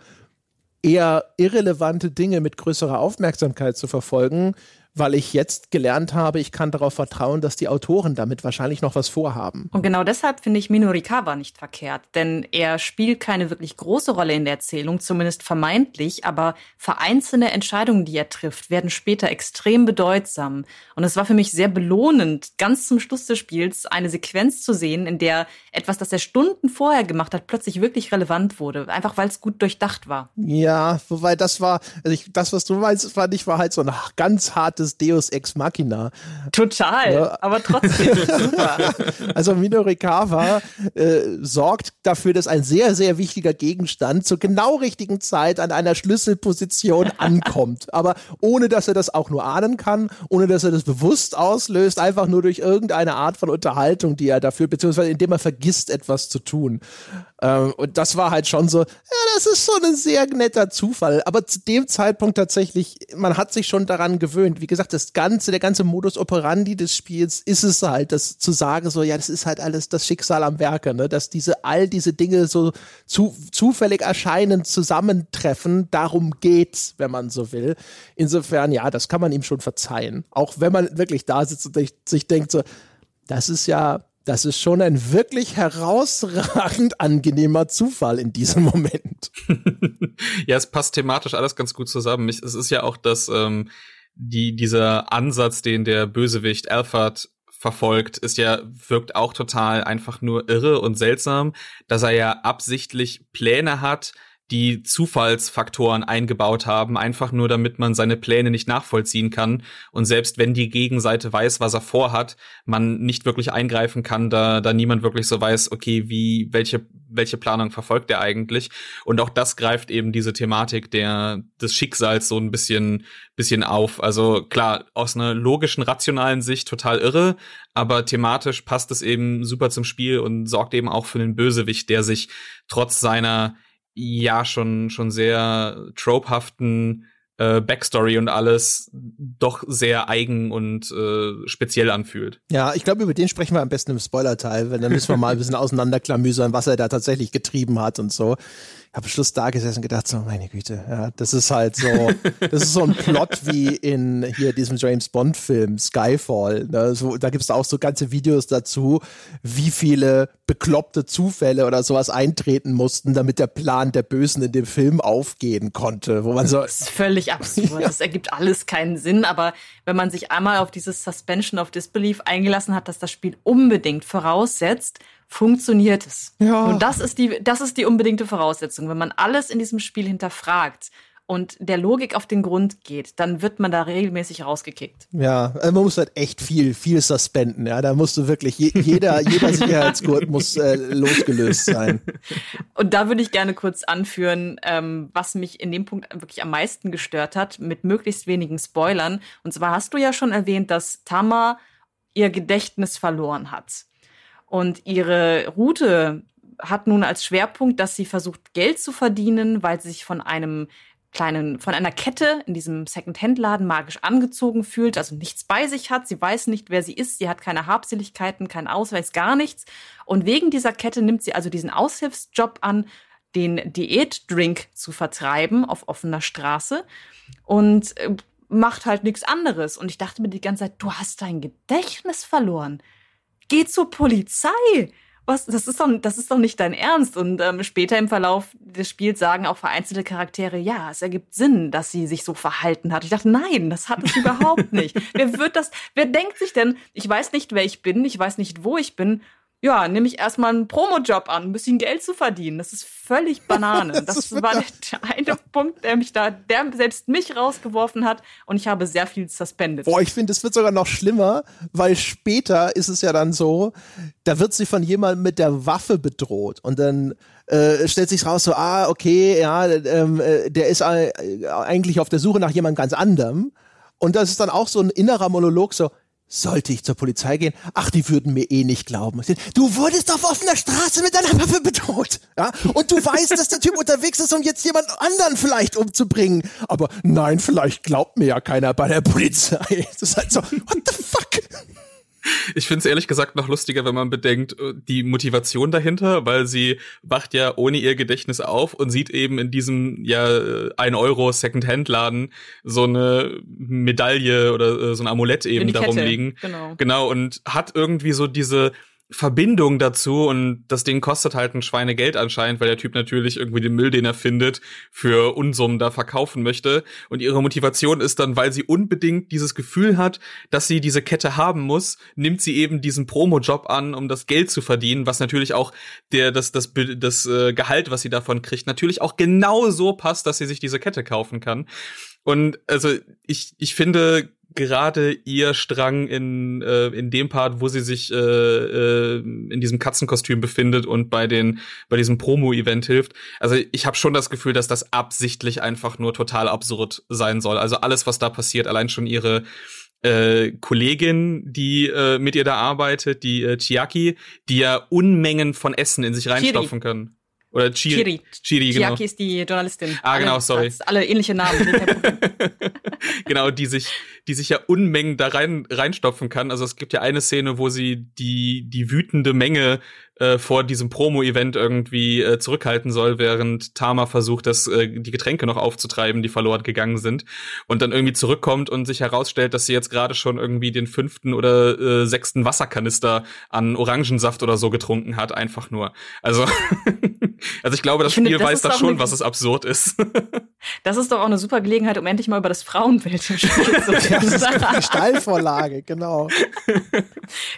eher irrelevante Dinge mit größerer Aufmerksamkeit zu verfolgen, weil ich jetzt gelernt habe, ich kann darauf vertrauen, dass die Autoren damit wahrscheinlich noch was vorhaben. Und genau deshalb finde ich Minorikawa nicht verkehrt, denn er spielt keine wirklich große Rolle in der Erzählung, zumindest vermeintlich, aber vereinzelte Entscheidungen, die er trifft, werden später extrem bedeutsam. Und es war für mich sehr belohnend, ganz zum Schluss des Spiels eine Sequenz zu sehen, in der etwas, das er Stunden vorher gemacht hat, plötzlich wirklich relevant wurde, einfach weil es gut durchdacht war. Ja, wobei das war, also ich, das, was du meinst, fand ich, war halt so ein ganz hartes des Deus Ex Machina. Total, ja. aber trotzdem (laughs) super. Also Minorikawa äh, sorgt dafür, dass ein sehr, sehr wichtiger Gegenstand zur genau richtigen Zeit an einer Schlüsselposition (laughs) ankommt. Aber ohne, dass er das auch nur ahnen kann, ohne, dass er das bewusst auslöst, einfach nur durch irgendeine Art von Unterhaltung, die er dafür, beziehungsweise indem er vergisst, etwas zu tun. Ähm, und das war halt schon so, ja, das ist schon ein sehr netter Zufall. Aber zu dem Zeitpunkt tatsächlich, man hat sich schon daran gewöhnt. Wie gesagt, das ganze, der ganze Modus operandi des Spiels ist es halt, das zu sagen, so, ja, das ist halt alles das Schicksal am Werke, ne, dass diese, all diese Dinge so zu, zufällig erscheinen, zusammentreffen, darum geht's, wenn man so will. Insofern, ja, das kann man ihm schon verzeihen. Auch wenn man wirklich da sitzt und sich denkt so, das ist ja, das ist schon ein wirklich herausragend angenehmer Zufall in diesem Moment. (laughs) ja, es passt thematisch alles ganz gut zusammen. es ist ja auch das, ähm, die, dieser Ansatz, den der Bösewicht Alphard verfolgt, ist ja, wirkt auch total einfach nur irre und seltsam, dass er ja absichtlich Pläne hat, die Zufallsfaktoren eingebaut haben, einfach nur damit man seine Pläne nicht nachvollziehen kann. Und selbst wenn die Gegenseite weiß, was er vorhat, man nicht wirklich eingreifen kann, da, da niemand wirklich so weiß, okay, wie, welche, welche Planung verfolgt er eigentlich. Und auch das greift eben diese Thematik der, des Schicksals so ein bisschen, bisschen auf. Also klar, aus einer logischen, rationalen Sicht total irre, aber thematisch passt es eben super zum Spiel und sorgt eben auch für den Bösewicht, der sich trotz seiner ja schon, schon sehr tropehaften äh, Backstory und alles doch sehr eigen und äh, speziell anfühlt. Ja, ich glaube, über den sprechen wir am besten im Spoiler-Teil, weil dann müssen wir mal ein bisschen (laughs) auseinanderklamüsern, was er da tatsächlich getrieben hat und so habe am Schluss da gesessen und gedacht, so, meine Güte, ja, das ist halt so, das ist so ein Plot wie in hier diesem James Bond-Film Skyfall. Ne? So, da gibt es auch so ganze Videos dazu, wie viele bekloppte Zufälle oder sowas eintreten mussten, damit der Plan der Bösen in dem Film aufgehen konnte. Wo man so. Das ist völlig absurd. Ja. Das ergibt alles keinen Sinn, aber wenn man sich einmal auf dieses Suspension of Disbelief eingelassen hat, dass das Spiel unbedingt voraussetzt, funktioniert es. Ja. Und das ist die, das ist die unbedingte Voraussetzung. Wenn man alles in diesem Spiel hinterfragt und der Logik auf den Grund geht, dann wird man da regelmäßig rausgekickt. Ja, also man muss halt echt viel, viel suspenden. Ja, da musst du wirklich je, jeder, jeder (laughs) Sicherheitsgurt muss äh, losgelöst sein. Und da würde ich gerne kurz anführen, ähm, was mich in dem Punkt wirklich am meisten gestört hat, mit möglichst wenigen Spoilern. Und zwar hast du ja schon erwähnt, dass Tama ihr Gedächtnis verloren hat. Und ihre Route hat nun als Schwerpunkt, dass sie versucht, Geld zu verdienen, weil sie sich von einem kleinen, von einer Kette in diesem Second-Hand-Laden magisch angezogen fühlt, also nichts bei sich hat. Sie weiß nicht, wer sie ist. Sie hat keine Habseligkeiten, keinen Ausweis, gar nichts. Und wegen dieser Kette nimmt sie also diesen Aushilfsjob an, den Diätdrink zu vertreiben auf offener Straße und äh, macht halt nichts anderes. Und ich dachte mir die ganze Zeit, du hast dein Gedächtnis verloren geh zur Polizei. Was, das ist doch, das ist doch nicht dein Ernst. Und ähm, später im Verlauf des Spiels sagen auch vereinzelte Charaktere, ja, es ergibt Sinn, dass sie sich so verhalten hat. Ich dachte, nein, das hat es überhaupt nicht. Wer wird das, wer denkt sich denn, ich weiß nicht, wer ich bin, ich weiß nicht, wo ich bin ja, nehme ich erstmal einen Promo-Job an, ein bisschen Geld zu verdienen. Das ist völlig (laughs) Banane. Das, war der, eine (laughs) Punkt, der mich da, der selbst mich rausgeworfen hat und ich habe sehr viel suspended. Boah, ich finde, es wird sogar noch schlimmer, weil später ist es ja dann so, da wird sie von jemandem mit der Waffe bedroht und dann äh, stellt sich raus so, ah, okay, ja, ähm, äh, der ist äh, eigentlich auf der Suche nach jemand ganz anderem und das ist dann auch so ein innerer Monolog so, sollte ich zur Polizei gehen? Ach, die würden mir eh nicht glauben. Du wurdest auf offener Straße mit deiner Waffe bedroht. Ja? Und du weißt, dass der Typ unterwegs ist, um jetzt jemand anderen vielleicht umzubringen. Aber nein, vielleicht glaubt mir ja keiner bei der Polizei. Das ist halt so, what the fuck? Ich finde es ehrlich gesagt noch lustiger, wenn man bedenkt, äh, die Motivation dahinter, weil sie wacht ja ohne ihr Gedächtnis auf und sieht eben in diesem ja 1 Euro Second-Hand-Laden so eine Medaille oder äh, so ein Amulett eben darum liegen. Genau. genau, und hat irgendwie so diese Verbindung dazu und das Ding kostet halt ein Schweinegeld anscheinend, weil der Typ natürlich irgendwie den Müll, den er findet, für Unsummen da verkaufen möchte. Und ihre Motivation ist dann, weil sie unbedingt dieses Gefühl hat, dass sie diese Kette haben muss, nimmt sie eben diesen Promo-Job an, um das Geld zu verdienen, was natürlich auch der, das, das, das, das äh, Gehalt, was sie davon kriegt, natürlich auch genau so passt, dass sie sich diese Kette kaufen kann. Und also ich, ich finde, gerade ihr Strang in, äh, in dem Part, wo sie sich äh, äh, in diesem Katzenkostüm befindet und bei den bei diesem Promo-Event hilft. Also ich habe schon das Gefühl, dass das absichtlich einfach nur total absurd sein soll. Also alles, was da passiert, allein schon ihre äh, Kollegin, die äh, mit ihr da arbeitet, die äh, Chiaki, die ja Unmengen von Essen in sich reinstopfen Chiri. können. Oder Chiri. Chiri, Chiri genau. Chiaki ist die Journalistin. Ah, genau, sorry. Alle ähnliche Namen. (laughs) genau, die sich, die sich ja Unmengen da rein reinstopfen kann. Also es gibt ja eine Szene, wo sie die die wütende Menge äh, vor diesem Promo-Event irgendwie äh, zurückhalten soll, während Tama versucht, das äh, die Getränke noch aufzutreiben, die verloren gegangen sind, und dann irgendwie zurückkommt und sich herausstellt, dass sie jetzt gerade schon irgendwie den fünften oder äh, sechsten Wasserkanister an Orangensaft oder so getrunken hat, einfach nur. Also (laughs) Also ich glaube, das ich Spiel finde, das weiß da schon, was es absurd ist. (laughs) Das ist doch auch eine super Gelegenheit, um endlich mal über das Frauenbild zu sprechen. (laughs) ja, das (laughs) ist die Steilvorlage, genau. (laughs)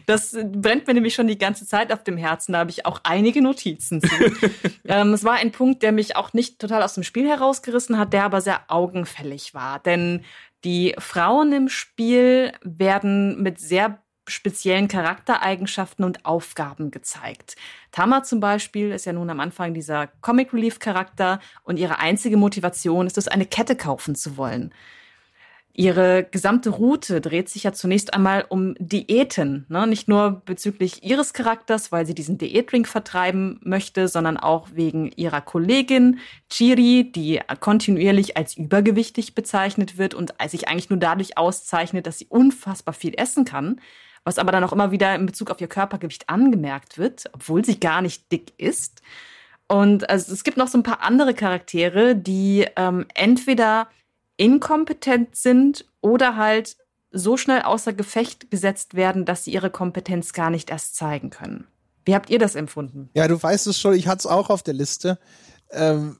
Das brennt mir nämlich schon die ganze Zeit auf dem Herzen. Da habe ich auch einige Notizen zu. (laughs) ähm, es war ein Punkt, der mich auch nicht total aus dem Spiel herausgerissen hat, der aber sehr augenfällig war. Denn die Frauen im Spiel werden mit sehr speziellen Charaktereigenschaften und Aufgaben gezeigt. Tama zum Beispiel ist ja nun am Anfang dieser Comic Relief Charakter und ihre einzige Motivation ist es, eine Kette kaufen zu wollen. Ihre gesamte Route dreht sich ja zunächst einmal um Diäten. Ne? Nicht nur bezüglich ihres Charakters, weil sie diesen Diätdrink vertreiben möchte, sondern auch wegen ihrer Kollegin Chiri, die kontinuierlich als übergewichtig bezeichnet wird und sich eigentlich nur dadurch auszeichnet, dass sie unfassbar viel essen kann was aber dann auch immer wieder in Bezug auf ihr Körpergewicht angemerkt wird, obwohl sie gar nicht dick ist. Und also es gibt noch so ein paar andere Charaktere, die ähm, entweder inkompetent sind oder halt so schnell außer Gefecht gesetzt werden, dass sie ihre Kompetenz gar nicht erst zeigen können. Wie habt ihr das empfunden? Ja, du weißt es schon, ich hatte es auch auf der Liste. Ähm,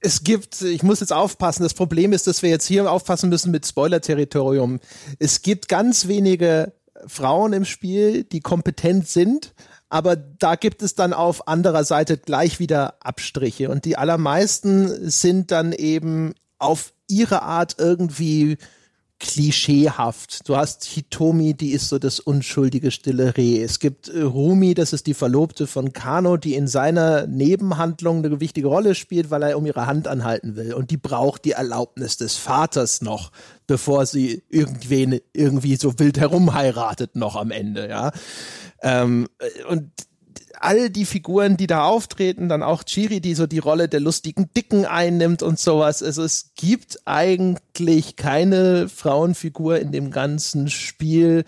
es gibt, ich muss jetzt aufpassen, das Problem ist, dass wir jetzt hier aufpassen müssen mit Spoiler-Territorium. Es gibt ganz wenige Frauen im Spiel, die kompetent sind, aber da gibt es dann auf anderer Seite gleich wieder Abstriche und die allermeisten sind dann eben auf ihre Art irgendwie klischeehaft. Du hast Hitomi, die ist so das unschuldige stille Reh. Es gibt äh, Rumi, das ist die Verlobte von Kano, die in seiner Nebenhandlung eine wichtige Rolle spielt, weil er um ihre Hand anhalten will. Und die braucht die Erlaubnis des Vaters noch, bevor sie irgendwen irgendwie so wild herumheiratet noch am Ende, ja. Ähm, äh, und all die Figuren, die da auftreten, dann auch Chiri, die so die Rolle der lustigen Dicken einnimmt und sowas. Also es gibt eigentlich keine Frauenfigur in dem ganzen Spiel,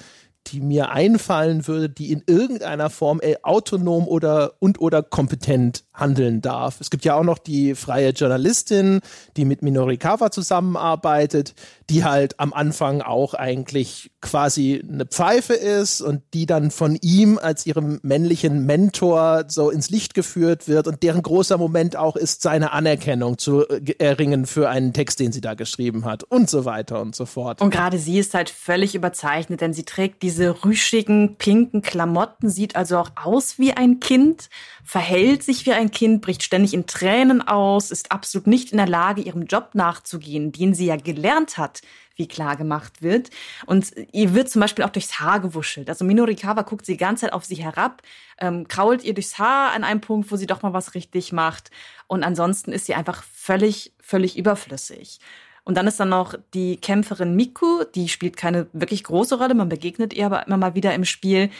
die mir einfallen würde, die in irgendeiner Form äh, autonom oder und oder kompetent handeln darf. Es gibt ja auch noch die freie Journalistin, die mit Minorikawa zusammenarbeitet, die halt am Anfang auch eigentlich quasi eine Pfeife ist und die dann von ihm als ihrem männlichen Mentor so ins Licht geführt wird und deren großer Moment auch ist, seine Anerkennung zu äh, erringen für einen Text, den sie da geschrieben hat und so weiter und so fort. Und gerade sie ist halt völlig überzeichnet, denn sie trägt diese rüschigen, pinken Klamotten, sieht also auch aus wie ein Kind, verhält sich wie ein Kind, bricht ständig in Tränen aus, ist absolut nicht in der Lage, ihrem Job nachzugehen, den sie ja gelernt hat, wie klar gemacht wird. Und ihr wird zum Beispiel auch durchs Haar gewuschelt. Also Minorikawa guckt sie die ganze Zeit auf sie herab, ähm, krault ihr durchs Haar an einem Punkt, wo sie doch mal was richtig macht. Und ansonsten ist sie einfach völlig, völlig überflüssig. Und dann ist dann noch die Kämpferin Miku, die spielt keine wirklich große Rolle, man begegnet ihr aber immer mal wieder im Spiel,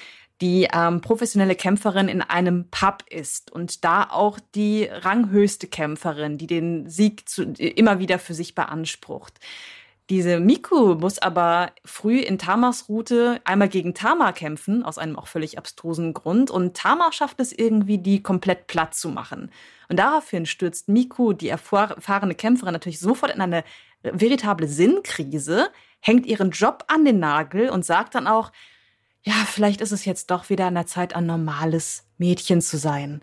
die ähm, professionelle Kämpferin in einem Pub ist und da auch die ranghöchste Kämpferin, die den Sieg zu, immer wieder für sich beansprucht. Diese Miku muss aber früh in Tamas Route einmal gegen Tama kämpfen, aus einem auch völlig abstrusen Grund. Und Tama schafft es irgendwie, die komplett platt zu machen. Und daraufhin stürzt Miku, die erfahrene Kämpferin, natürlich sofort in eine veritable Sinnkrise, hängt ihren Job an den Nagel und sagt dann auch, ja, vielleicht ist es jetzt doch wieder an der Zeit, ein normales Mädchen zu sein.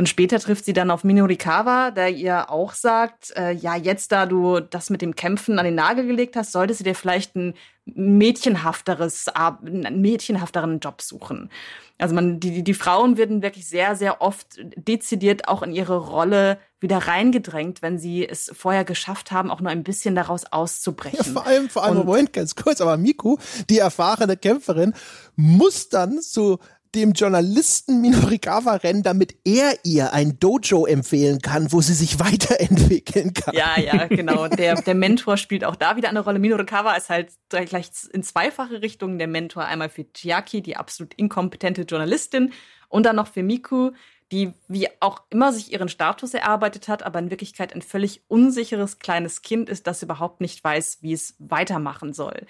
Und später trifft sie dann auf Minorikawa, der ihr auch sagt, äh, ja, jetzt da du das mit dem Kämpfen an den Nagel gelegt hast, solltest du dir vielleicht ein mädchenhafteres, einen mädchenhafteren Job suchen. Also man, die, die Frauen werden wirklich sehr, sehr oft dezidiert auch in ihre Rolle wieder reingedrängt, wenn sie es vorher geschafft haben, auch nur ein bisschen daraus auszubrechen. Ja, vor allem, vor allem, Moment, ganz kurz, aber Miku, die erfahrene Kämpferin, muss dann so dem Journalisten Minorikawa rennen, damit er ihr ein Dojo empfehlen kann, wo sie sich (laughs) weiterentwickeln kann. Ja, ja, genau. Der, der Mentor spielt auch da wieder eine Rolle. Minorikawa ist halt gleich in zweifache Richtungen der Mentor. Einmal für Chiaki, die absolut inkompetente Journalistin, und dann noch für Miku, die wie auch immer sich ihren Status erarbeitet hat, aber in Wirklichkeit ein völlig unsicheres kleines Kind ist, das überhaupt nicht weiß, wie es weitermachen soll.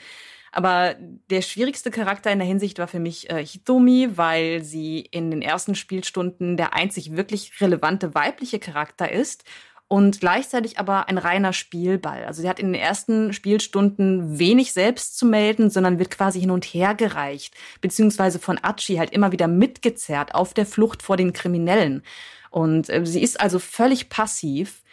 Aber der schwierigste Charakter in der Hinsicht war für mich äh, Hitomi, weil sie in den ersten Spielstunden der einzig wirklich relevante weibliche Charakter ist und gleichzeitig aber ein reiner Spielball. Also sie hat in den ersten Spielstunden wenig selbst zu melden, sondern wird quasi hin und her gereicht, beziehungsweise von Achi halt immer wieder mitgezerrt auf der Flucht vor den Kriminellen. Und äh, sie ist also völlig passiv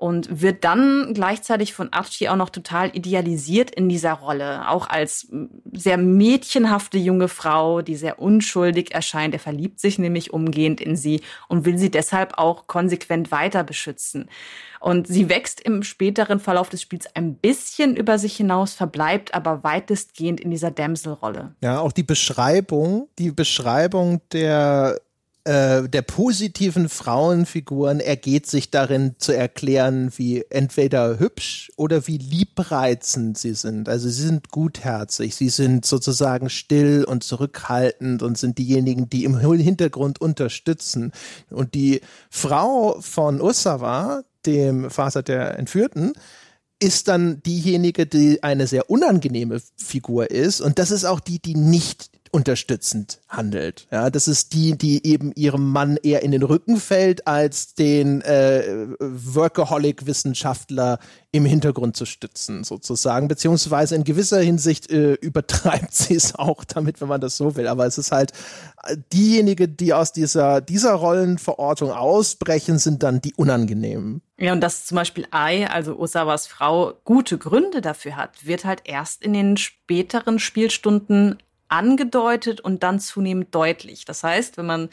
und wird dann gleichzeitig von Archie auch noch total idealisiert in dieser Rolle, auch als sehr mädchenhafte junge Frau, die sehr unschuldig erscheint. Er verliebt sich nämlich umgehend in sie und will sie deshalb auch konsequent weiter beschützen. Und sie wächst im späteren Verlauf des Spiels ein bisschen über sich hinaus, verbleibt aber weitestgehend in dieser Damsel-Rolle. Ja, auch die Beschreibung, die Beschreibung der äh, der positiven Frauenfiguren ergeht sich darin zu erklären, wie entweder hübsch oder wie liebreizend sie sind. Also sie sind gutherzig, sie sind sozusagen still und zurückhaltend und sind diejenigen, die im Hintergrund unterstützen. Und die Frau von Usawa, dem Vater der Entführten, ist dann diejenige, die eine sehr unangenehme Figur ist. Und das ist auch die, die nicht unterstützend handelt. Ja, das ist die, die eben ihrem Mann eher in den Rücken fällt, als den äh, Workaholic-Wissenschaftler im Hintergrund zu stützen, sozusagen. Beziehungsweise in gewisser Hinsicht äh, übertreibt sie es auch damit, wenn man das so will. Aber es ist halt äh, diejenige, die aus dieser, dieser Rollenverortung ausbrechen, sind dann die unangenehmen. Ja, und dass zum Beispiel Ai, also Osawas Frau, gute Gründe dafür hat, wird halt erst in den späteren Spielstunden angedeutet und dann zunehmend deutlich. Das heißt, wenn man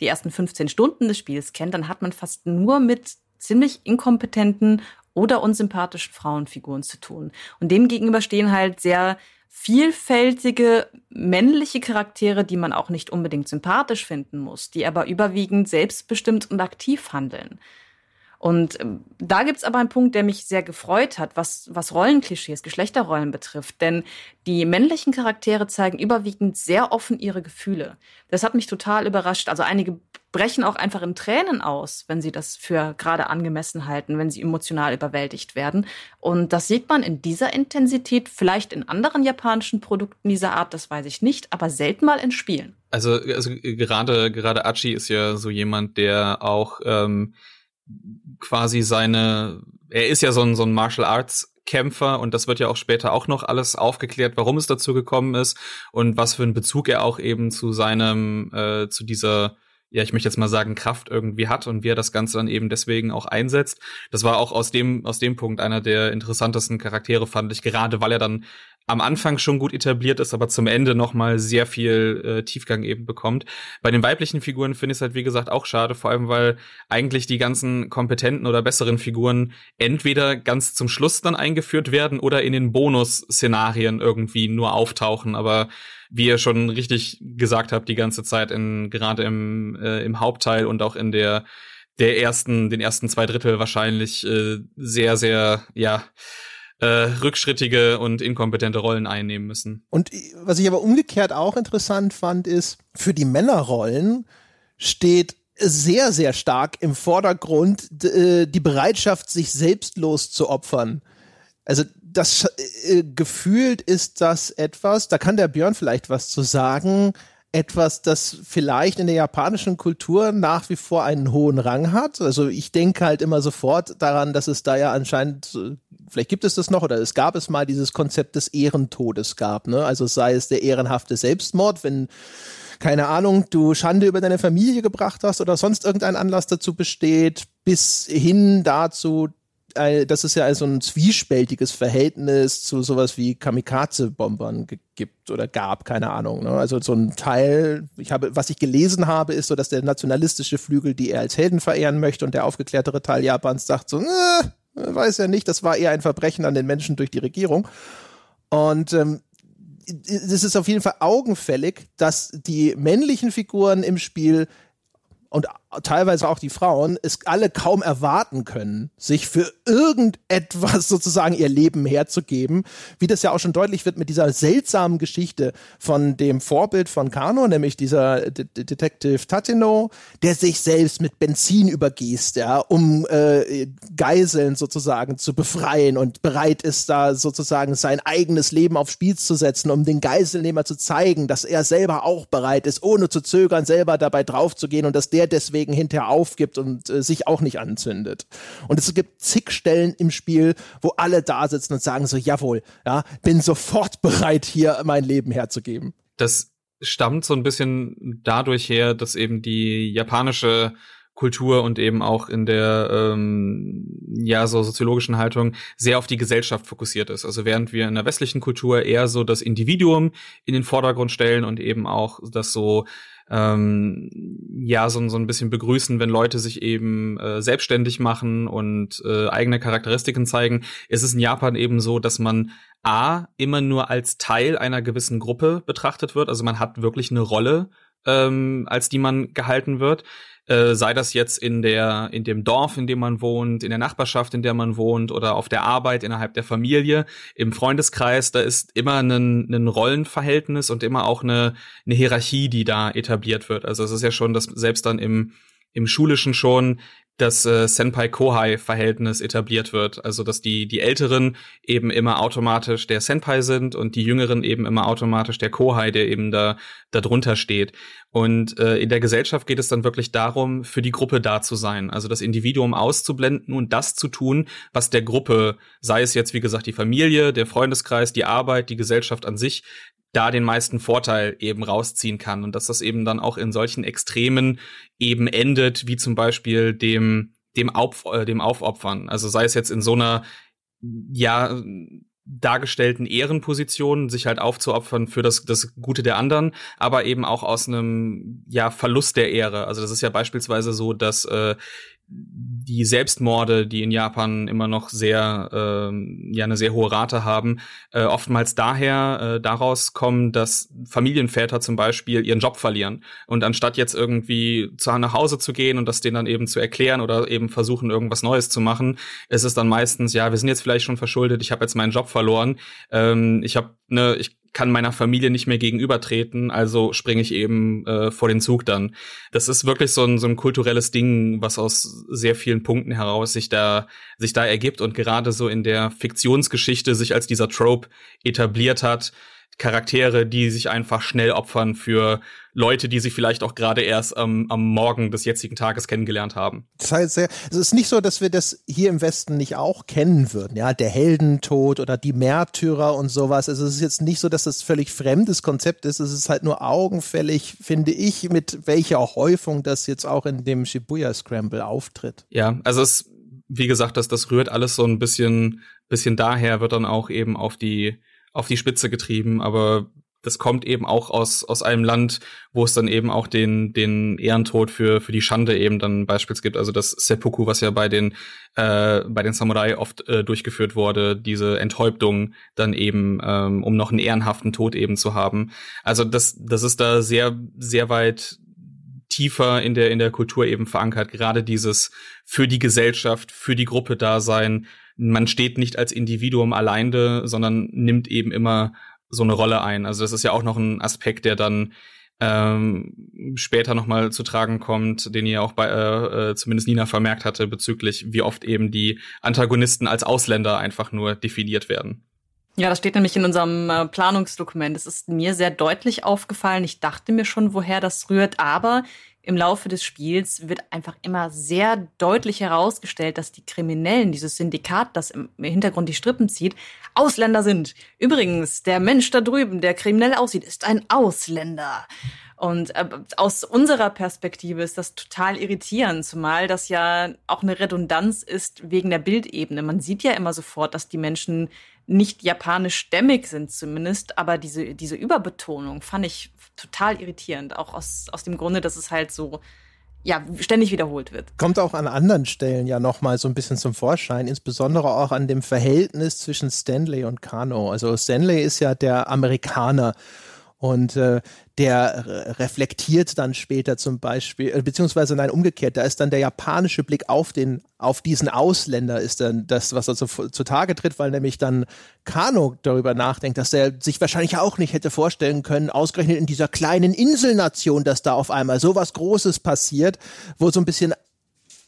die ersten 15 Stunden des Spiels kennt, dann hat man fast nur mit ziemlich inkompetenten oder unsympathischen Frauenfiguren zu tun. Und dem gegenüber stehen halt sehr vielfältige männliche Charaktere, die man auch nicht unbedingt sympathisch finden muss, die aber überwiegend selbstbestimmt und aktiv handeln. Und ähm, da gibt's aber einen Punkt, der mich sehr gefreut hat, was, was Rollenklischees, Geschlechterrollen betrifft. Denn die männlichen Charaktere zeigen überwiegend sehr offen ihre Gefühle. Das hat mich total überrascht. Also einige brechen auch einfach in Tränen aus, wenn sie das für gerade angemessen halten, wenn sie emotional überwältigt werden. Und das sieht man in dieser Intensität vielleicht in anderen japanischen Produkten dieser Art, das weiß ich nicht, aber selten mal in Spielen. Also, also gerade, gerade Achi ist ja so jemand, der auch ähm, quasi seine, er ist ja so ein, so ein Martial Arts Kämpfer und das wird ja auch später auch noch alles aufgeklärt, warum es dazu gekommen ist und was für einen Bezug er auch eben zu seinem, äh, zu dieser ja, ich möchte jetzt mal sagen, Kraft irgendwie hat und wie er das Ganze dann eben deswegen auch einsetzt. Das war auch aus dem, aus dem Punkt einer der interessantesten Charaktere, fand ich, gerade weil er dann am Anfang schon gut etabliert ist, aber zum Ende noch mal sehr viel äh, Tiefgang eben bekommt. Bei den weiblichen Figuren finde ich es halt wie gesagt auch schade, vor allem weil eigentlich die ganzen kompetenten oder besseren Figuren entweder ganz zum Schluss dann eingeführt werden oder in den Bonus-Szenarien irgendwie nur auftauchen, aber wie ihr schon richtig gesagt habt, die ganze Zeit in gerade im äh, im Hauptteil und auch in der der ersten den ersten zwei Drittel wahrscheinlich äh, sehr sehr ja rückschrittige und inkompetente Rollen einnehmen müssen. Und was ich aber umgekehrt auch interessant fand, ist, für die Männerrollen steht sehr, sehr stark im Vordergrund äh, die Bereitschaft, sich selbstlos zu opfern. Also das äh, gefühlt ist das etwas, da kann der Björn vielleicht was zu sagen, etwas, das vielleicht in der japanischen Kultur nach wie vor einen hohen Rang hat. Also ich denke halt immer sofort daran, dass es da ja anscheinend, vielleicht gibt es das noch oder es gab es mal dieses Konzept des Ehrentodes gab, ne? Also sei es der ehrenhafte Selbstmord, wenn keine Ahnung, du Schande über deine Familie gebracht hast oder sonst irgendein Anlass dazu besteht, bis hin dazu, äh, dass es ja also ein zwiespältiges Verhältnis zu sowas wie Kamikaze-Bombern gibt oder gab, keine Ahnung. Ne? Also so ein Teil, ich habe, was ich gelesen habe, ist so, dass der nationalistische Flügel die er als Helden verehren möchte und der aufgeklärtere Teil Japans sagt so, äh, weiß ja nicht, das war eher ein Verbrechen an den Menschen durch die Regierung. Und ähm, es ist auf jeden Fall augenfällig, dass die männlichen Figuren im Spiel und teilweise auch die Frauen es alle kaum erwarten können, sich für irgendetwas (laughs) sozusagen ihr Leben herzugeben, wie das ja auch schon deutlich wird mit dieser seltsamen Geschichte von dem Vorbild von Kano, nämlich dieser D Detective Tatino, der sich selbst mit Benzin übergießt, ja, um äh, Geiseln sozusagen zu befreien und bereit ist da sozusagen sein eigenes Leben aufs Spiel zu setzen, um den Geiselnehmer zu zeigen, dass er selber auch bereit ist, ohne zu zögern, selber dabei draufzugehen und dass der deswegen deswegen hinterher aufgibt und äh, sich auch nicht anzündet. Und es gibt zig Stellen im Spiel, wo alle da sitzen und sagen so, jawohl, ja, bin sofort bereit, hier mein Leben herzugeben. Das stammt so ein bisschen dadurch her, dass eben die japanische Kultur und eben auch in der ähm, ja so soziologischen Haltung sehr auf die Gesellschaft fokussiert ist. Also während wir in der westlichen Kultur eher so das Individuum in den Vordergrund stellen und eben auch das so ähm, ja so, so ein bisschen begrüßen, wenn Leute sich eben äh, selbstständig machen und äh, eigene Charakteristiken zeigen. Es ist in Japan eben so, dass man A immer nur als Teil einer gewissen Gruppe betrachtet wird. Also man hat wirklich eine Rolle, ähm, als die man gehalten wird. Äh, sei das jetzt in der in dem Dorf, in dem man wohnt, in der Nachbarschaft, in der man wohnt oder auf der Arbeit innerhalb der Familie, im Freundeskreis, da ist immer ein, ein Rollenverhältnis und immer auch eine, eine Hierarchie, die da etabliert wird. Also es ist ja schon, dass selbst dann im im Schulischen schon das äh, Senpai-Kohai-Verhältnis etabliert wird. Also, dass die, die Älteren eben immer automatisch der Senpai sind und die Jüngeren eben immer automatisch der Kohai, der eben da, da drunter steht. Und äh, in der Gesellschaft geht es dann wirklich darum, für die Gruppe da zu sein. Also das Individuum auszublenden und das zu tun, was der Gruppe, sei es jetzt, wie gesagt, die Familie, der Freundeskreis, die Arbeit, die Gesellschaft an sich, da den meisten Vorteil eben rausziehen kann und dass das eben dann auch in solchen Extremen eben endet, wie zum Beispiel dem dem, Auf, äh, dem Aufopfern. Also sei es jetzt in so einer ja dargestellten Ehrenposition, sich halt aufzuopfern für das, das Gute der anderen, aber eben auch aus einem ja Verlust der Ehre. Also das ist ja beispielsweise so, dass äh, die Selbstmorde, die in Japan immer noch sehr, äh, ja, eine sehr hohe Rate haben, äh, oftmals daher äh, daraus kommen, dass Familienväter zum Beispiel ihren Job verlieren. Und anstatt jetzt irgendwie zu, nach Hause zu gehen und das denen dann eben zu erklären oder eben versuchen irgendwas Neues zu machen, ist es dann meistens, ja, wir sind jetzt vielleicht schon verschuldet, ich habe jetzt meinen Job verloren, ähm, ich habe ne, ich kann meiner Familie nicht mehr gegenübertreten, also springe ich eben äh, vor den Zug dann. Das ist wirklich so ein, so ein kulturelles Ding, was aus sehr vielen Punkten heraus sich da, sich da ergibt und gerade so in der Fiktionsgeschichte sich als dieser Trope etabliert hat, Charaktere, die sich einfach schnell opfern für Leute, die sie vielleicht auch gerade erst ähm, am Morgen des jetzigen Tages kennengelernt haben. Das heißt, es ist nicht so, dass wir das hier im Westen nicht auch kennen würden, ja, der Heldentod oder die Märtyrer und sowas. Also es ist jetzt nicht so, dass das völlig fremdes Konzept ist. Es ist halt nur augenfällig, finde ich, mit welcher Häufung das jetzt auch in dem Shibuya Scramble auftritt. Ja, also es, wie gesagt, das, das rührt alles so ein bisschen, bisschen daher, wird dann auch eben auf die auf die Spitze getrieben, aber das kommt eben auch aus, aus einem Land, wo es dann eben auch den, den Ehrentod für, für die Schande eben dann beispielsweise gibt. Also das Seppuku, was ja bei den, äh, bei den Samurai oft äh, durchgeführt wurde, diese Enthäuptung dann eben, ähm, um noch einen ehrenhaften Tod eben zu haben. Also das, das ist da sehr, sehr weit tiefer in der, in der Kultur eben verankert. Gerade dieses für die Gesellschaft, für die Gruppe da sein. Man steht nicht als Individuum alleine, sondern nimmt eben immer so eine Rolle ein. Also das ist ja auch noch ein Aspekt, der dann ähm, später nochmal zu tragen kommt, den ihr auch bei äh, äh, zumindest Nina vermerkt hatte, bezüglich wie oft eben die Antagonisten als Ausländer einfach nur definiert werden. Ja, das steht nämlich in unserem äh, Planungsdokument. Es ist mir sehr deutlich aufgefallen. Ich dachte mir schon, woher das rührt, aber im Laufe des Spiels wird einfach immer sehr deutlich herausgestellt, dass die Kriminellen, dieses Syndikat, das im Hintergrund die Strippen zieht, Ausländer sind. Übrigens, der Mensch da drüben, der kriminell aussieht, ist ein Ausländer. Und äh, aus unserer Perspektive ist das total irritierend, zumal das ja auch eine Redundanz ist wegen der Bildebene. Man sieht ja immer sofort, dass die Menschen nicht japanisch-stämmig sind zumindest, aber diese, diese Überbetonung fand ich total irritierend, auch aus, aus dem Grunde, dass es halt so ja, ständig wiederholt wird. Kommt auch an anderen Stellen ja nochmal so ein bisschen zum Vorschein, insbesondere auch an dem Verhältnis zwischen Stanley und Kano. Also Stanley ist ja der Amerikaner und äh, der reflektiert dann später zum Beispiel, äh, beziehungsweise nein, umgekehrt, da ist dann der japanische Blick auf den, auf diesen Ausländer ist dann das, was er zu, zutage tritt, weil nämlich dann Kano darüber nachdenkt, dass er sich wahrscheinlich auch nicht hätte vorstellen können, ausgerechnet in dieser kleinen Inselnation, dass da auf einmal so was Großes passiert, wo so ein bisschen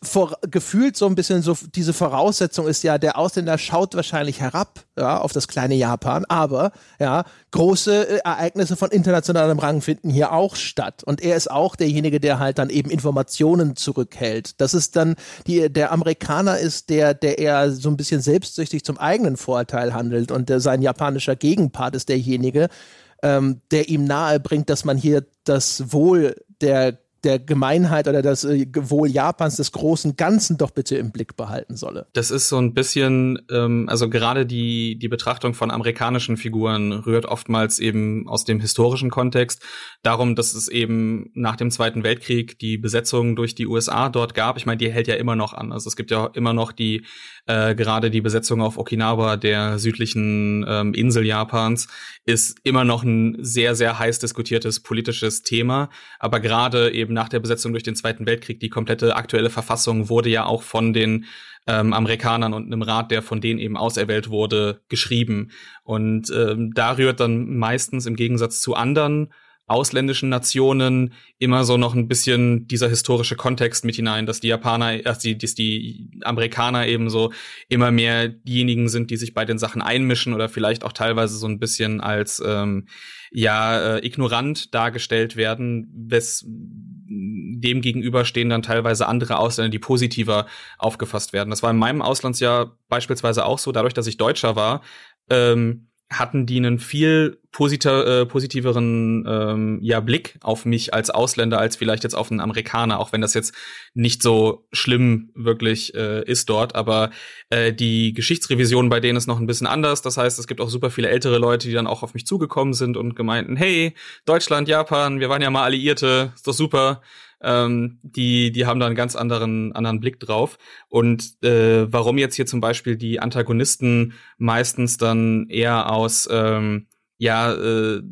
vor, gefühlt so ein bisschen so diese Voraussetzung ist ja, der Ausländer schaut wahrscheinlich herab ja, auf das kleine Japan, aber ja, große äh, Ereignisse von internationalem Rang finden hier auch statt. Und er ist auch derjenige, der halt dann eben Informationen zurückhält. Das ist dann, die, der Amerikaner ist der, der eher so ein bisschen selbstsüchtig zum eigenen Vorteil handelt und der, sein japanischer Gegenpart ist derjenige, ähm, der ihm nahe bringt, dass man hier das Wohl der der Gemeinheit oder das äh, Wohl Japans des großen Ganzen doch bitte im Blick behalten solle. Das ist so ein bisschen, ähm, also gerade die, die Betrachtung von amerikanischen Figuren rührt oftmals eben aus dem historischen Kontext. Darum, dass es eben nach dem Zweiten Weltkrieg die Besetzung durch die USA dort gab. Ich meine, die hält ja immer noch an. Also es gibt ja immer noch die äh, gerade die Besetzung auf Okinawa, der südlichen ähm, Insel Japans, ist immer noch ein sehr, sehr heiß diskutiertes politisches Thema. Aber gerade eben nach der Besetzung durch den Zweiten Weltkrieg, die komplette aktuelle Verfassung wurde ja auch von den ähm, Amerikanern und einem Rat, der von denen eben auserwählt wurde, geschrieben. Und ähm, da rührt dann meistens im Gegensatz zu anderen ausländischen Nationen immer so noch ein bisschen dieser historische Kontext mit hinein, dass die Japaner, dass die, dass die Amerikaner eben so immer mehr diejenigen sind, die sich bei den Sachen einmischen oder vielleicht auch teilweise so ein bisschen als ähm, ja äh, ignorant dargestellt werden, wes dem gegenüber stehen dann teilweise andere Ausländer, die positiver aufgefasst werden. Das war in meinem Auslandsjahr beispielsweise auch so, dadurch, dass ich Deutscher war. Ähm, hatten die einen viel positer, äh, positiveren ähm, ja, Blick auf mich als Ausländer als vielleicht jetzt auf einen Amerikaner, auch wenn das jetzt nicht so schlimm wirklich äh, ist dort. Aber äh, die Geschichtsrevision bei denen ist noch ein bisschen anders. Das heißt, es gibt auch super viele ältere Leute, die dann auch auf mich zugekommen sind und gemeinten, hey, Deutschland, Japan, wir waren ja mal Alliierte, ist doch super ähm, die, die haben da einen ganz anderen, anderen Blick drauf. Und äh, warum jetzt hier zum Beispiel die Antagonisten meistens dann eher aus ähm, ja, äh,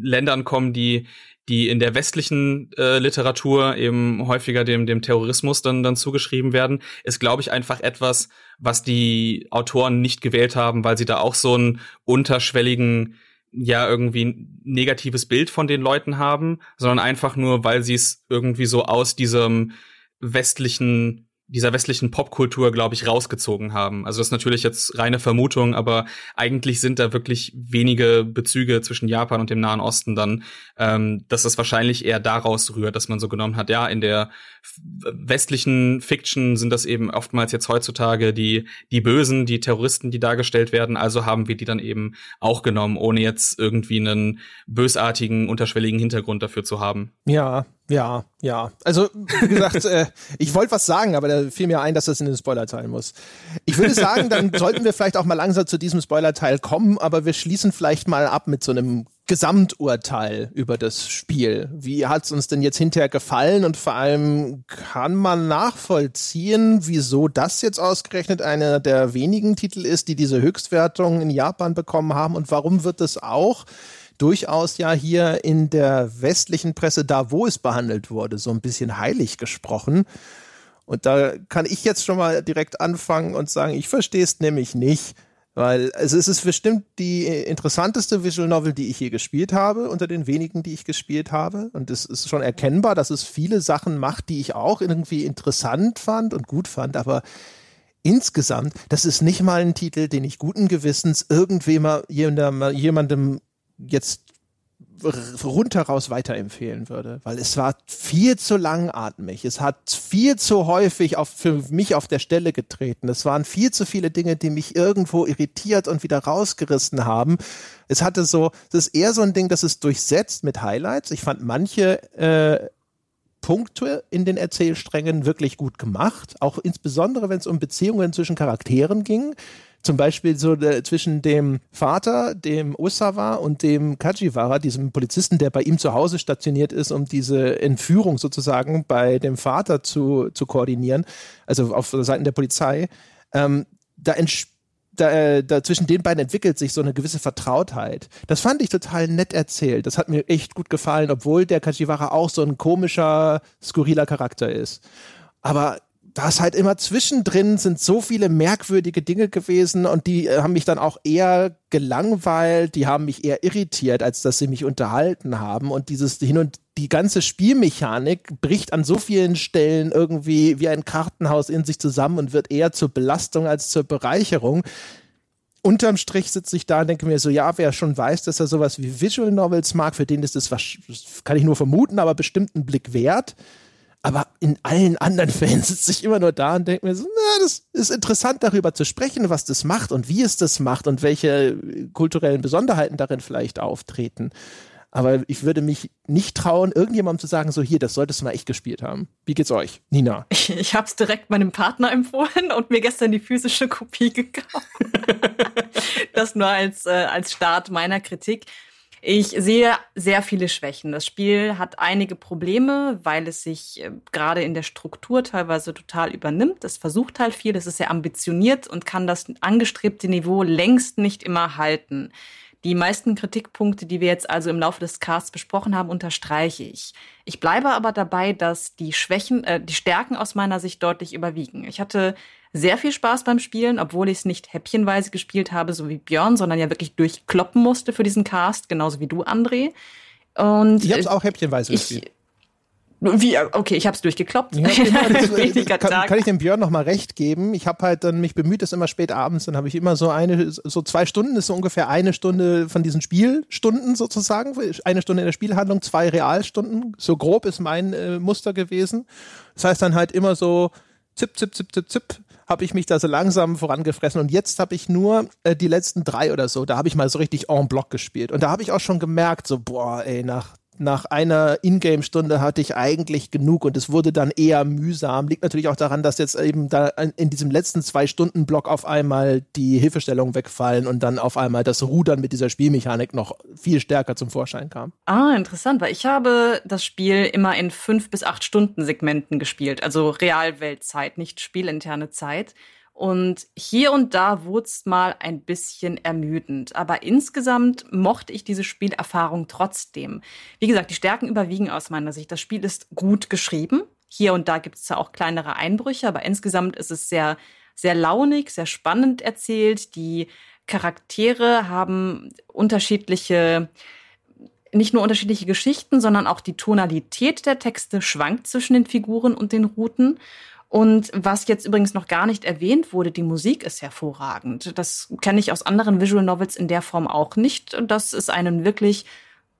Ländern kommen, die die in der westlichen äh, Literatur eben häufiger dem, dem Terrorismus dann, dann zugeschrieben werden, ist, glaube ich, einfach etwas, was die Autoren nicht gewählt haben, weil sie da auch so einen unterschwelligen ja irgendwie ein negatives Bild von den Leuten haben, sondern einfach nur, weil sie es irgendwie so aus diesem westlichen dieser westlichen Popkultur, glaube ich, rausgezogen haben. Also das ist natürlich jetzt reine Vermutung, aber eigentlich sind da wirklich wenige Bezüge zwischen Japan und dem Nahen Osten dann, ähm, dass das wahrscheinlich eher daraus rührt, dass man so genommen hat, ja, in der westlichen Fiction sind das eben oftmals jetzt heutzutage die, die Bösen, die Terroristen, die dargestellt werden, also haben wir die dann eben auch genommen, ohne jetzt irgendwie einen bösartigen, unterschwelligen Hintergrund dafür zu haben. Ja, ja, ja. Also, wie gesagt, (laughs) äh, ich wollte was sagen, aber da fiel mir ein, dass das in den Spoiler-Teil muss. Ich würde sagen, dann (laughs) sollten wir vielleicht auch mal langsam zu diesem Spoiler-Teil kommen, aber wir schließen vielleicht mal ab mit so einem Gesamturteil über das Spiel. Wie hat es uns denn jetzt hinterher gefallen und vor allem kann man nachvollziehen, wieso das jetzt ausgerechnet einer der wenigen Titel ist, die diese Höchstwertung in Japan bekommen haben und warum wird es auch durchaus ja hier in der westlichen Presse, da wo es behandelt wurde, so ein bisschen heilig gesprochen. Und da kann ich jetzt schon mal direkt anfangen und sagen, ich verstehe es nämlich nicht. Weil es ist bestimmt die interessanteste Visual Novel, die ich je gespielt habe, unter den wenigen, die ich gespielt habe. Und es ist schon erkennbar, dass es viele Sachen macht, die ich auch irgendwie interessant fand und gut fand. Aber insgesamt, das ist nicht mal ein Titel, den ich guten Gewissens irgendwem jemandem, jetzt rundheraus weiterempfehlen würde, weil es war viel zu langatmig. Es hat viel zu häufig auf, für mich auf der Stelle getreten. Es waren viel zu viele Dinge, die mich irgendwo irritiert und wieder rausgerissen haben. Es hatte so, das ist eher so ein Ding, das ist durchsetzt mit Highlights. Ich fand manche äh, Punkte in den Erzählsträngen wirklich gut gemacht, auch insbesondere wenn es um Beziehungen zwischen Charakteren ging. Zum Beispiel so der, zwischen dem Vater, dem Osawa und dem Kajiwara, diesem Polizisten, der bei ihm zu Hause stationiert ist, um diese Entführung sozusagen bei dem Vater zu, zu koordinieren, also auf Seiten der Polizei. Ähm, da da, äh, da zwischen den beiden entwickelt sich so eine gewisse Vertrautheit. Das fand ich total nett erzählt. Das hat mir echt gut gefallen, obwohl der Kajiwara auch so ein komischer, skurriler Charakter ist. Aber da ist halt immer zwischendrin sind so viele merkwürdige Dinge gewesen und die äh, haben mich dann auch eher gelangweilt, die haben mich eher irritiert, als dass sie mich unterhalten haben und dieses hin und die ganze Spielmechanik bricht an so vielen Stellen irgendwie wie ein Kartenhaus in sich zusammen und wird eher zur Belastung als zur Bereicherung. Unterm Strich sitze ich da und denke mir so, ja, wer schon weiß, dass er sowas wie Visual Novels mag, für den ist das, kann ich nur vermuten, aber bestimmt einen Blick wert. Aber in allen anderen (laughs) Fällen sitze ich immer nur da und denke mir so, na, das ist interessant darüber zu sprechen, was das macht und wie es das macht und welche kulturellen Besonderheiten darin vielleicht auftreten. Aber ich würde mich nicht trauen, irgendjemandem zu sagen, so hier, das solltest du mal echt gespielt haben. Wie geht's euch? Nina? Ich, ich habe es direkt meinem Partner empfohlen und mir gestern die physische Kopie (laughs) gekauft. das nur als, äh, als Start meiner Kritik. Ich sehe sehr viele Schwächen. Das Spiel hat einige Probleme, weil es sich äh, gerade in der Struktur teilweise total übernimmt. Es versucht halt viel, es ist sehr ambitioniert und kann das angestrebte Niveau längst nicht immer halten. Die meisten Kritikpunkte, die wir jetzt also im Laufe des Casts besprochen haben, unterstreiche ich. Ich bleibe aber dabei, dass die Schwächen, äh, die Stärken aus meiner Sicht deutlich überwiegen. Ich hatte sehr viel Spaß beim Spielen, obwohl ich es nicht häppchenweise gespielt habe, so wie Björn, sondern ja wirklich durchkloppen musste für diesen Cast, genauso wie du, André. Und ich habe es auch häppchenweise ich, gespielt. Wie, okay, ich habe es durchgekloppt. Ja, (laughs) genau, kann, kann, ich dem Björn noch mal recht geben? Ich habe halt dann mich bemüht, das immer spät abends, dann habe ich immer so eine, so zwei Stunden, ist so ungefähr eine Stunde von diesen Spielstunden sozusagen, eine Stunde in der Spielhandlung, zwei Realstunden, so grob ist mein äh, Muster gewesen. Das heißt dann halt immer so zip, zip, zip, zip, zip, habe ich mich da so langsam vorangefressen und jetzt habe ich nur äh, die letzten drei oder so, da habe ich mal so richtig en bloc gespielt. Und da habe ich auch schon gemerkt, so boah, ey, nach nach einer Ingame-Stunde hatte ich eigentlich genug und es wurde dann eher mühsam. Liegt natürlich auch daran, dass jetzt eben da in diesem letzten zwei Stunden Block auf einmal die Hilfestellungen wegfallen und dann auf einmal das Rudern mit dieser Spielmechanik noch viel stärker zum Vorschein kam. Ah, interessant, weil ich habe das Spiel immer in fünf bis acht Stunden Segmenten gespielt, also Realweltzeit, nicht spielinterne Zeit. Und hier und da wurde es mal ein bisschen ermüdend. Aber insgesamt mochte ich diese Spielerfahrung trotzdem. Wie gesagt, die Stärken überwiegen aus meiner Sicht. Das Spiel ist gut geschrieben. Hier und da gibt es ja auch kleinere Einbrüche, aber insgesamt ist es sehr, sehr launig, sehr spannend erzählt. Die Charaktere haben unterschiedliche nicht nur unterschiedliche Geschichten, sondern auch die Tonalität der Texte schwankt zwischen den Figuren und den Routen. Und was jetzt übrigens noch gar nicht erwähnt wurde, die Musik ist hervorragend. Das kenne ich aus anderen Visual Novels in der Form auch nicht, dass es einen wirklich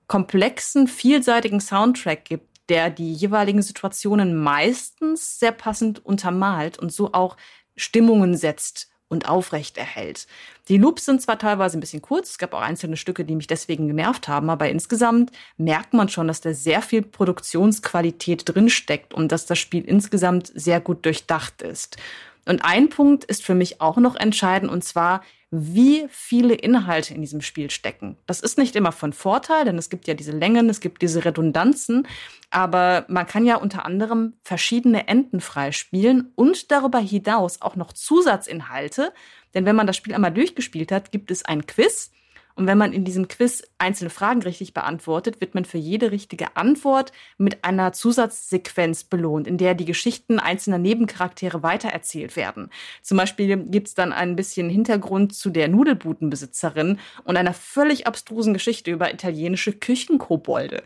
komplexen, vielseitigen Soundtrack gibt, der die jeweiligen Situationen meistens sehr passend untermalt und so auch Stimmungen setzt und aufrecht erhält. Die Loops sind zwar teilweise ein bisschen kurz, es gab auch einzelne Stücke, die mich deswegen genervt haben, aber insgesamt merkt man schon, dass da sehr viel Produktionsqualität drinsteckt und dass das Spiel insgesamt sehr gut durchdacht ist. Und ein Punkt ist für mich auch noch entscheidend, und zwar, wie viele Inhalte in diesem Spiel stecken. Das ist nicht immer von Vorteil, denn es gibt ja diese Längen, es gibt diese Redundanzen, aber man kann ja unter anderem verschiedene Enden freispielen und darüber hinaus auch noch Zusatzinhalte, denn wenn man das Spiel einmal durchgespielt hat, gibt es ein Quiz Und wenn man in diesem Quiz einzelne Fragen richtig beantwortet, wird man für jede richtige Antwort mit einer Zusatzsequenz belohnt, in der die Geschichten einzelner Nebencharaktere weitererzählt werden. Zum Beispiel gibt es dann ein bisschen Hintergrund zu der Nudelbudenbesitzerin und einer völlig abstrusen Geschichte über italienische Küchenkobolde.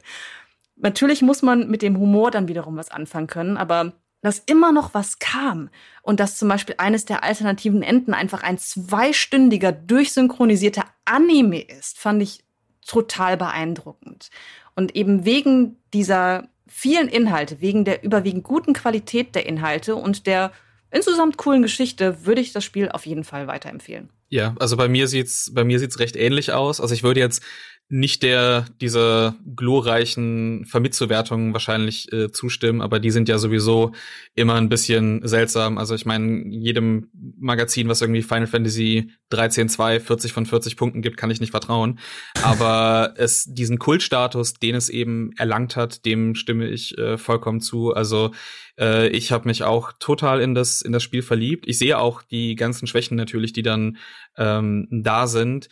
Natürlich muss man mit dem Humor dann wiederum was anfangen können, aber dass immer noch was kam und dass zum Beispiel eines der alternativen Enden einfach ein zweistündiger durchsynchronisierter Anime ist, fand ich total beeindruckend. Und eben wegen dieser vielen Inhalte, wegen der überwiegend guten Qualität der Inhalte und der insgesamt coolen Geschichte würde ich das Spiel auf jeden Fall weiterempfehlen. Ja, also bei mir sieht's bei mir sieht's recht ähnlich aus. Also ich würde jetzt nicht der dieser glorreichen Vermitzuwertungen wahrscheinlich äh, zustimmen, aber die sind ja sowieso immer ein bisschen seltsam. Also ich meine, jedem Magazin, was irgendwie Final Fantasy 13 2 40 von 40 Punkten gibt, kann ich nicht vertrauen. Aber (laughs) es diesen Kultstatus, den es eben erlangt hat, dem stimme ich äh, vollkommen zu. Also äh, ich habe mich auch total in das in das Spiel verliebt. Ich sehe auch die ganzen Schwächen natürlich, die dann ähm, da sind.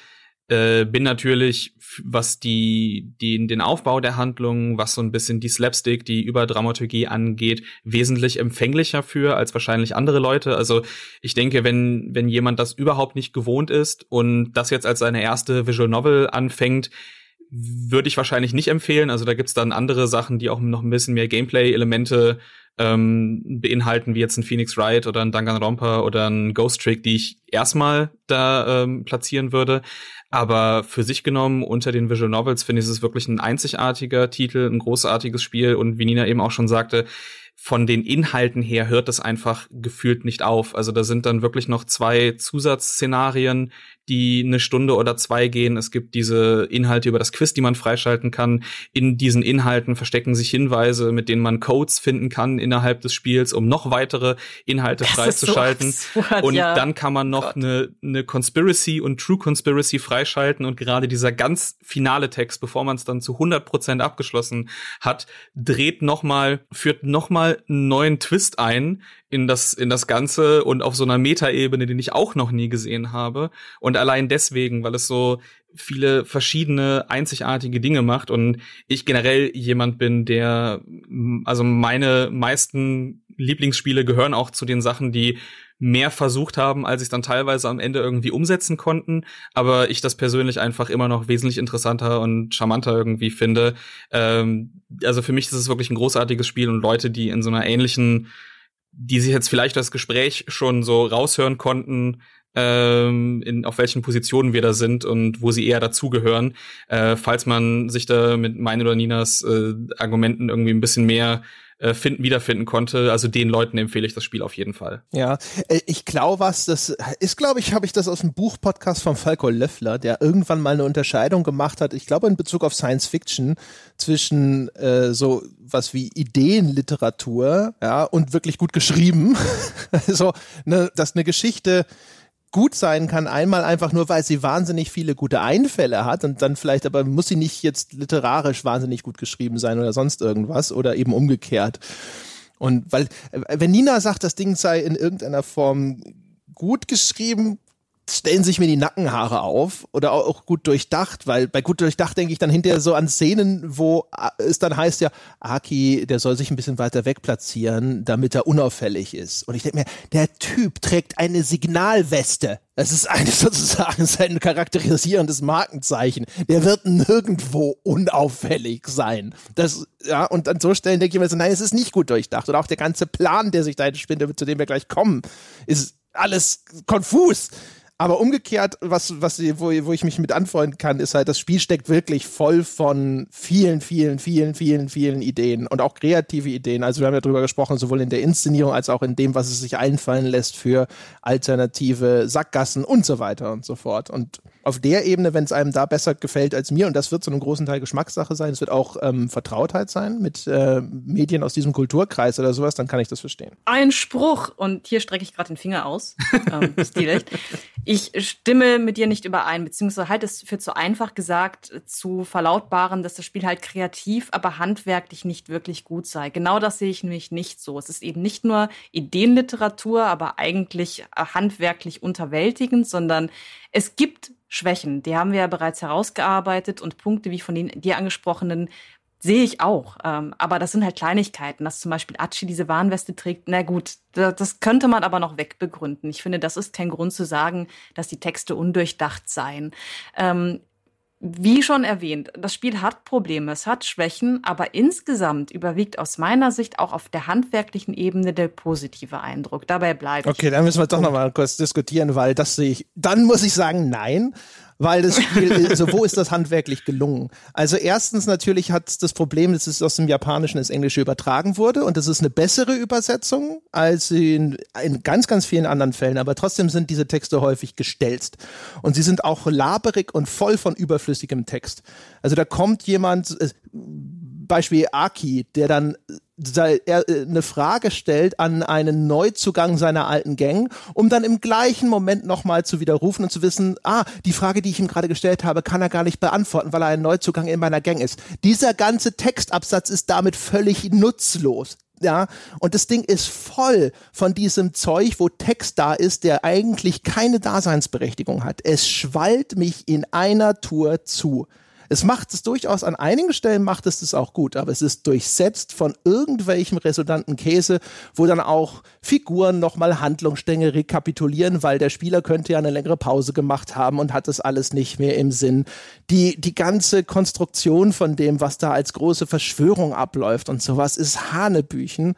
Äh, bin natürlich, was die, die, den Aufbau der Handlung, was so ein bisschen die Slapstick, die Überdramaturgie angeht, wesentlich empfänglicher für als wahrscheinlich andere Leute. Also ich denke, wenn, wenn jemand das überhaupt nicht gewohnt ist und das jetzt als seine erste Visual Novel anfängt, würde ich wahrscheinlich nicht empfehlen. Also da gibt's dann andere Sachen, die auch noch ein bisschen mehr Gameplay-Elemente ähm, beinhalten, wie jetzt ein Phoenix Wright oder ein Danganronpa oder ein Ghost Trick, die ich erstmal da ähm, platzieren würde. Aber für sich genommen, unter den Visual Novels, finde ich es wirklich ein einzigartiger Titel, ein großartiges Spiel und wie Nina eben auch schon sagte, von den Inhalten her hört es einfach gefühlt nicht auf. Also da sind dann wirklich noch zwei Zusatzszenarien, die eine Stunde oder zwei gehen. Es gibt diese Inhalte über das Quiz, die man freischalten kann. In diesen Inhalten verstecken sich Hinweise, mit denen man Codes finden kann innerhalb des Spiels, um noch weitere Inhalte das freizuschalten. So absurd, und ja. dann kann man noch eine, eine Conspiracy und True Conspiracy freischalten und gerade dieser ganz finale Text, bevor man es dann zu 100 Prozent abgeschlossen hat, dreht noch mal, führt noch mal einen neuen Twist ein in das, in das Ganze und auf so einer Metaebene, den ich auch noch nie gesehen habe. Und allein deswegen, weil es so viele verschiedene einzigartige Dinge macht und ich generell jemand bin, der, also meine meisten Lieblingsspiele gehören auch zu den Sachen, die mehr versucht haben, als ich dann teilweise am Ende irgendwie umsetzen konnten, aber ich das persönlich einfach immer noch wesentlich interessanter und charmanter irgendwie finde. Ähm, also für mich ist es wirklich ein großartiges Spiel und Leute, die in so einer ähnlichen die sich jetzt vielleicht das Gespräch schon so raushören konnten, ähm, in, auf welchen Positionen wir da sind und wo sie eher dazugehören. Äh, falls man sich da mit meinen oder Ninas äh, Argumenten irgendwie ein bisschen mehr äh, finden, wiederfinden konnte. Also den Leuten empfehle ich das Spiel auf jeden Fall. Ja, äh, ich glaube, was das ist, glaube ich, habe ich das aus dem Buchpodcast von Falco Löffler, der irgendwann mal eine Unterscheidung gemacht hat, ich glaube in Bezug auf Science Fiction, zwischen äh, so was wie Ideenliteratur, ja, und wirklich gut geschrieben. (laughs) also, ne, dass eine Geschichte gut sein kann, einmal einfach nur, weil sie wahnsinnig viele gute Einfälle hat und dann vielleicht, aber muss sie nicht jetzt literarisch wahnsinnig gut geschrieben sein oder sonst irgendwas oder eben umgekehrt. Und weil, äh, wenn Nina sagt, das Ding sei in irgendeiner Form gut geschrieben, stellen sich mir die Nackenhaare auf oder auch gut durchdacht, weil bei gut durchdacht denke ich dann hinterher so an Szenen, wo äh, es dann heißt ja, Aki, der soll sich ein bisschen weiter weg platzieren, damit er unauffällig ist. Und ich denke mir, der Typ trägt eine Signalweste. Das ist eigentlich (laughs) sozusagen sein charakterisierendes Markenzeichen. Der wird nirgendwo unauffällig sein. Das, ja, und an so Stellen denke ich mir so, nein, es ist nicht gut durchdacht. Und auch der ganze Plan, der sich da entspinnt, zu dem wir gleich kommen, ist alles konfus. Aber umgekehrt, was, was, wo, wo ich mich mit anfreunden kann, ist halt, das Spiel steckt wirklich voll von vielen, vielen, vielen, vielen, vielen Ideen und auch kreative Ideen. Also wir haben ja drüber gesprochen, sowohl in der Inszenierung als auch in dem, was es sich einfallen lässt für alternative Sackgassen und so weiter und so fort. Und auf der Ebene, wenn es einem da besser gefällt als mir, und das wird zu einem großen Teil Geschmackssache sein, es wird auch ähm, Vertrautheit sein mit äh, Medien aus diesem Kulturkreis oder sowas, dann kann ich das verstehen. Ein Spruch, und hier strecke ich gerade den Finger aus, ähm, stilecht. Ich stimme mit dir nicht überein, beziehungsweise halte es für zu einfach gesagt, zu verlautbaren, dass das Spiel halt kreativ, aber handwerklich nicht wirklich gut sei. Genau das sehe ich nämlich nicht so. Es ist eben nicht nur Ideenliteratur, aber eigentlich äh, handwerklich unterwältigend, sondern es gibt Schwächen. Die haben wir ja bereits herausgearbeitet und Punkte wie von den dir angesprochenen sehe ich auch. Ähm, aber das sind halt Kleinigkeiten, dass zum Beispiel Achi diese Warnweste trägt. Na gut, das könnte man aber noch wegbegründen. Ich finde, das ist kein Grund zu sagen, dass die Texte undurchdacht seien. Ähm, wie schon erwähnt, das Spiel hat Probleme, es hat Schwächen, aber insgesamt überwiegt aus meiner Sicht auch auf der handwerklichen Ebene der positive Eindruck. Dabei bleibt. Okay, dann müssen wir doch noch mal kurz diskutieren, weil das sehe ich. Dann muss ich sagen, nein, weil das (laughs) Spiel, also wo ist das handwerklich gelungen? Also erstens natürlich hat das Problem, dass es aus dem Japanischen ins Englische übertragen wurde und das ist eine bessere Übersetzung als in, in ganz, ganz vielen anderen Fällen, aber trotzdem sind diese Texte häufig gestelzt und sie sind auch laberig und voll von überflüssigem Text. Also da kommt jemand, äh, Beispiel Aki, der dann eine Frage stellt an einen Neuzugang seiner alten Gang, um dann im gleichen Moment nochmal zu widerrufen und zu wissen, ah, die Frage, die ich ihm gerade gestellt habe, kann er gar nicht beantworten, weil er ein Neuzugang in meiner Gang ist. Dieser ganze Textabsatz ist damit völlig nutzlos. Ja, und das Ding ist voll von diesem Zeug, wo Text da ist, der eigentlich keine Daseinsberechtigung hat. Es schwallt mich in einer Tour zu. Es macht es durchaus an einigen Stellen macht es das auch gut, aber es ist durchsetzt von irgendwelchem resonanten Käse, wo dann auch Figuren nochmal Handlungsstänge rekapitulieren, weil der Spieler könnte ja eine längere Pause gemacht haben und hat das alles nicht mehr im Sinn. Die, die ganze Konstruktion von dem, was da als große Verschwörung abläuft und sowas, ist Hanebüchen.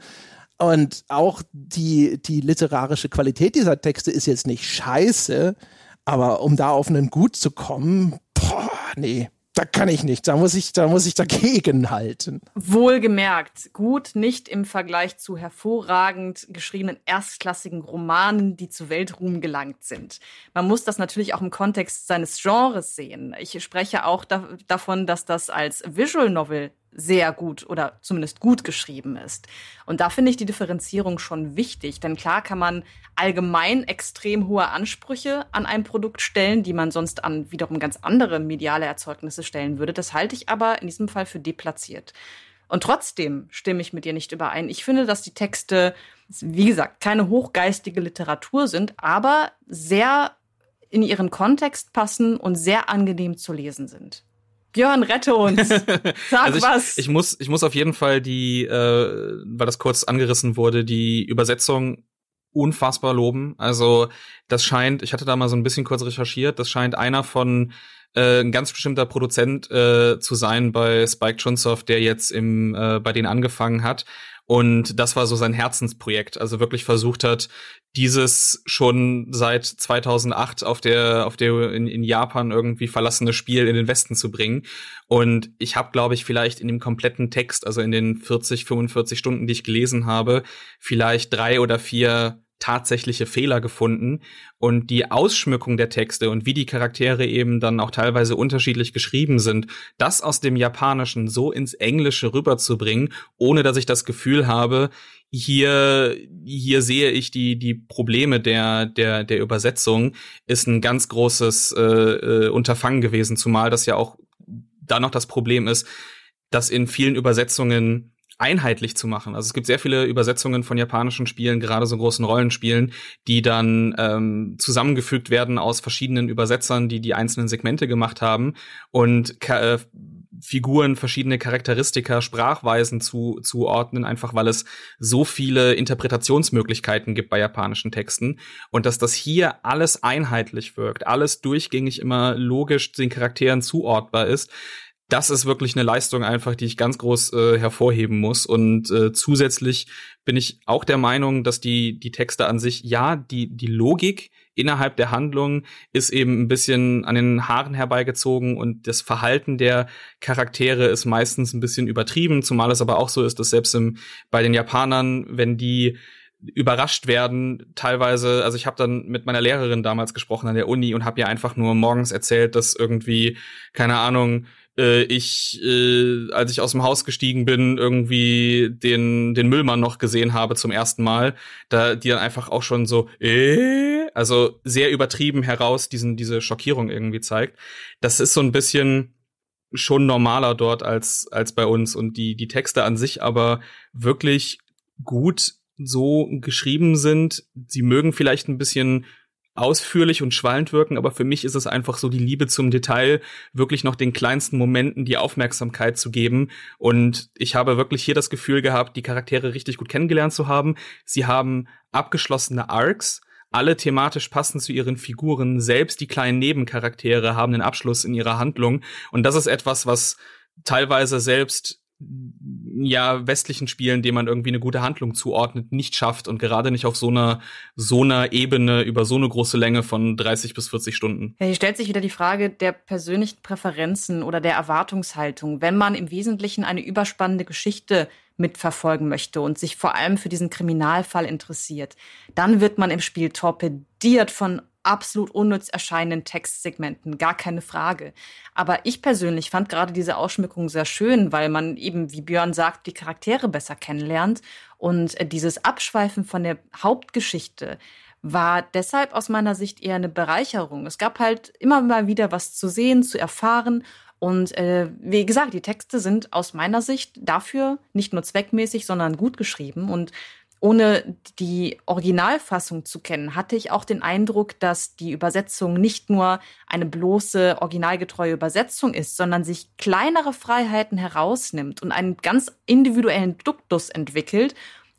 Und auch die, die literarische Qualität dieser Texte ist jetzt nicht scheiße, aber um da auf einen Gut zu kommen, boah, nee da kann ich nicht. Da muss ich, da muss ich dagegen halten. Wohlgemerkt, gut nicht im Vergleich zu hervorragend geschriebenen erstklassigen Romanen, die zu Weltruhm gelangt sind. Man muss das natürlich auch im Kontext seines Genres sehen. Ich spreche auch da davon, dass das als Visual Novel sehr gut oder zumindest gut geschrieben ist. Und da finde ich die Differenzierung schon wichtig, denn klar kann man allgemein extrem hohe Ansprüche an ein Produkt stellen, die man sonst an wiederum ganz andere mediale Erzeugnisse stellen würde. Das halte ich aber in diesem Fall für deplatziert. Und trotzdem stimme ich mit dir nicht überein. Ich finde, dass die Texte, wie gesagt, keine hochgeistige Literatur sind, aber sehr in ihren Kontext passen und sehr angenehm zu lesen sind. Björn, rette uns. (laughs) Sag also ich, was. Ich muss, ich muss auf jeden Fall die, äh, weil das kurz angerissen wurde, die Übersetzung unfassbar loben. Also das scheint, ich hatte da mal so ein bisschen kurz recherchiert, das scheint einer von äh, ein ganz bestimmter Produzent äh, zu sein bei Spike Chunsoft, der jetzt im äh, bei denen angefangen hat. Und das war so sein Herzensprojekt. Also wirklich versucht hat, dieses schon seit 2008 auf der auf der in, in Japan irgendwie verlassene Spiel in den Westen zu bringen. Und ich habe, glaube ich, vielleicht in dem kompletten Text, also in den 40, 45 Stunden, die ich gelesen habe, vielleicht drei oder vier tatsächliche Fehler gefunden und die Ausschmückung der Texte und wie die Charaktere eben dann auch teilweise unterschiedlich geschrieben sind, das aus dem Japanischen so ins Englische rüberzubringen, ohne dass ich das Gefühl habe, hier, hier sehe ich die, die Probleme der, der, der Übersetzung, ist ein ganz großes äh, äh, Unterfangen gewesen, zumal das ja auch da noch das Problem ist, dass in vielen Übersetzungen einheitlich zu machen. Also es gibt sehr viele Übersetzungen von japanischen Spielen, gerade so großen Rollenspielen, die dann ähm, zusammengefügt werden aus verschiedenen Übersetzern, die die einzelnen Segmente gemacht haben und äh, Figuren verschiedene Charakteristika, Sprachweisen zu, zuordnen, einfach weil es so viele Interpretationsmöglichkeiten gibt bei japanischen Texten und dass das hier alles einheitlich wirkt, alles durchgängig immer logisch den Charakteren zuordbar ist das ist wirklich eine Leistung einfach, die ich ganz groß äh, hervorheben muss. Und äh, zusätzlich bin ich auch der Meinung, dass die, die Texte an sich, ja, die, die Logik innerhalb der Handlung ist eben ein bisschen an den Haaren herbeigezogen und das Verhalten der Charaktere ist meistens ein bisschen übertrieben, zumal es aber auch so ist, dass selbst im, bei den Japanern, wenn die überrascht werden teilweise also ich habe dann mit meiner Lehrerin damals gesprochen an der Uni und habe ihr einfach nur morgens erzählt dass irgendwie keine Ahnung äh, ich, äh, als ich aus dem Haus gestiegen bin, irgendwie den, den Müllmann noch gesehen habe zum ersten Mal, da die dann einfach auch schon so, äh, also sehr übertrieben heraus diesen, diese Schockierung irgendwie zeigt. Das ist so ein bisschen schon normaler dort als, als bei uns und die, die Texte an sich aber wirklich gut so geschrieben sind. Sie mögen vielleicht ein bisschen ausführlich und schwallend wirken, aber für mich ist es einfach so die Liebe zum Detail, wirklich noch den kleinsten Momenten die Aufmerksamkeit zu geben. Und ich habe wirklich hier das Gefühl gehabt, die Charaktere richtig gut kennengelernt zu haben. Sie haben abgeschlossene Arcs, alle thematisch passen zu ihren Figuren. Selbst die kleinen Nebencharaktere haben einen Abschluss in ihrer Handlung. Und das ist etwas, was teilweise selbst ja westlichen Spielen, denen man irgendwie eine gute Handlung zuordnet, nicht schafft und gerade nicht auf so einer so einer Ebene über so eine große Länge von 30 bis 40 Stunden. Ja, hier stellt sich wieder die Frage der persönlichen Präferenzen oder der Erwartungshaltung. Wenn man im Wesentlichen eine überspannende Geschichte mitverfolgen möchte und sich vor allem für diesen Kriminalfall interessiert, dann wird man im Spiel torpediert von absolut unnütz erscheinenden Textsegmenten, gar keine Frage. Aber ich persönlich fand gerade diese Ausschmückung sehr schön, weil man eben, wie Björn sagt, die Charaktere besser kennenlernt und äh, dieses Abschweifen von der Hauptgeschichte war deshalb aus meiner Sicht eher eine Bereicherung. Es gab halt immer mal wieder was zu sehen, zu erfahren und äh, wie gesagt, die Texte sind aus meiner Sicht dafür nicht nur zweckmäßig, sondern gut geschrieben. Und ohne die Originalfassung zu kennen, hatte ich auch den Eindruck, dass die Übersetzung nicht nur eine bloße originalgetreue Übersetzung ist, sondern sich kleinere Freiheiten herausnimmt und einen ganz individuellen Duktus entwickelt,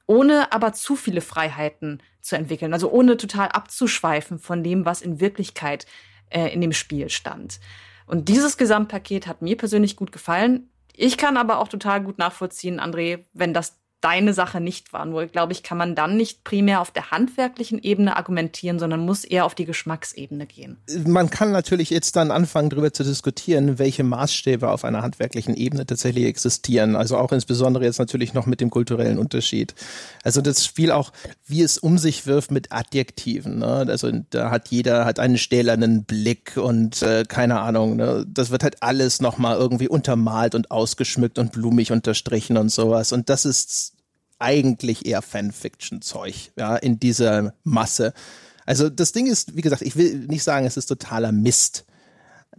ohne aber zu viele Freiheiten zu entwickeln, also ohne total abzuschweifen von dem, was in Wirklichkeit äh, in dem Spiel stand. Und dieses Gesamtpaket hat mir persönlich gut gefallen. Ich kann aber auch total gut nachvollziehen, André, wenn das deine Sache nicht war. Nur, glaube ich, kann man dann nicht primär auf der handwerklichen Ebene argumentieren, sondern muss eher auf die Geschmacksebene gehen. Man kann natürlich jetzt dann anfangen, darüber zu diskutieren, welche Maßstäbe auf einer handwerklichen Ebene tatsächlich existieren. Also auch insbesondere jetzt natürlich noch mit dem kulturellen Unterschied. Also das Spiel auch, wie es um sich wirft mit Adjektiven. Ne? Also da hat jeder hat einen stählernen Blick und äh, keine Ahnung. Ne? Das wird halt alles nochmal irgendwie untermalt und ausgeschmückt und blumig unterstrichen und sowas. Und das ist eigentlich eher Fanfiction-Zeug, ja, in dieser Masse. Also das Ding ist, wie gesagt, ich will nicht sagen, es ist totaler Mist.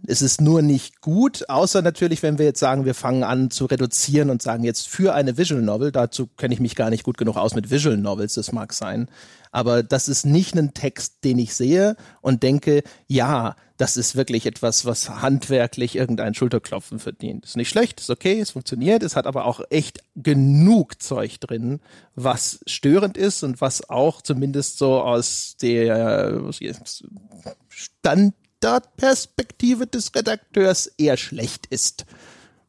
Es ist nur nicht gut, außer natürlich, wenn wir jetzt sagen, wir fangen an zu reduzieren und sagen jetzt für eine Visual Novel, dazu kenne ich mich gar nicht gut genug aus mit Visual Novels, das mag sein, aber das ist nicht ein Text, den ich sehe und denke, ja, das ist wirklich etwas, was handwerklich irgendein Schulterklopfen verdient. Ist nicht schlecht, ist okay, es funktioniert, es hat aber auch echt genug Zeug drin, was störend ist und was auch zumindest so aus der Standardperspektive des Redakteurs eher schlecht ist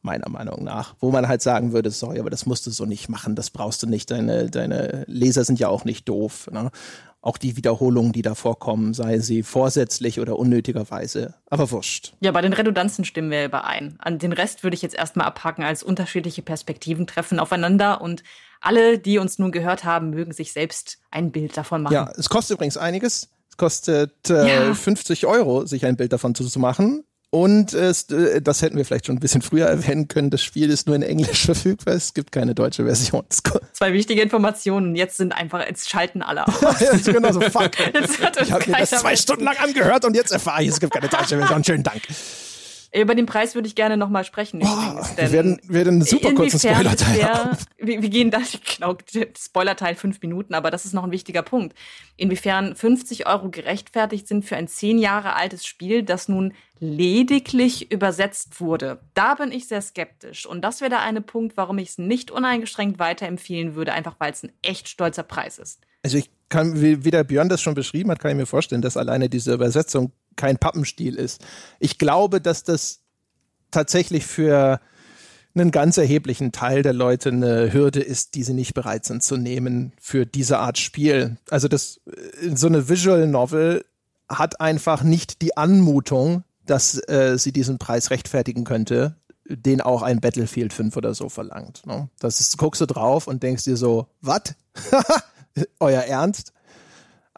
meiner Meinung nach, wo man halt sagen würde, sorry, aber das musst du so nicht machen, das brauchst du nicht, deine, deine Leser sind ja auch nicht doof. Ne? Auch die Wiederholungen, die da vorkommen, sei sie vorsätzlich oder unnötigerweise, aber wurscht. Ja, bei den Redundanzen stimmen wir überein. An den Rest würde ich jetzt erstmal abhaken als unterschiedliche Perspektiven treffen aufeinander und alle, die uns nun gehört haben, mögen sich selbst ein Bild davon machen. Ja, es kostet übrigens einiges. Es kostet äh, ja. 50 Euro, sich ein Bild davon zu, zu machen. Und es, äh, das hätten wir vielleicht schon ein bisschen früher erwähnen können. Das Spiel ist nur in Englisch (laughs) verfügbar. Es gibt keine deutsche Version. Zwei wichtige Informationen. Jetzt sind einfach, jetzt schalten alle aus. (laughs) ja, genau so, fuck. (laughs) ich habe mir das zwei Stunden lang angehört und jetzt erfahre ich, es gibt keine deutsche Version. Schönen Dank. Über den Preis würde ich gerne nochmal sprechen. Oh, wir werden, werden einen super kurzen Spoiler-Teil der, wir, wir, gehen da, (laughs) genau, Spoiler-Teil fünf Minuten, aber das ist noch ein wichtiger Punkt. Inwiefern 50 Euro gerechtfertigt sind für ein zehn Jahre altes Spiel, das nun lediglich übersetzt wurde. Da bin ich sehr skeptisch. Und das wäre der eine Punkt, warum ich es nicht uneingeschränkt weiterempfehlen würde, einfach weil es ein echt stolzer Preis ist. Also ich kann, wie, wie der Björn das schon beschrieben hat, kann ich mir vorstellen, dass alleine diese Übersetzung kein Pappenstiel ist. Ich glaube, dass das tatsächlich für einen ganz erheblichen Teil der Leute eine Hürde ist, die sie nicht bereit sind zu nehmen für diese Art Spiel. Also das so eine Visual Novel hat einfach nicht die Anmutung, dass äh, sie diesen Preis rechtfertigen könnte, den auch ein Battlefield 5 oder so verlangt. Ne? Das ist, guckst du drauf und denkst dir so, was? (laughs) Euer Ernst?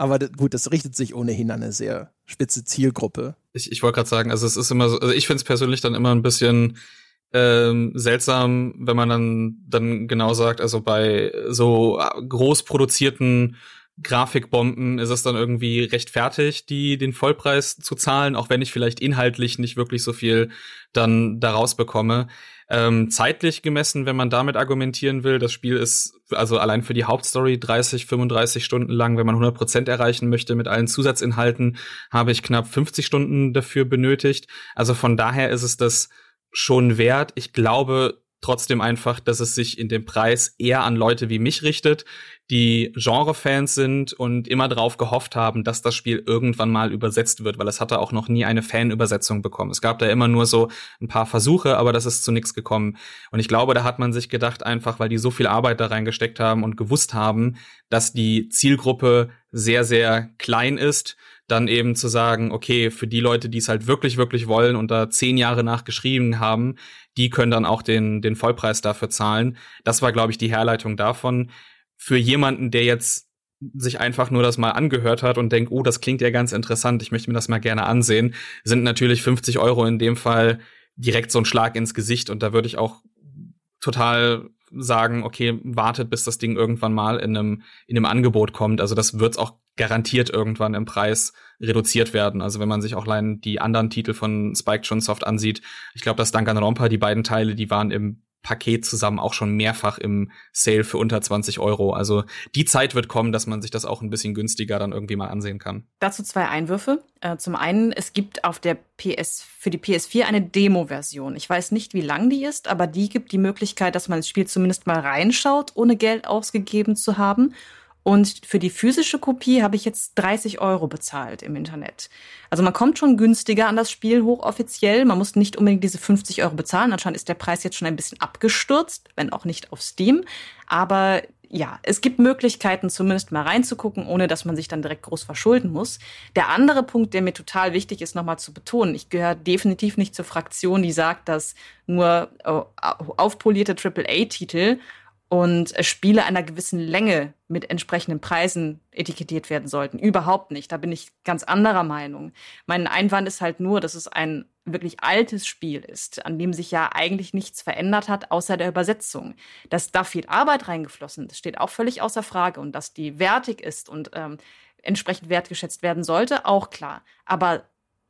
Aber gut, das richtet sich ohnehin an eine sehr spitze Zielgruppe. Ich, ich wollte gerade sagen, also es ist immer so, also ich finde es persönlich dann immer ein bisschen ähm, seltsam, wenn man dann, dann genau sagt, also bei so groß produzierten Grafikbomben ist es dann irgendwie rechtfertigt, die den Vollpreis zu zahlen, auch wenn ich vielleicht inhaltlich nicht wirklich so viel dann daraus bekomme. Ähm, zeitlich gemessen, wenn man damit argumentieren will, das Spiel ist also allein für die Hauptstory 30, 35 Stunden lang. Wenn man 100 Prozent erreichen möchte mit allen Zusatzinhalten, habe ich knapp 50 Stunden dafür benötigt. Also von daher ist es das schon wert. Ich glaube, trotzdem einfach, dass es sich in dem Preis eher an Leute wie mich richtet, die Genre-Fans sind und immer darauf gehofft haben, dass das Spiel irgendwann mal übersetzt wird, weil es hatte auch noch nie eine Fan-Übersetzung bekommen. Es gab da immer nur so ein paar Versuche, aber das ist zu nichts gekommen. Und ich glaube, da hat man sich gedacht, einfach weil die so viel Arbeit da reingesteckt haben und gewusst haben, dass die Zielgruppe sehr, sehr klein ist, dann eben zu sagen, okay, für die Leute, die es halt wirklich, wirklich wollen und da zehn Jahre nachgeschrieben haben, die können dann auch den, den Vollpreis dafür zahlen. Das war, glaube ich, die Herleitung davon. Für jemanden, der jetzt sich einfach nur das mal angehört hat und denkt, oh, das klingt ja ganz interessant, ich möchte mir das mal gerne ansehen, sind natürlich 50 Euro in dem Fall direkt so ein Schlag ins Gesicht und da würde ich auch total sagen, okay, wartet, bis das Ding irgendwann mal in einem, in einem Angebot kommt. Also das wird's auch garantiert irgendwann im Preis reduziert werden. Also wenn man sich auch allein die anderen Titel von Spike Chunsoft ansieht, ich glaube, dass Danganronpa, die beiden Teile, die waren im Paket zusammen auch schon mehrfach im Sale für unter 20 Euro. Also die Zeit wird kommen, dass man sich das auch ein bisschen günstiger dann irgendwie mal ansehen kann. Dazu zwei Einwürfe. Äh, zum einen, es gibt auf der PS, für die PS4 eine Demo-Version. Ich weiß nicht, wie lang die ist, aber die gibt die Möglichkeit, dass man das Spiel zumindest mal reinschaut, ohne Geld ausgegeben zu haben. Und für die physische Kopie habe ich jetzt 30 Euro bezahlt im Internet. Also man kommt schon günstiger an das Spiel hochoffiziell. Man muss nicht unbedingt diese 50 Euro bezahlen. Anscheinend ist der Preis jetzt schon ein bisschen abgestürzt, wenn auch nicht auf Steam. Aber ja, es gibt Möglichkeiten, zumindest mal reinzugucken, ohne dass man sich dann direkt groß verschulden muss. Der andere Punkt, der mir total wichtig ist, nochmal zu betonen, ich gehöre definitiv nicht zur Fraktion, die sagt, dass nur äh, aufpolierte AAA-Titel und Spiele einer gewissen Länge mit entsprechenden Preisen etikettiert werden sollten. Überhaupt nicht. Da bin ich ganz anderer Meinung. Mein Einwand ist halt nur, dass es ein wirklich altes Spiel ist, an dem sich ja eigentlich nichts verändert hat, außer der Übersetzung. Dass da viel Arbeit reingeflossen ist, steht auch völlig außer Frage. Und dass die wertig ist und ähm, entsprechend wertgeschätzt werden sollte, auch klar. Aber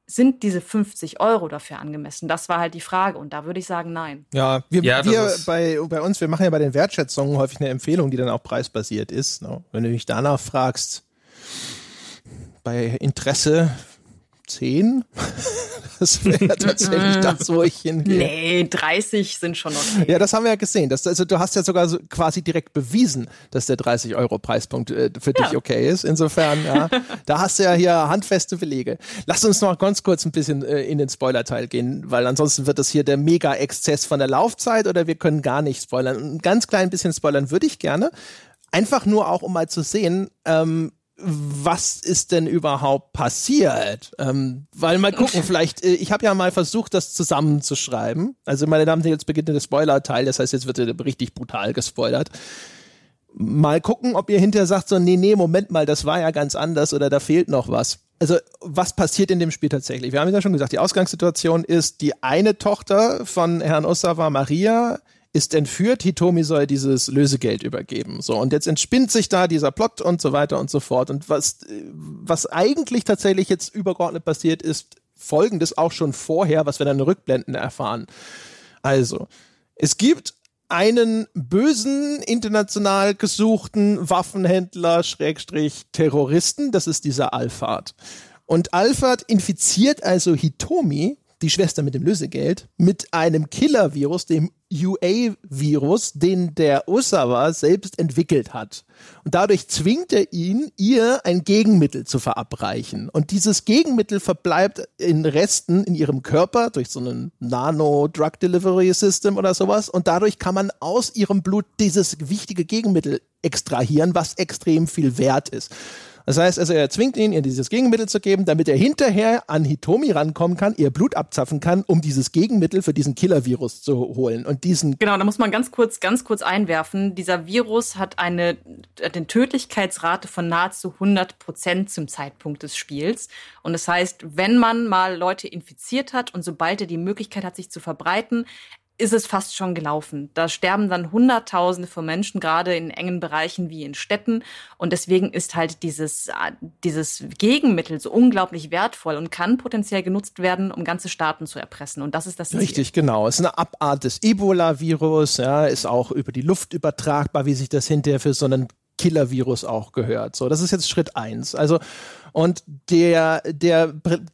sind diese 50 Euro dafür angemessen? Das war halt die Frage und da würde ich sagen, nein. Ja, wir, ja, wir bei, bei uns, wir machen ja bei den Wertschätzungen häufig eine Empfehlung, die dann auch preisbasiert ist. Ne? Wenn du mich danach fragst, bei Interesse 10. (laughs) Das wäre tatsächlich (laughs) das, wo ich hingehe. Nee, 30 sind schon okay. Ja, das haben wir ja gesehen. Das, also du hast ja sogar so quasi direkt bewiesen, dass der 30-Euro-Preispunkt äh, für ja. dich okay ist. Insofern, ja, (laughs) da hast du ja hier handfeste Belege. Lass uns noch ganz kurz ein bisschen äh, in den Spoiler-Teil gehen, weil ansonsten wird das hier der Mega-Exzess von der Laufzeit oder wir können gar nicht spoilern. Ein ganz klein bisschen spoilern würde ich gerne. Einfach nur auch, um mal zu sehen, ähm, was ist denn überhaupt passiert? Ähm, weil mal gucken, vielleicht, äh, ich habe ja mal versucht, das zusammenzuschreiben. Also, meine Damen und Herren, jetzt beginnt der Spoiler-Teil, das heißt, jetzt wird richtig brutal gespoilert. Mal gucken, ob ihr hinterher sagt, so, nee, nee, Moment mal, das war ja ganz anders oder da fehlt noch was. Also, was passiert in dem Spiel tatsächlich? Wir haben ja schon gesagt, die Ausgangssituation ist, die eine Tochter von Herrn Osawa, Maria, ist entführt, Hitomi soll dieses Lösegeld übergeben. So, und jetzt entspinnt sich da dieser Plot und so weiter und so fort. Und was, was eigentlich tatsächlich jetzt übergeordnet passiert, ist folgendes auch schon vorher, was wir dann Rückblenden erfahren. Also, es gibt einen bösen, international gesuchten Waffenhändler, Schrägstrich, Terroristen, das ist dieser Alphard. Und Alphard infiziert also Hitomi, die Schwester mit dem Lösegeld, mit einem Killer-Virus, dem UA-Virus, den der Osawa selbst entwickelt hat. Und dadurch zwingt er ihn, ihr ein Gegenmittel zu verabreichen. Und dieses Gegenmittel verbleibt in Resten in ihrem Körper durch so einen Nano-Drug-Delivery-System oder sowas. Und dadurch kann man aus ihrem Blut dieses wichtige Gegenmittel extrahieren, was extrem viel wert ist. Das heißt also, er zwingt ihn, ihr dieses Gegenmittel zu geben, damit er hinterher an Hitomi rankommen kann, ihr Blut abzapfen kann, um dieses Gegenmittel für diesen Killer-Virus zu holen. Und diesen. Genau, da muss man ganz kurz, ganz kurz einwerfen. Dieser Virus hat eine, eine Tödlichkeitsrate von nahezu 100 Prozent zum Zeitpunkt des Spiels. Und das heißt, wenn man mal Leute infiziert hat und sobald er die Möglichkeit hat, sich zu verbreiten, ist es fast schon gelaufen. Da sterben dann Hunderttausende von Menschen, gerade in engen Bereichen wie in Städten. Und deswegen ist halt dieses, dieses Gegenmittel so unglaublich wertvoll und kann potenziell genutzt werden, um ganze Staaten zu erpressen. Und das ist das Ziel. Richtig, genau. Es ist eine Abart des Ebola-Virus, ja, ist auch über die Luft übertragbar, wie sich das hinterher für so einen Killer-Virus auch gehört. So, das ist jetzt Schritt eins. Also, und der, der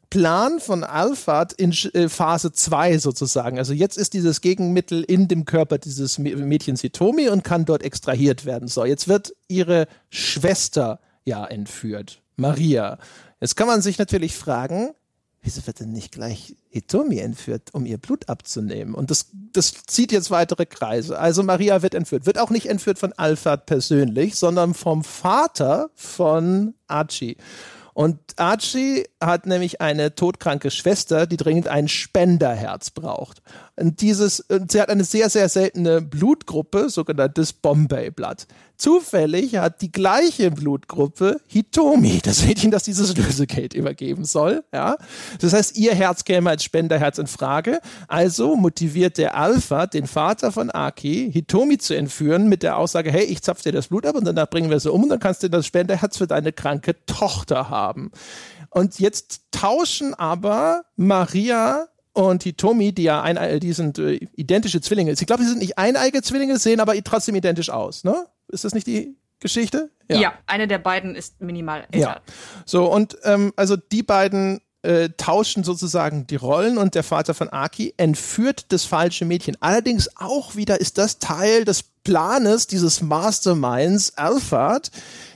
Plan von Alphat in äh, Phase 2 sozusagen, also jetzt ist dieses Gegenmittel in dem Körper dieses Mädchens Hitomi und kann dort extrahiert werden. So, jetzt wird ihre Schwester ja entführt, Maria. Jetzt kann man sich natürlich fragen, wieso wird denn nicht gleich Hitomi entführt, um ihr Blut abzunehmen? Und das, das zieht jetzt weitere Kreise. Also Maria wird entführt. Wird auch nicht entführt von Alfred persönlich, sondern vom Vater von Archie. Und Archie hat nämlich eine todkranke Schwester, die dringend ein Spenderherz braucht. Und dieses, und sie hat eine sehr, sehr seltene Blutgruppe, sogenanntes Bombay-Blatt. Zufällig hat die gleiche Blutgruppe Hitomi, das Mädchen, das dieses Lösegeld übergeben soll. Ja? Das heißt, ihr Herz käme als Spenderherz in Frage. Also motiviert der Alpha den Vater von Aki, Hitomi zu entführen, mit der Aussage, hey, ich zapf dir das Blut ab und danach bringen wir sie um und dann kannst du das Spenderherz für deine kranke Tochter haben. Und jetzt tauschen aber Maria und Hitomi, die ja ein, die sind äh, identische Zwillinge. Ich glaube, sie sind nicht eineige Zwillinge, sehen aber trotzdem identisch aus, ne? Ist das nicht die Geschichte? Ja, ja eine der beiden ist minimal älter. Ja. So, und ähm, also die beiden äh, tauschen sozusagen die Rollen und der Vater von Aki entführt das falsche Mädchen. Allerdings auch wieder ist das Teil des Planes dieses Masterminds Alphard,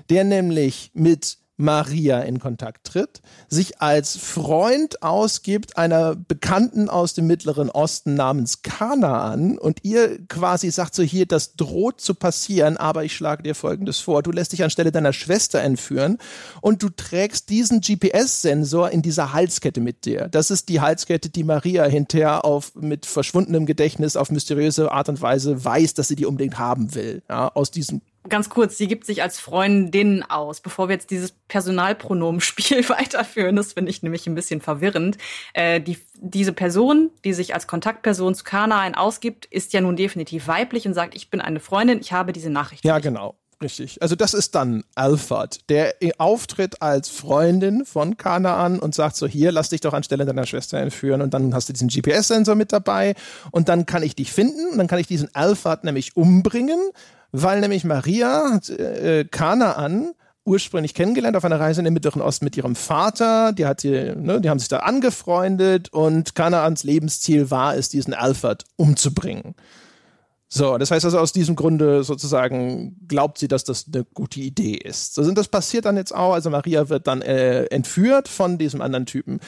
der nämlich mit Maria in Kontakt tritt, sich als Freund ausgibt einer Bekannten aus dem Mittleren Osten namens Kanaan und ihr quasi sagt so hier, das droht zu passieren, aber ich schlage dir Folgendes vor. Du lässt dich anstelle deiner Schwester entführen und du trägst diesen GPS-Sensor in dieser Halskette mit dir. Das ist die Halskette, die Maria hinterher auf, mit verschwundenem Gedächtnis auf mysteriöse Art und Weise weiß, dass sie die unbedingt haben will. Ja, aus diesem ganz kurz, sie gibt sich als Freundin aus, bevor wir jetzt dieses Personalpronomenspiel (laughs) weiterführen. Das finde ich nämlich ein bisschen verwirrend. Äh, die, diese Person, die sich als Kontaktperson zu Kanaan ausgibt, ist ja nun definitiv weiblich und sagt, ich bin eine Freundin, ich habe diese Nachricht. Ja, genau. Richtig. Also das ist dann Alfred, der auftritt als Freundin von Kanaan und sagt so, hier, lass dich doch anstelle deiner Schwester entführen und dann hast du diesen GPS-Sensor mit dabei und dann kann ich dich finden und dann kann ich diesen Alfred nämlich umbringen weil nämlich Maria äh, Kanaan ursprünglich kennengelernt auf einer Reise in den Mittleren Osten mit ihrem Vater. Die, hat die, ne, die haben sich da angefreundet und Kanaans Lebensziel war es, diesen Alfred umzubringen. So, das heißt also aus diesem Grunde sozusagen glaubt sie, dass das eine gute Idee ist. So, und das passiert dann jetzt auch. Also Maria wird dann äh, entführt von diesem anderen Typen.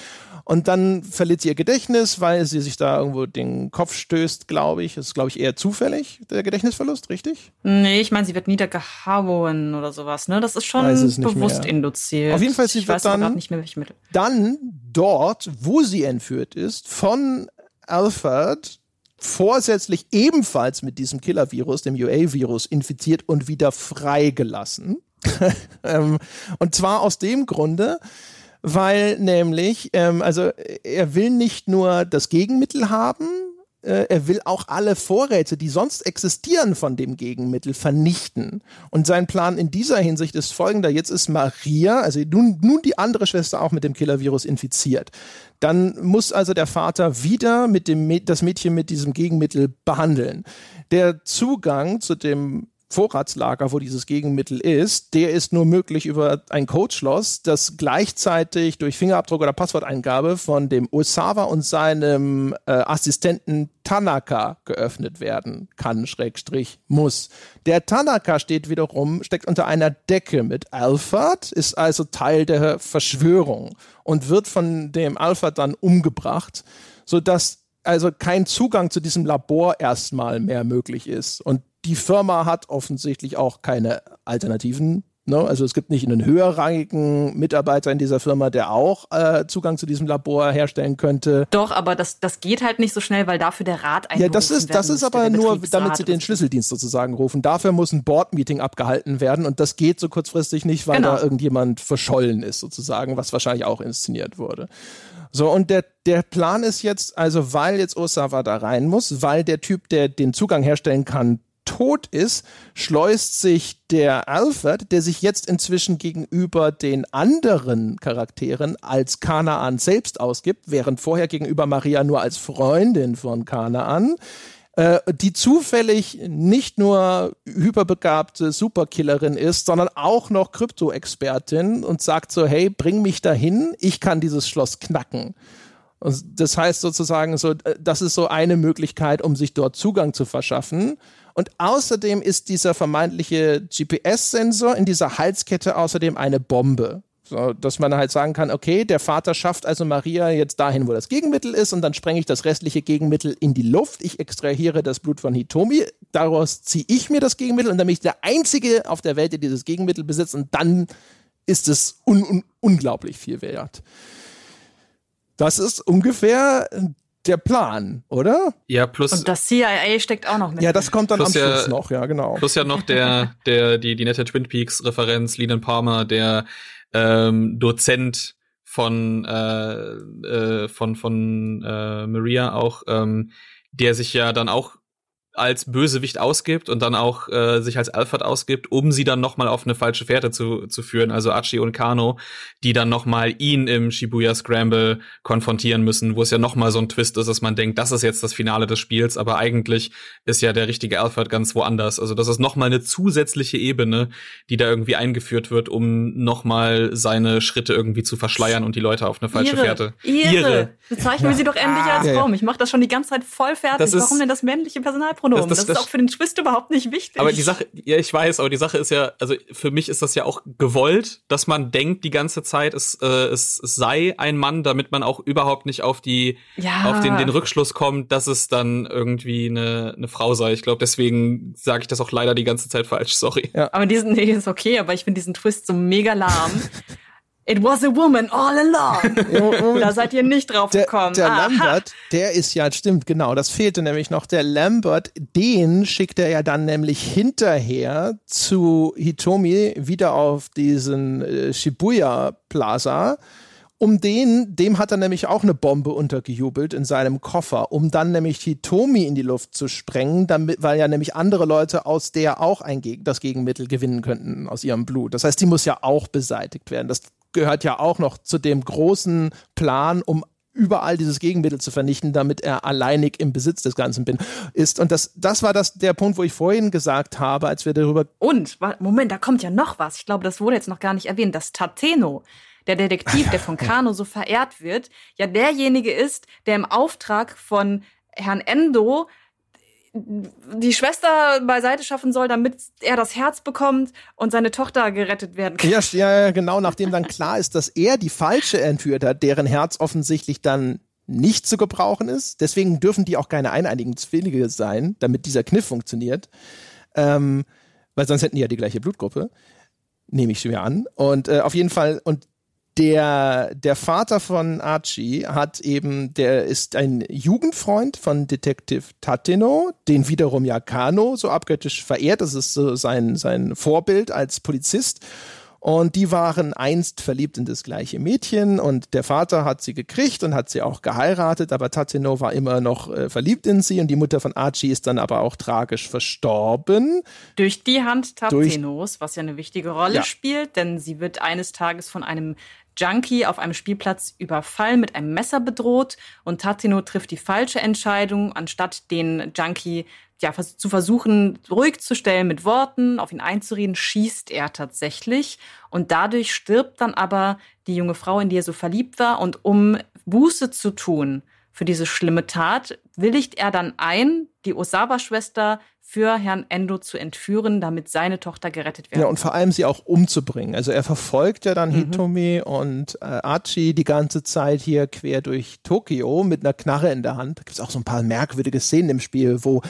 Und dann verliert sie ihr Gedächtnis, weil sie sich da irgendwo den Kopf stößt, glaube ich. Das ist, glaube ich, eher zufällig, der Gedächtnisverlust, richtig? Nee, ich meine, sie wird niedergehauen oder sowas, ne? Das ist schon bewusst mehr. induziert. Auf jeden Fall, sie ich wird dann, nicht mehr, welche Mittel. dann dort, wo sie entführt ist, von Alfred vorsätzlich ebenfalls mit diesem Killer-Virus, dem UA-Virus, infiziert und wieder freigelassen. (laughs) ähm, und zwar aus dem Grunde, weil nämlich, ähm, also er will nicht nur das Gegenmittel haben, äh, er will auch alle Vorräte, die sonst existieren von dem Gegenmittel, vernichten. Und sein Plan in dieser Hinsicht ist folgender. Jetzt ist Maria, also nun, nun die andere Schwester auch mit dem Killer-Virus infiziert. Dann muss also der Vater wieder mit dem, das Mädchen mit diesem Gegenmittel behandeln. Der Zugang zu dem Vorratslager, wo dieses Gegenmittel ist, der ist nur möglich über ein Codeschloss, das gleichzeitig durch Fingerabdruck oder Passworteingabe von dem Osawa und seinem äh, Assistenten Tanaka geöffnet werden kann, Schrägstrich muss. Der Tanaka steht wiederum, steckt unter einer Decke mit Alphard, ist also Teil der Verschwörung und wird von dem Alphard dann umgebracht, sodass also kein Zugang zu diesem Labor erstmal mehr möglich ist. Und die Firma hat offensichtlich auch keine Alternativen. Ne? Also es gibt nicht einen höherrangigen Mitarbeiter in dieser Firma, der auch äh, Zugang zu diesem Labor herstellen könnte. Doch, aber das, das geht halt nicht so schnell, weil dafür der Rat Ja, das ist, das ist aber nur, damit sie den Schlüsseldienst sozusagen rufen. Dafür muss ein Board-Meeting abgehalten werden und das geht so kurzfristig nicht, weil genau. da irgendjemand verschollen ist sozusagen, was wahrscheinlich auch inszeniert wurde. So, und der, der Plan ist jetzt, also weil jetzt Osawa da rein muss, weil der Typ, der den Zugang herstellen kann, tot ist, schleust sich der Alfred, der sich jetzt inzwischen gegenüber den anderen Charakteren als Kanaan selbst ausgibt, während vorher gegenüber Maria nur als Freundin von Kanaan, äh, die zufällig nicht nur hyperbegabte Superkillerin ist, sondern auch noch Krypto-Expertin und sagt so, hey, bring mich dahin, ich kann dieses Schloss knacken. Und das heißt sozusagen so, äh, das ist so eine Möglichkeit, um sich dort Zugang zu verschaffen. Und außerdem ist dieser vermeintliche GPS-Sensor in dieser Halskette außerdem eine Bombe. So, dass man halt sagen kann, okay, der Vater schafft also Maria jetzt dahin, wo das Gegenmittel ist, und dann sprenge ich das restliche Gegenmittel in die Luft. Ich extrahiere das Blut von Hitomi, daraus ziehe ich mir das Gegenmittel und dann bin ich der Einzige auf der Welt, der dieses Gegenmittel besitzt, und dann ist es un un unglaublich viel wert. Das ist ungefähr der Plan, oder? Ja, plus. Und das CIA steckt auch noch mit. Ja, das kommt dann am ja, Schluss noch, ja, genau. Plus ja noch der, der, die, die nette Twin Peaks Referenz, Leland Palmer, der ähm, Dozent von, äh, äh, von, von äh, Maria auch, ähm, der sich ja dann auch als Bösewicht ausgibt und dann auch äh, sich als Alfred ausgibt, um sie dann noch mal auf eine falsche Fährte zu, zu führen, also Archie und Kano, die dann noch mal ihn im Shibuya Scramble konfrontieren müssen, wo es ja noch mal so ein Twist ist, dass man denkt, das ist jetzt das Finale des Spiels, aber eigentlich ist ja der richtige Alfred ganz woanders. Also das ist noch mal eine zusätzliche Ebene, die da irgendwie eingeführt wird, um noch mal seine Schritte irgendwie zu verschleiern und die Leute auf eine falsche ihre, Fährte. Ihre. ihre. Bezeichnen wir sie doch endlich als Frau. Ich mache das schon die ganze Zeit voll fertig. Warum denn das männliche Personalpronomen? Pronomen. Das, das, das, ist auch für den Twist überhaupt nicht wichtig. Aber die Sache, ja, ich weiß, aber die Sache ist ja, also für mich ist das ja auch gewollt, dass man denkt die ganze Zeit, es, äh, es, es sei ein Mann, damit man auch überhaupt nicht auf die, ja. auf den, den Rückschluss kommt, dass es dann irgendwie eine, eine Frau sei. Ich glaube, deswegen sage ich das auch leider die ganze Zeit falsch, (laughs) sorry. Ja. Aber diesen, nee, ist okay, aber ich finde diesen Twist so mega lahm. (laughs) It was a woman all along. (laughs) (laughs) da seid ihr nicht drauf der, gekommen. Der Aha. Lambert, der ist ja, stimmt, genau, das fehlte nämlich noch. Der Lambert, den schickt er ja dann nämlich hinterher zu Hitomi wieder auf diesen äh, Shibuya Plaza. Um den, dem hat er nämlich auch eine Bombe untergejubelt in seinem Koffer, um dann nämlich Hitomi in die Luft zu sprengen, damit, weil ja nämlich andere Leute aus der auch ein, das Gegenmittel gewinnen könnten aus ihrem Blut. Das heißt, die muss ja auch beseitigt werden. Das gehört ja auch noch zu dem großen Plan, um überall dieses Gegenmittel zu vernichten, damit er alleinig im Besitz des Ganzen bin, ist. Und das, das war das, der Punkt, wo ich vorhin gesagt habe, als wir darüber. Und, Moment, da kommt ja noch was. Ich glaube, das wurde jetzt noch gar nicht erwähnt. Das Tateno, der Detektiv, der von (laughs) Kano so verehrt wird, ja derjenige ist, der im Auftrag von Herrn Endo die Schwester beiseite schaffen soll, damit er das Herz bekommt und seine Tochter gerettet werden kann. Ja, ja, genau, nachdem dann klar ist, dass er die falsche entführt hat, deren Herz offensichtlich dann nicht zu gebrauchen ist. Deswegen dürfen die auch keine eineinigen Zwillinge sein, damit dieser Kniff funktioniert. Ähm, weil sonst hätten die ja die gleiche Blutgruppe. Nehme ich schwer an. Und äh, auf jeden Fall, und der, der Vater von Archie hat eben, der ist ein Jugendfreund von Detective Tateno, den wiederum ja Kano so abgöttisch verehrt. Das ist so sein, sein Vorbild als Polizist. Und die waren einst verliebt in das gleiche Mädchen und der Vater hat sie gekriegt und hat sie auch geheiratet, aber Tateno war immer noch äh, verliebt in sie und die Mutter von Archie ist dann aber auch tragisch verstorben. Durch die Hand Tatenos, was ja eine wichtige Rolle ja. spielt, denn sie wird eines Tages von einem Junkie auf einem Spielplatz überfallen, mit einem Messer bedroht und Tatino trifft die falsche Entscheidung, anstatt den Junkie ja, zu versuchen, ruhig zu stellen mit Worten, auf ihn einzureden, schießt er tatsächlich. Und dadurch stirbt dann aber die junge Frau, in die er so verliebt war. Und um Buße zu tun für diese schlimme Tat, willigt er dann ein, die Osawa-Schwester für Herrn Endo zu entführen, damit seine Tochter gerettet wird. Ja, und vor allem sie auch umzubringen. Also er verfolgt ja dann mhm. Hitomi und äh, Archie die ganze Zeit hier quer durch Tokio mit einer Knarre in der Hand. Da gibt es auch so ein paar merkwürdige Szenen im Spiel, wo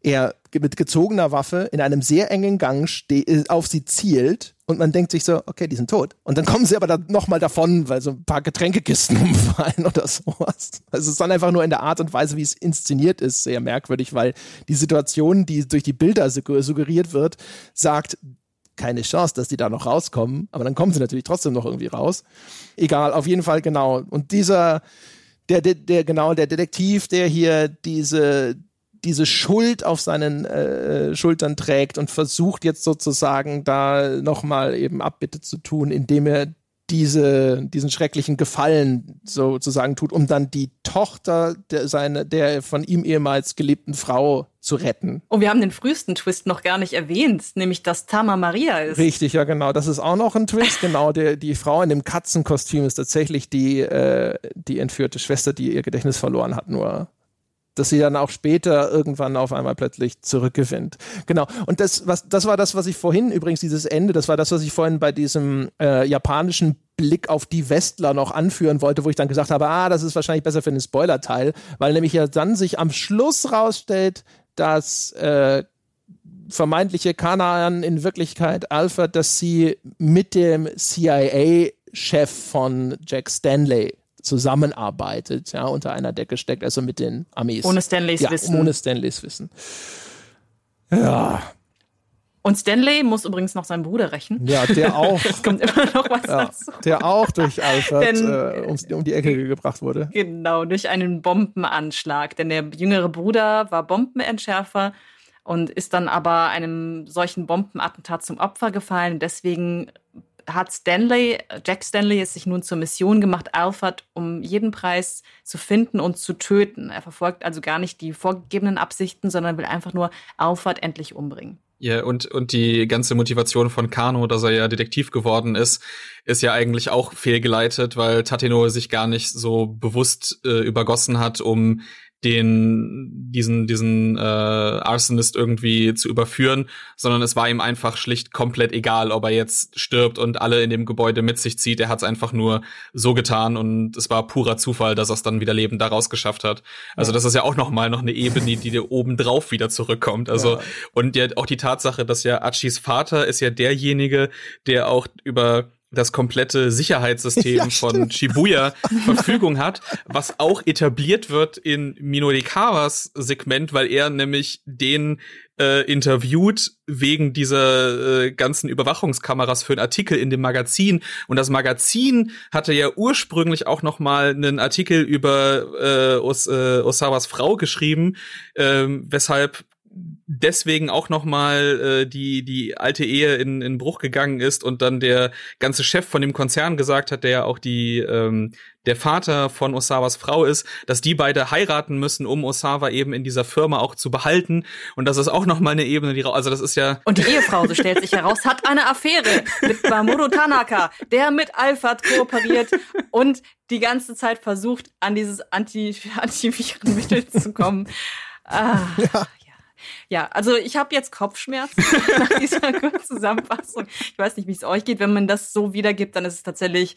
er mit gezogener Waffe in einem sehr engen Gang äh, auf sie zielt und man denkt sich so, okay, die sind tot. Und dann kommen sie aber dann nochmal davon, weil so ein paar Getränkekisten (laughs) umfallen oder sowas. Also es ist dann einfach nur in der Art und Weise, wie es inszeniert ist, sehr merkwürdig, weil die Situation, die durch die Bilder suggeriert wird, sagt, keine Chance, dass die da noch rauskommen. Aber dann kommen sie natürlich trotzdem noch irgendwie raus. Egal, auf jeden Fall genau. Und dieser, der, der, der genau, der Detektiv, der hier diese, diese Schuld auf seinen äh, Schultern trägt und versucht jetzt sozusagen da nochmal eben Abbitte zu tun, indem er diese, diesen schrecklichen Gefallen sozusagen tut, um dann die Tochter der, seine, der von ihm ehemals geliebten Frau zu retten. Und wir haben den frühesten Twist noch gar nicht erwähnt, nämlich dass Tama Maria ist. Richtig, ja genau. Das ist auch noch ein Twist. genau, der, die Frau in dem Katzenkostüm ist tatsächlich die, äh, die entführte Schwester, die ihr Gedächtnis verloren hat, nur dass sie dann auch später irgendwann auf einmal plötzlich zurückgewinnt. Genau. Und das, was, das war das, was ich vorhin übrigens, dieses Ende, das war das, was ich vorhin bei diesem äh, japanischen Blick auf die Westler noch anführen wollte, wo ich dann gesagt habe, ah, das ist wahrscheinlich besser für den Spoiler-Teil, weil nämlich ja dann sich am Schluss rausstellt, dass äh, vermeintliche Kanaan in Wirklichkeit Alfred, dass sie mit dem CIA-Chef von Jack Stanley zusammenarbeitet, ja, unter einer Decke steckt, also mit den Armees. Ohne Stanleys ja, Wissen. Ohne Stanleys Wissen. Ja. Und Stanley muss übrigens noch seinen Bruder rächen. Ja, der (laughs) auch. es kommt immer noch was ja, dazu. Der auch durch Alfred Denn, äh, um, um, die Ecke gebracht wurde. Genau, durch einen Bombenanschlag. Denn der jüngere Bruder war Bombenentschärfer und ist dann aber einem solchen Bombenattentat zum Opfer gefallen. Deswegen hat Stanley, Jack Stanley es sich nun zur Mission gemacht, Alfred um jeden Preis zu finden und zu töten. Er verfolgt also gar nicht die vorgegebenen Absichten, sondern will einfach nur Alfred endlich umbringen. Ja, und, und die ganze Motivation von Kano, dass er ja Detektiv geworden ist, ist ja eigentlich auch fehlgeleitet, weil Tateno sich gar nicht so bewusst äh, übergossen hat, um den diesen diesen äh, Arsonist irgendwie zu überführen, sondern es war ihm einfach schlicht komplett egal, ob er jetzt stirbt und alle in dem Gebäude mit sich zieht. Er hat es einfach nur so getan und es war purer Zufall, dass er es dann wieder lebend da rausgeschafft hat. Also ja. das ist ja auch noch mal noch eine Ebene, die dir oben drauf wieder zurückkommt. Also ja. und ja, auch die Tatsache, dass ja Achis Vater ist ja derjenige, der auch über das komplette Sicherheitssystem (laughs) ja, von Shibuya Verfügung hat, was auch etabliert wird in Minodekawas Segment, weil er nämlich den äh, interviewt wegen dieser äh, ganzen Überwachungskameras für einen Artikel in dem Magazin. Und das Magazin hatte ja ursprünglich auch noch mal einen Artikel über äh, Os äh, Osawas Frau geschrieben, äh, weshalb deswegen auch noch mal äh, die die alte Ehe in, in Bruch gegangen ist und dann der ganze Chef von dem Konzern gesagt hat, der ja auch die ähm, der Vater von Osawas Frau ist, dass die beide heiraten müssen, um Osawa eben in dieser Firma auch zu behalten und das ist auch noch mal eine Ebene, die also das ist ja und die Ehefrau, so stellt sich heraus, hat eine Affäre mit Mamoru Tanaka, der mit Alfred kooperiert und die ganze Zeit versucht an dieses Anti Antivirenmittel zu kommen. Ah, ja. Ja, also ich habe jetzt Kopfschmerzen (laughs) nach dieser kurzen Zusammenfassung. Ich weiß nicht, wie es euch geht. Wenn man das so wiedergibt, dann ist es tatsächlich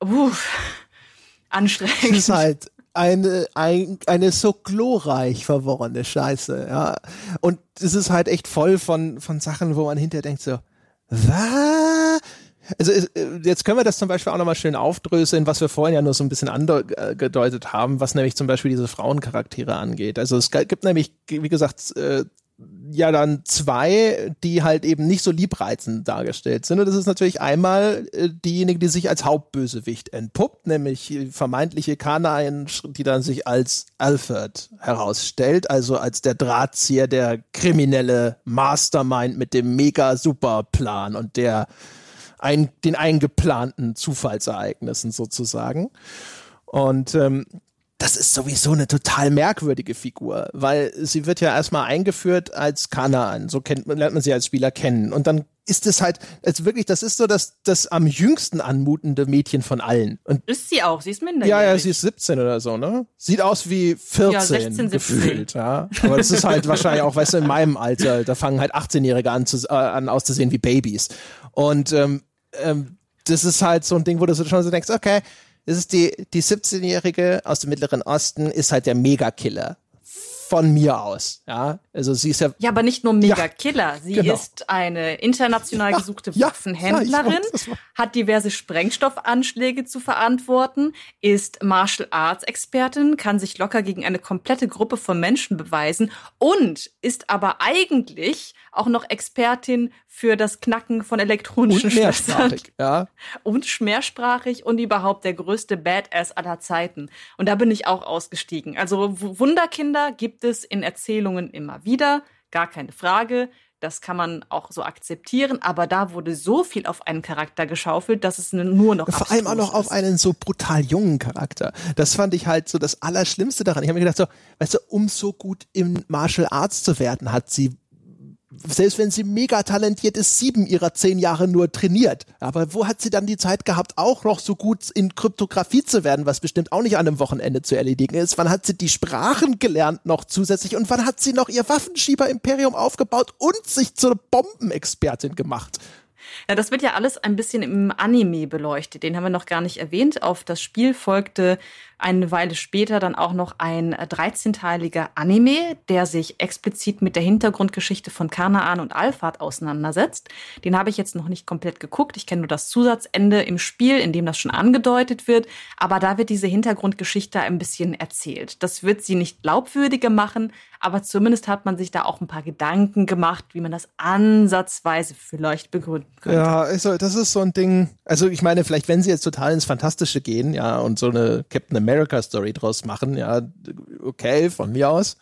uff, anstrengend. Es ist halt eine, ein, eine so glorreich verworrene Scheiße, ja. Und es ist halt echt voll von, von Sachen, wo man hinterher denkt so, was? Also äh, jetzt können wir das zum Beispiel auch nochmal schön aufdröseln, was wir vorhin ja nur so ein bisschen angedeutet haben, was nämlich zum Beispiel diese Frauencharaktere angeht. Also es gibt nämlich, wie gesagt, äh, ja dann zwei, die halt eben nicht so liebreizend dargestellt sind. Und das ist natürlich einmal äh, diejenige, die sich als Hauptbösewicht entpuppt, nämlich vermeintliche Kanaien, die dann sich als Alfred herausstellt, also als der Drahtzieher, der kriminelle Mastermind mit dem mega super Plan und der ein, den eingeplanten Zufallsereignissen sozusagen. Und ähm, das ist sowieso eine total merkwürdige Figur, weil sie wird ja erstmal eingeführt als Kanaan, so kennt, lernt man sie als Spieler kennen. Und dann ist es halt, also wirklich, das ist so das, das am jüngsten anmutende Mädchen von allen. Und ist sie auch, sie ist minderjährig. Ja, ja, sie ist 17 oder so, ne? Sieht aus wie 14 ja, 16, gefühlt, ja. Aber das ist halt wahrscheinlich auch, weißt du, in meinem Alter, da fangen halt 18-Jährige an, zu, äh, an auszusehen wie Babys. Und ähm, ähm, das ist halt so ein Ding, wo du schon so denkst, okay, das ist die, die 17-Jährige aus dem Mittleren Osten, ist halt der Megakiller. von mir aus. Ja, also sie ist ja. Ja, aber nicht nur mega Killer. Sie genau. ist eine international gesuchte ja, Waffenhändlerin, ja, hat diverse Sprengstoffanschläge zu verantworten, ist Martial Arts Expertin, kann sich locker gegen eine komplette Gruppe von Menschen beweisen und ist aber eigentlich auch noch Expertin für das Knacken von elektronischen und mehrsprachig, ja. Und mehrsprachig und überhaupt der größte Badass aller Zeiten. Und da bin ich auch ausgestiegen. Also Wunderkinder gibt es in Erzählungen immer wieder, gar keine Frage. Das kann man auch so akzeptieren, aber da wurde so viel auf einen Charakter geschaufelt, dass es nur noch. Vor allem auch noch ist. auf einen so brutal jungen Charakter. Das fand ich halt so das Allerschlimmste daran. Ich habe mir gedacht, so, weißt du, um so gut im Martial Arts zu werden, hat sie selbst wenn sie mega talentiert ist, sieben ihrer zehn Jahre nur trainiert. Aber wo hat sie dann die Zeit gehabt, auch noch so gut in Kryptographie zu werden, was bestimmt auch nicht an einem Wochenende zu erledigen ist? Wann hat sie die Sprachen gelernt noch zusätzlich und wann hat sie noch ihr Waffenschieber-Imperium aufgebaut und sich zur Bombenexpertin gemacht? Ja, das wird ja alles ein bisschen im Anime beleuchtet. Den haben wir noch gar nicht erwähnt. Auf das Spiel folgte eine Weile später dann auch noch ein 13-teiliger Anime, der sich explizit mit der Hintergrundgeschichte von Kanaan und Alphard auseinandersetzt. Den habe ich jetzt noch nicht komplett geguckt. Ich kenne nur das Zusatzende im Spiel, in dem das schon angedeutet wird. Aber da wird diese Hintergrundgeschichte ein bisschen erzählt. Das wird sie nicht glaubwürdiger machen, aber zumindest hat man sich da auch ein paar Gedanken gemacht, wie man das ansatzweise vielleicht begründen könnte. Ja, also das ist so ein Ding. Also ich meine, vielleicht wenn sie jetzt total ins Fantastische gehen, ja, und so eine Captain America America-Story draus machen. Ja, okay, von mir aus.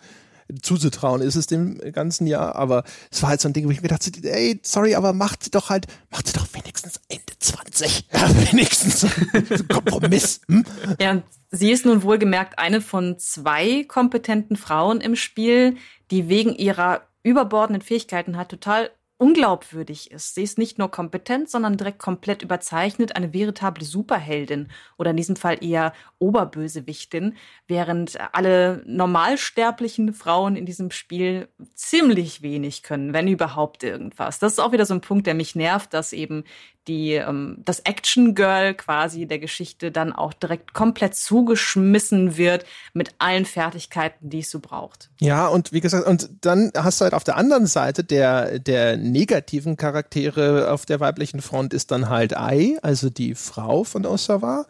Zuzutrauen ist es dem ganzen Jahr, aber es war halt so ein Ding, wo ich mir dachte, ey, sorry, aber macht doch halt, macht sie doch wenigstens Ende 20. (laughs) Ja, wenigstens (laughs) Kompromiss. Hm? Ja, und sie ist nun wohlgemerkt eine von zwei kompetenten Frauen im Spiel, die wegen ihrer überbordenden Fähigkeiten halt total unglaubwürdig ist. Sie ist nicht nur kompetent, sondern direkt komplett überzeichnet, eine veritable Superheldin oder in diesem Fall eher Oberbösewichtin, während alle normalsterblichen Frauen in diesem Spiel ziemlich wenig können, wenn überhaupt irgendwas. Das ist auch wieder so ein Punkt, der mich nervt, dass eben die, ähm, das Action Girl quasi der Geschichte dann auch direkt komplett zugeschmissen wird mit allen Fertigkeiten, die es so braucht. Ja, und wie gesagt, und dann hast du halt auf der anderen Seite der, der negativen Charaktere auf der weiblichen Front ist dann halt Ai, also die Frau von Osawa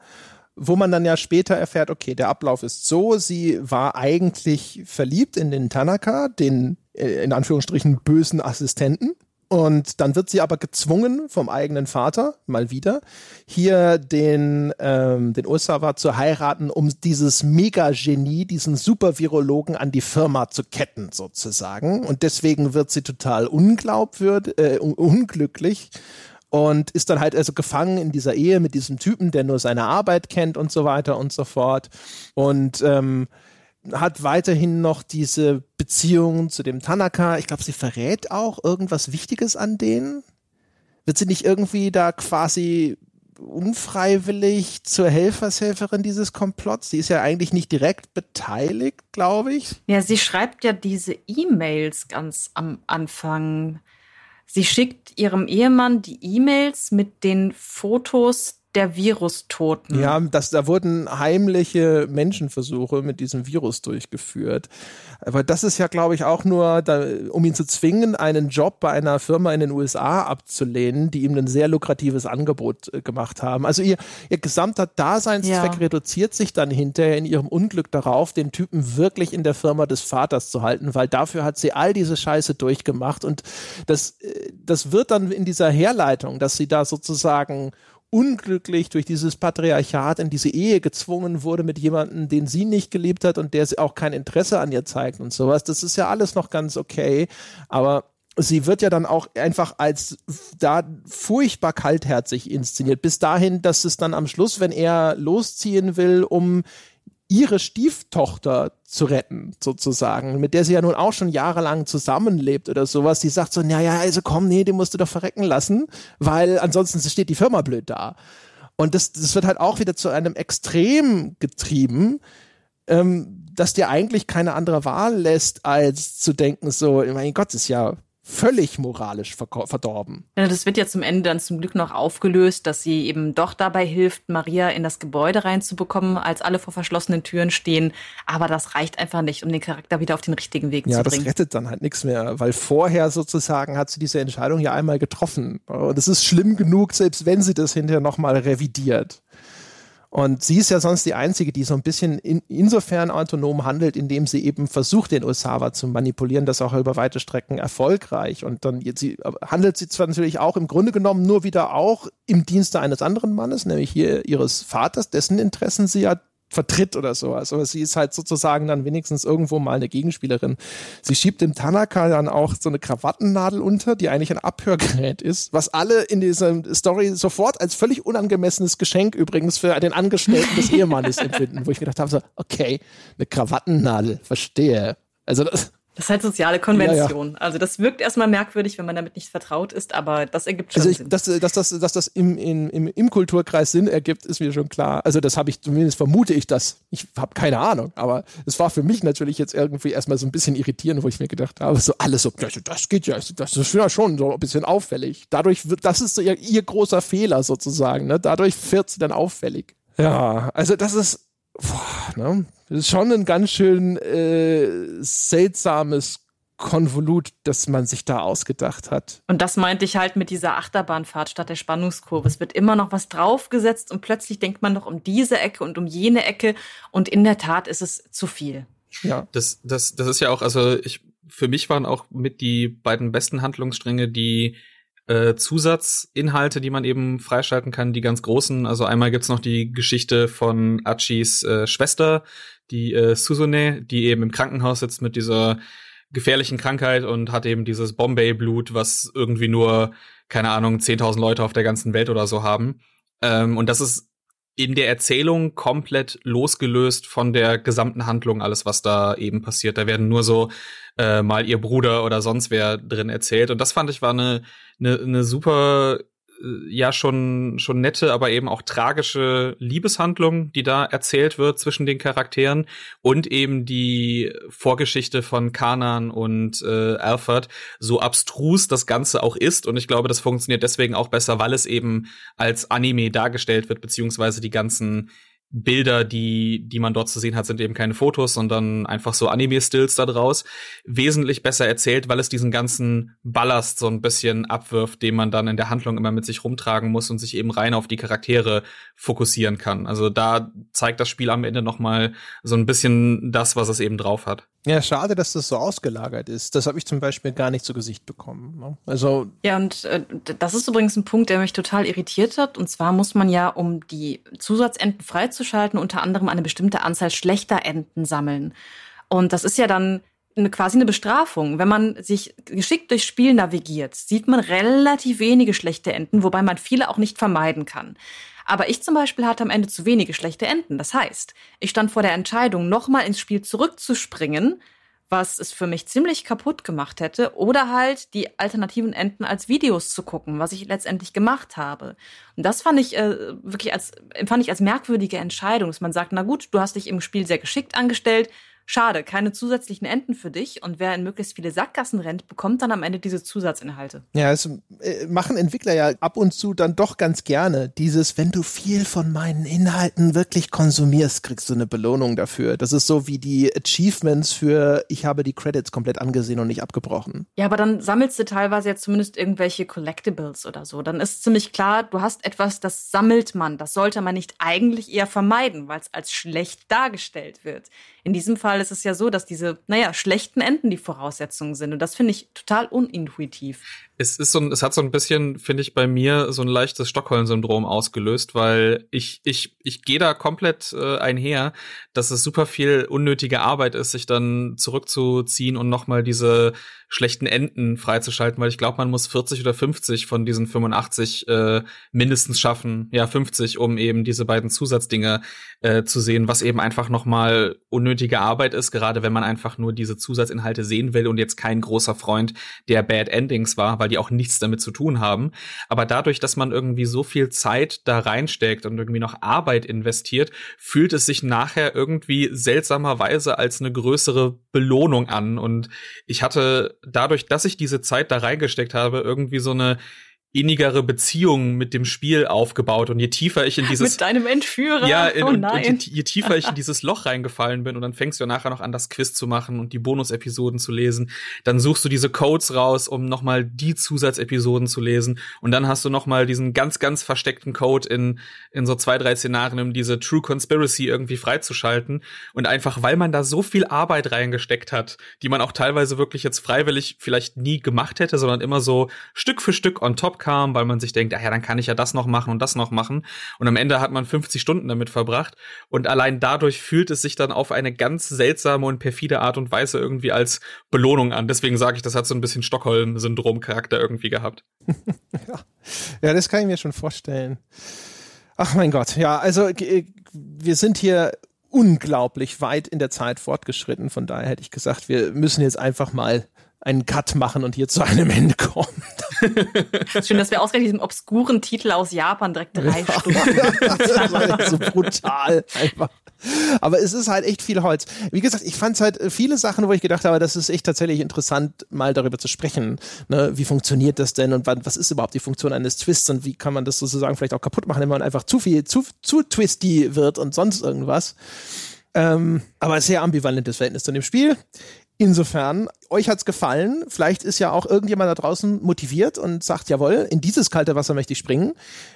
wo man dann ja später erfährt, okay, der Ablauf ist so, sie war eigentlich verliebt in den Tanaka, den äh, in Anführungsstrichen bösen Assistenten, und dann wird sie aber gezwungen vom eigenen Vater, mal wieder, hier den, ähm, den Osawa zu heiraten, um dieses Mega-Genie, diesen Super-Virologen an die Firma zu ketten, sozusagen. Und deswegen wird sie total unglaubwürdig, äh, unglücklich und ist dann halt also gefangen in dieser Ehe mit diesem Typen, der nur seine Arbeit kennt und so weiter und so fort. Und ähm, hat weiterhin noch diese Beziehung zu dem Tanaka. Ich glaube, sie verrät auch irgendwas Wichtiges an denen. Wird sie nicht irgendwie da quasi unfreiwillig zur Helfershelferin dieses Komplotts? Sie ist ja eigentlich nicht direkt beteiligt, glaube ich. Ja, sie schreibt ja diese E-Mails ganz am Anfang. Sie schickt ihrem Ehemann die E-Mails mit den Fotos der Virustoten. Ja, das, da wurden heimliche Menschenversuche mit diesem Virus durchgeführt. Aber das ist ja, glaube ich, auch nur, da, um ihn zu zwingen, einen Job bei einer Firma in den USA abzulehnen, die ihm ein sehr lukratives Angebot äh, gemacht haben. Also ihr, ihr gesamter Daseinszweck ja. reduziert sich dann hinterher in ihrem Unglück darauf, den Typen wirklich in der Firma des Vaters zu halten, weil dafür hat sie all diese Scheiße durchgemacht. Und das, äh, das wird dann in dieser Herleitung, dass sie da sozusagen unglücklich durch dieses Patriarchat in diese Ehe gezwungen wurde mit jemandem, den sie nicht geliebt hat und der auch kein Interesse an ihr zeigt und sowas. Das ist ja alles noch ganz okay, aber sie wird ja dann auch einfach als da furchtbar kaltherzig inszeniert. Bis dahin, dass es dann am Schluss, wenn er losziehen will, um ihre Stieftochter zu retten, sozusagen, mit der sie ja nun auch schon jahrelang zusammenlebt oder sowas. Die sagt so, naja, also komm, nee, die musst du doch verrecken lassen, weil ansonsten steht die Firma blöd da. Und das, das wird halt auch wieder zu einem Extrem getrieben, ähm, dass dir eigentlich keine andere Wahl lässt, als zu denken, so, mein Gott, ist ja völlig moralisch verdorben. Das wird ja zum Ende dann zum Glück noch aufgelöst, dass sie eben doch dabei hilft, Maria in das Gebäude reinzubekommen, als alle vor verschlossenen Türen stehen. Aber das reicht einfach nicht, um den Charakter wieder auf den richtigen Weg ja, zu bringen. Ja, das rettet dann halt nichts mehr, weil vorher sozusagen hat sie diese Entscheidung ja einmal getroffen. Und es ist schlimm genug, selbst wenn sie das hinterher nochmal revidiert. Und sie ist ja sonst die Einzige, die so ein bisschen in, insofern autonom handelt, indem sie eben versucht, den Osawa zu manipulieren, das auch über weite Strecken erfolgreich. Und dann sie, handelt sie zwar natürlich auch im Grunde genommen nur wieder auch im Dienste eines anderen Mannes, nämlich hier ihres Vaters, dessen Interessen sie ja vertritt oder sowas. Aber sie ist halt sozusagen dann wenigstens irgendwo mal eine Gegenspielerin. Sie schiebt dem Tanaka dann auch so eine Krawattennadel unter, die eigentlich ein Abhörgerät ist, was alle in dieser Story sofort als völlig unangemessenes Geschenk übrigens für den Angestellten des (laughs) Ehemannes empfinden, wo ich gedacht habe, so, okay, eine Krawattennadel, verstehe. Also das, das ist halt soziale Konvention. Ja, ja. Also das wirkt erstmal merkwürdig, wenn man damit nicht vertraut ist, aber das ergibt schon also ich, Sinn. Dass, dass, dass, dass das im, im, im, Kulturkreis Sinn ergibt, ist mir schon klar. Also das habe ich, zumindest vermute ich das. Ich habe keine Ahnung, aber es war für mich natürlich jetzt irgendwie erstmal so ein bisschen irritierend, wo ich mir gedacht habe, so alles so, das geht ja, das ist ja schon so ein bisschen auffällig. Dadurch wird, das ist so ihr, ihr großer Fehler sozusagen, ne? Dadurch wird sie dann auffällig. Ja, also das ist, boah, ne? Das ist schon ein ganz schön äh, seltsames Konvolut, das man sich da ausgedacht hat. Und das meinte ich halt mit dieser Achterbahnfahrt statt der Spannungskurve. Es wird immer noch was draufgesetzt und plötzlich denkt man noch um diese Ecke und um jene Ecke und in der Tat ist es zu viel. Ja. Das, das, das ist ja auch, also ich, für mich waren auch mit die beiden besten Handlungsstränge die äh, Zusatzinhalte, die man eben freischalten kann, die ganz großen. Also einmal gibt's noch die Geschichte von Achis äh, Schwester, die äh, Susune, die eben im Krankenhaus sitzt mit dieser gefährlichen Krankheit und hat eben dieses Bombay-Blut, was irgendwie nur, keine Ahnung, 10.000 Leute auf der ganzen Welt oder so haben. Ähm, und das ist in der Erzählung komplett losgelöst von der gesamten Handlung, alles, was da eben passiert. Da werden nur so äh, mal ihr Bruder oder sonst wer drin erzählt. Und das fand ich war eine, eine, eine super ja schon schon nette, aber eben auch tragische Liebeshandlung, die da erzählt wird zwischen den Charakteren und eben die Vorgeschichte von Kanan und äh, Alfred, so abstrus das Ganze auch ist. Und ich glaube, das funktioniert deswegen auch besser, weil es eben als Anime dargestellt wird beziehungsweise die ganzen Bilder, die, die man dort zu sehen hat, sind eben keine Fotos, sondern einfach so Anime-Stills da draus. Wesentlich besser erzählt, weil es diesen ganzen Ballast so ein bisschen abwirft, den man dann in der Handlung immer mit sich rumtragen muss und sich eben rein auf die Charaktere fokussieren kann. Also da zeigt das Spiel am Ende noch mal so ein bisschen das, was es eben drauf hat. Ja, schade, dass das so ausgelagert ist. Das habe ich zum Beispiel gar nicht zu Gesicht bekommen. Ne? Also ja, und äh, das ist übrigens ein Punkt, der mich total irritiert hat. Und zwar muss man ja, um die Zusatzenten freizuschalten, unter anderem eine bestimmte Anzahl schlechter Enten sammeln. Und das ist ja dann eine, quasi eine Bestrafung. Wenn man sich geschickt durchs Spiel navigiert, sieht man relativ wenige schlechte Enten, wobei man viele auch nicht vermeiden kann. Aber ich zum Beispiel hatte am Ende zu wenige schlechte Enden. Das heißt, ich stand vor der Entscheidung, nochmal ins Spiel zurückzuspringen, was es für mich ziemlich kaputt gemacht hätte, oder halt die alternativen Enden als Videos zu gucken, was ich letztendlich gemacht habe. Und das fand ich äh, wirklich als empfand ich als merkwürdige Entscheidung, dass man sagt, na gut, du hast dich im Spiel sehr geschickt angestellt, Schade, keine zusätzlichen Enden für dich. Und wer in möglichst viele Sackgassen rennt, bekommt dann am Ende diese Zusatzinhalte. Ja, es äh, machen Entwickler ja ab und zu dann doch ganz gerne. Dieses, wenn du viel von meinen Inhalten wirklich konsumierst, kriegst du eine Belohnung dafür. Das ist so wie die Achievements für, ich habe die Credits komplett angesehen und nicht abgebrochen. Ja, aber dann sammelst du teilweise ja zumindest irgendwelche Collectibles oder so. Dann ist ziemlich klar, du hast etwas, das sammelt man. Das sollte man nicht eigentlich eher vermeiden, weil es als schlecht dargestellt wird. In diesem Fall ist es ja so, dass diese, naja, schlechten Enden die Voraussetzungen sind. Und das finde ich total unintuitiv es ist so ein, es hat so ein bisschen, finde ich, bei mir so ein leichtes Stockholm-Syndrom ausgelöst, weil ich, ich, ich gehe da komplett äh, einher, dass es super viel unnötige Arbeit ist, sich dann zurückzuziehen und nochmal diese schlechten Enden freizuschalten, weil ich glaube, man muss 40 oder 50 von diesen 85 äh, mindestens schaffen, ja 50, um eben diese beiden Zusatzdinge äh, zu sehen, was eben einfach nochmal unnötig unnötige Arbeit ist, gerade wenn man einfach nur diese Zusatzinhalte sehen will und jetzt kein großer Freund der Bad Endings war, weil die auch nichts damit zu tun haben. Aber dadurch, dass man irgendwie so viel Zeit da reinsteckt und irgendwie noch Arbeit investiert, fühlt es sich nachher irgendwie seltsamerweise als eine größere Belohnung an. Und ich hatte dadurch, dass ich diese Zeit da reingesteckt habe, irgendwie so eine innigere Beziehung mit dem Spiel aufgebaut. Und je tiefer ich in dieses mit deinem Entführer? Ja in, oh nein. Und, je, je, tiefer ich in (laughs) dieses Loch reingefallen bin und dann fängst du ja nachher noch an das Quiz zu machen und die Bonusepisoden zu lesen dann suchst du diese Codes raus um noch mal die Zusatzepisoden zu lesen. Und dann hast du noch mal diesen ganz ganz versteckten Code in in so zwei drei Szenarien um diese True Conspiracy irgendwie freizuschalten. Und einfach weil man da so viel Arbeit reingesteckt hat die man auch teilweise wirklich jetzt freiwillig vielleicht nie gemacht hätte sondern immer so Stück für Stück on top kam, weil man sich denkt, ach ja, dann kann ich ja das noch machen und das noch machen. Und am Ende hat man 50 Stunden damit verbracht. Und allein dadurch fühlt es sich dann auf eine ganz seltsame und perfide Art und Weise irgendwie als Belohnung an. Deswegen sage ich, das hat so ein bisschen Stockholm-Syndrom-Charakter irgendwie gehabt. ja. (laughs) ja, das kann ich mir schon vorstellen. Ach mein Gott, ja, also äh, wir sind hier unglaublich weit in der Zeit fortgeschritten. Von daher hätte ich gesagt, wir müssen jetzt einfach mal einen Cut machen und hier zu einem (laughs) Ende kommen. (laughs) Schön, dass wir ausgerechnet diesen obskuren Titel aus Japan direkt drei ja. Stunden. (laughs) so brutal einfach. Aber es ist halt echt viel Holz. Wie gesagt, ich fand es halt viele Sachen, wo ich gedacht habe, das ist echt tatsächlich interessant, mal darüber zu sprechen. Ne? Wie funktioniert das denn und was ist überhaupt die Funktion eines Twists und wie kann man das sozusagen vielleicht auch kaputt machen, wenn man einfach zu viel, zu, zu twisty wird und sonst irgendwas. Ähm, aber sehr ambivalentes Verhältnis zu dem Spiel. Insofern, euch hat's gefallen. Vielleicht ist ja auch irgendjemand da draußen motiviert und sagt, jawohl, in dieses kalte Wasser möchte ich springen.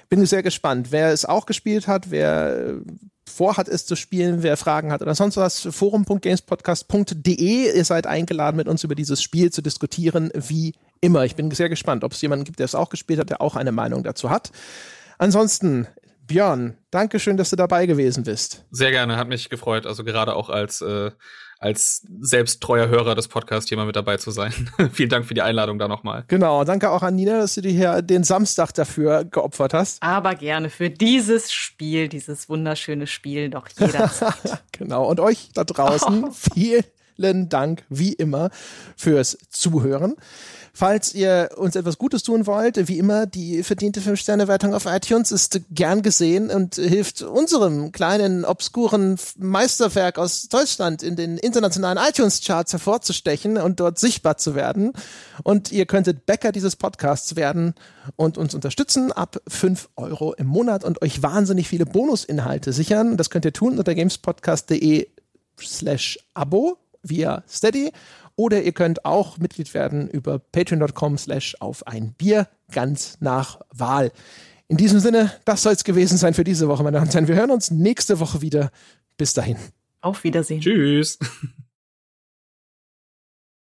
Bin sehr gespannt, wer es auch gespielt hat, wer vorhat es zu spielen, wer Fragen hat oder sonst was. forum.gamespodcast.de. Ihr seid eingeladen, mit uns über dieses Spiel zu diskutieren, wie immer. Ich bin sehr gespannt, ob es jemanden gibt, der es auch gespielt hat, der auch eine Meinung dazu hat. Ansonsten, Björn, danke schön, dass du dabei gewesen bist. Sehr gerne, hat mich gefreut. Also gerade auch als äh, als selbst treuer Hörer des Podcasts hier mal mit dabei zu sein. (laughs) Vielen Dank für die Einladung da nochmal. Genau, danke auch an Nina, dass du dir hier den Samstag dafür geopfert hast. Aber gerne für dieses Spiel, dieses wunderschöne Spiel doch jederzeit. (laughs) genau, und euch da draußen oh. (laughs) vielen Dank wie immer fürs Zuhören. Falls ihr uns etwas Gutes tun wollt, wie immer, die verdiente 5-Sterne-Wertung auf iTunes ist gern gesehen und hilft unserem kleinen, obskuren Meisterwerk aus Deutschland in den internationalen iTunes-Charts hervorzustechen und dort sichtbar zu werden. Und ihr könntet Bäcker dieses Podcasts werden und uns unterstützen ab 5 Euro im Monat und euch wahnsinnig viele Bonusinhalte sichern. Das könnt ihr tun unter gamespodcast.de slash Abo via Steady oder ihr könnt auch Mitglied werden über patreon.com slash auf ein Bier ganz nach Wahl. In diesem Sinne, das soll es gewesen sein für diese Woche, meine Damen und Herren. Wir hören uns nächste Woche wieder. Bis dahin. Auf Wiedersehen. Tschüss.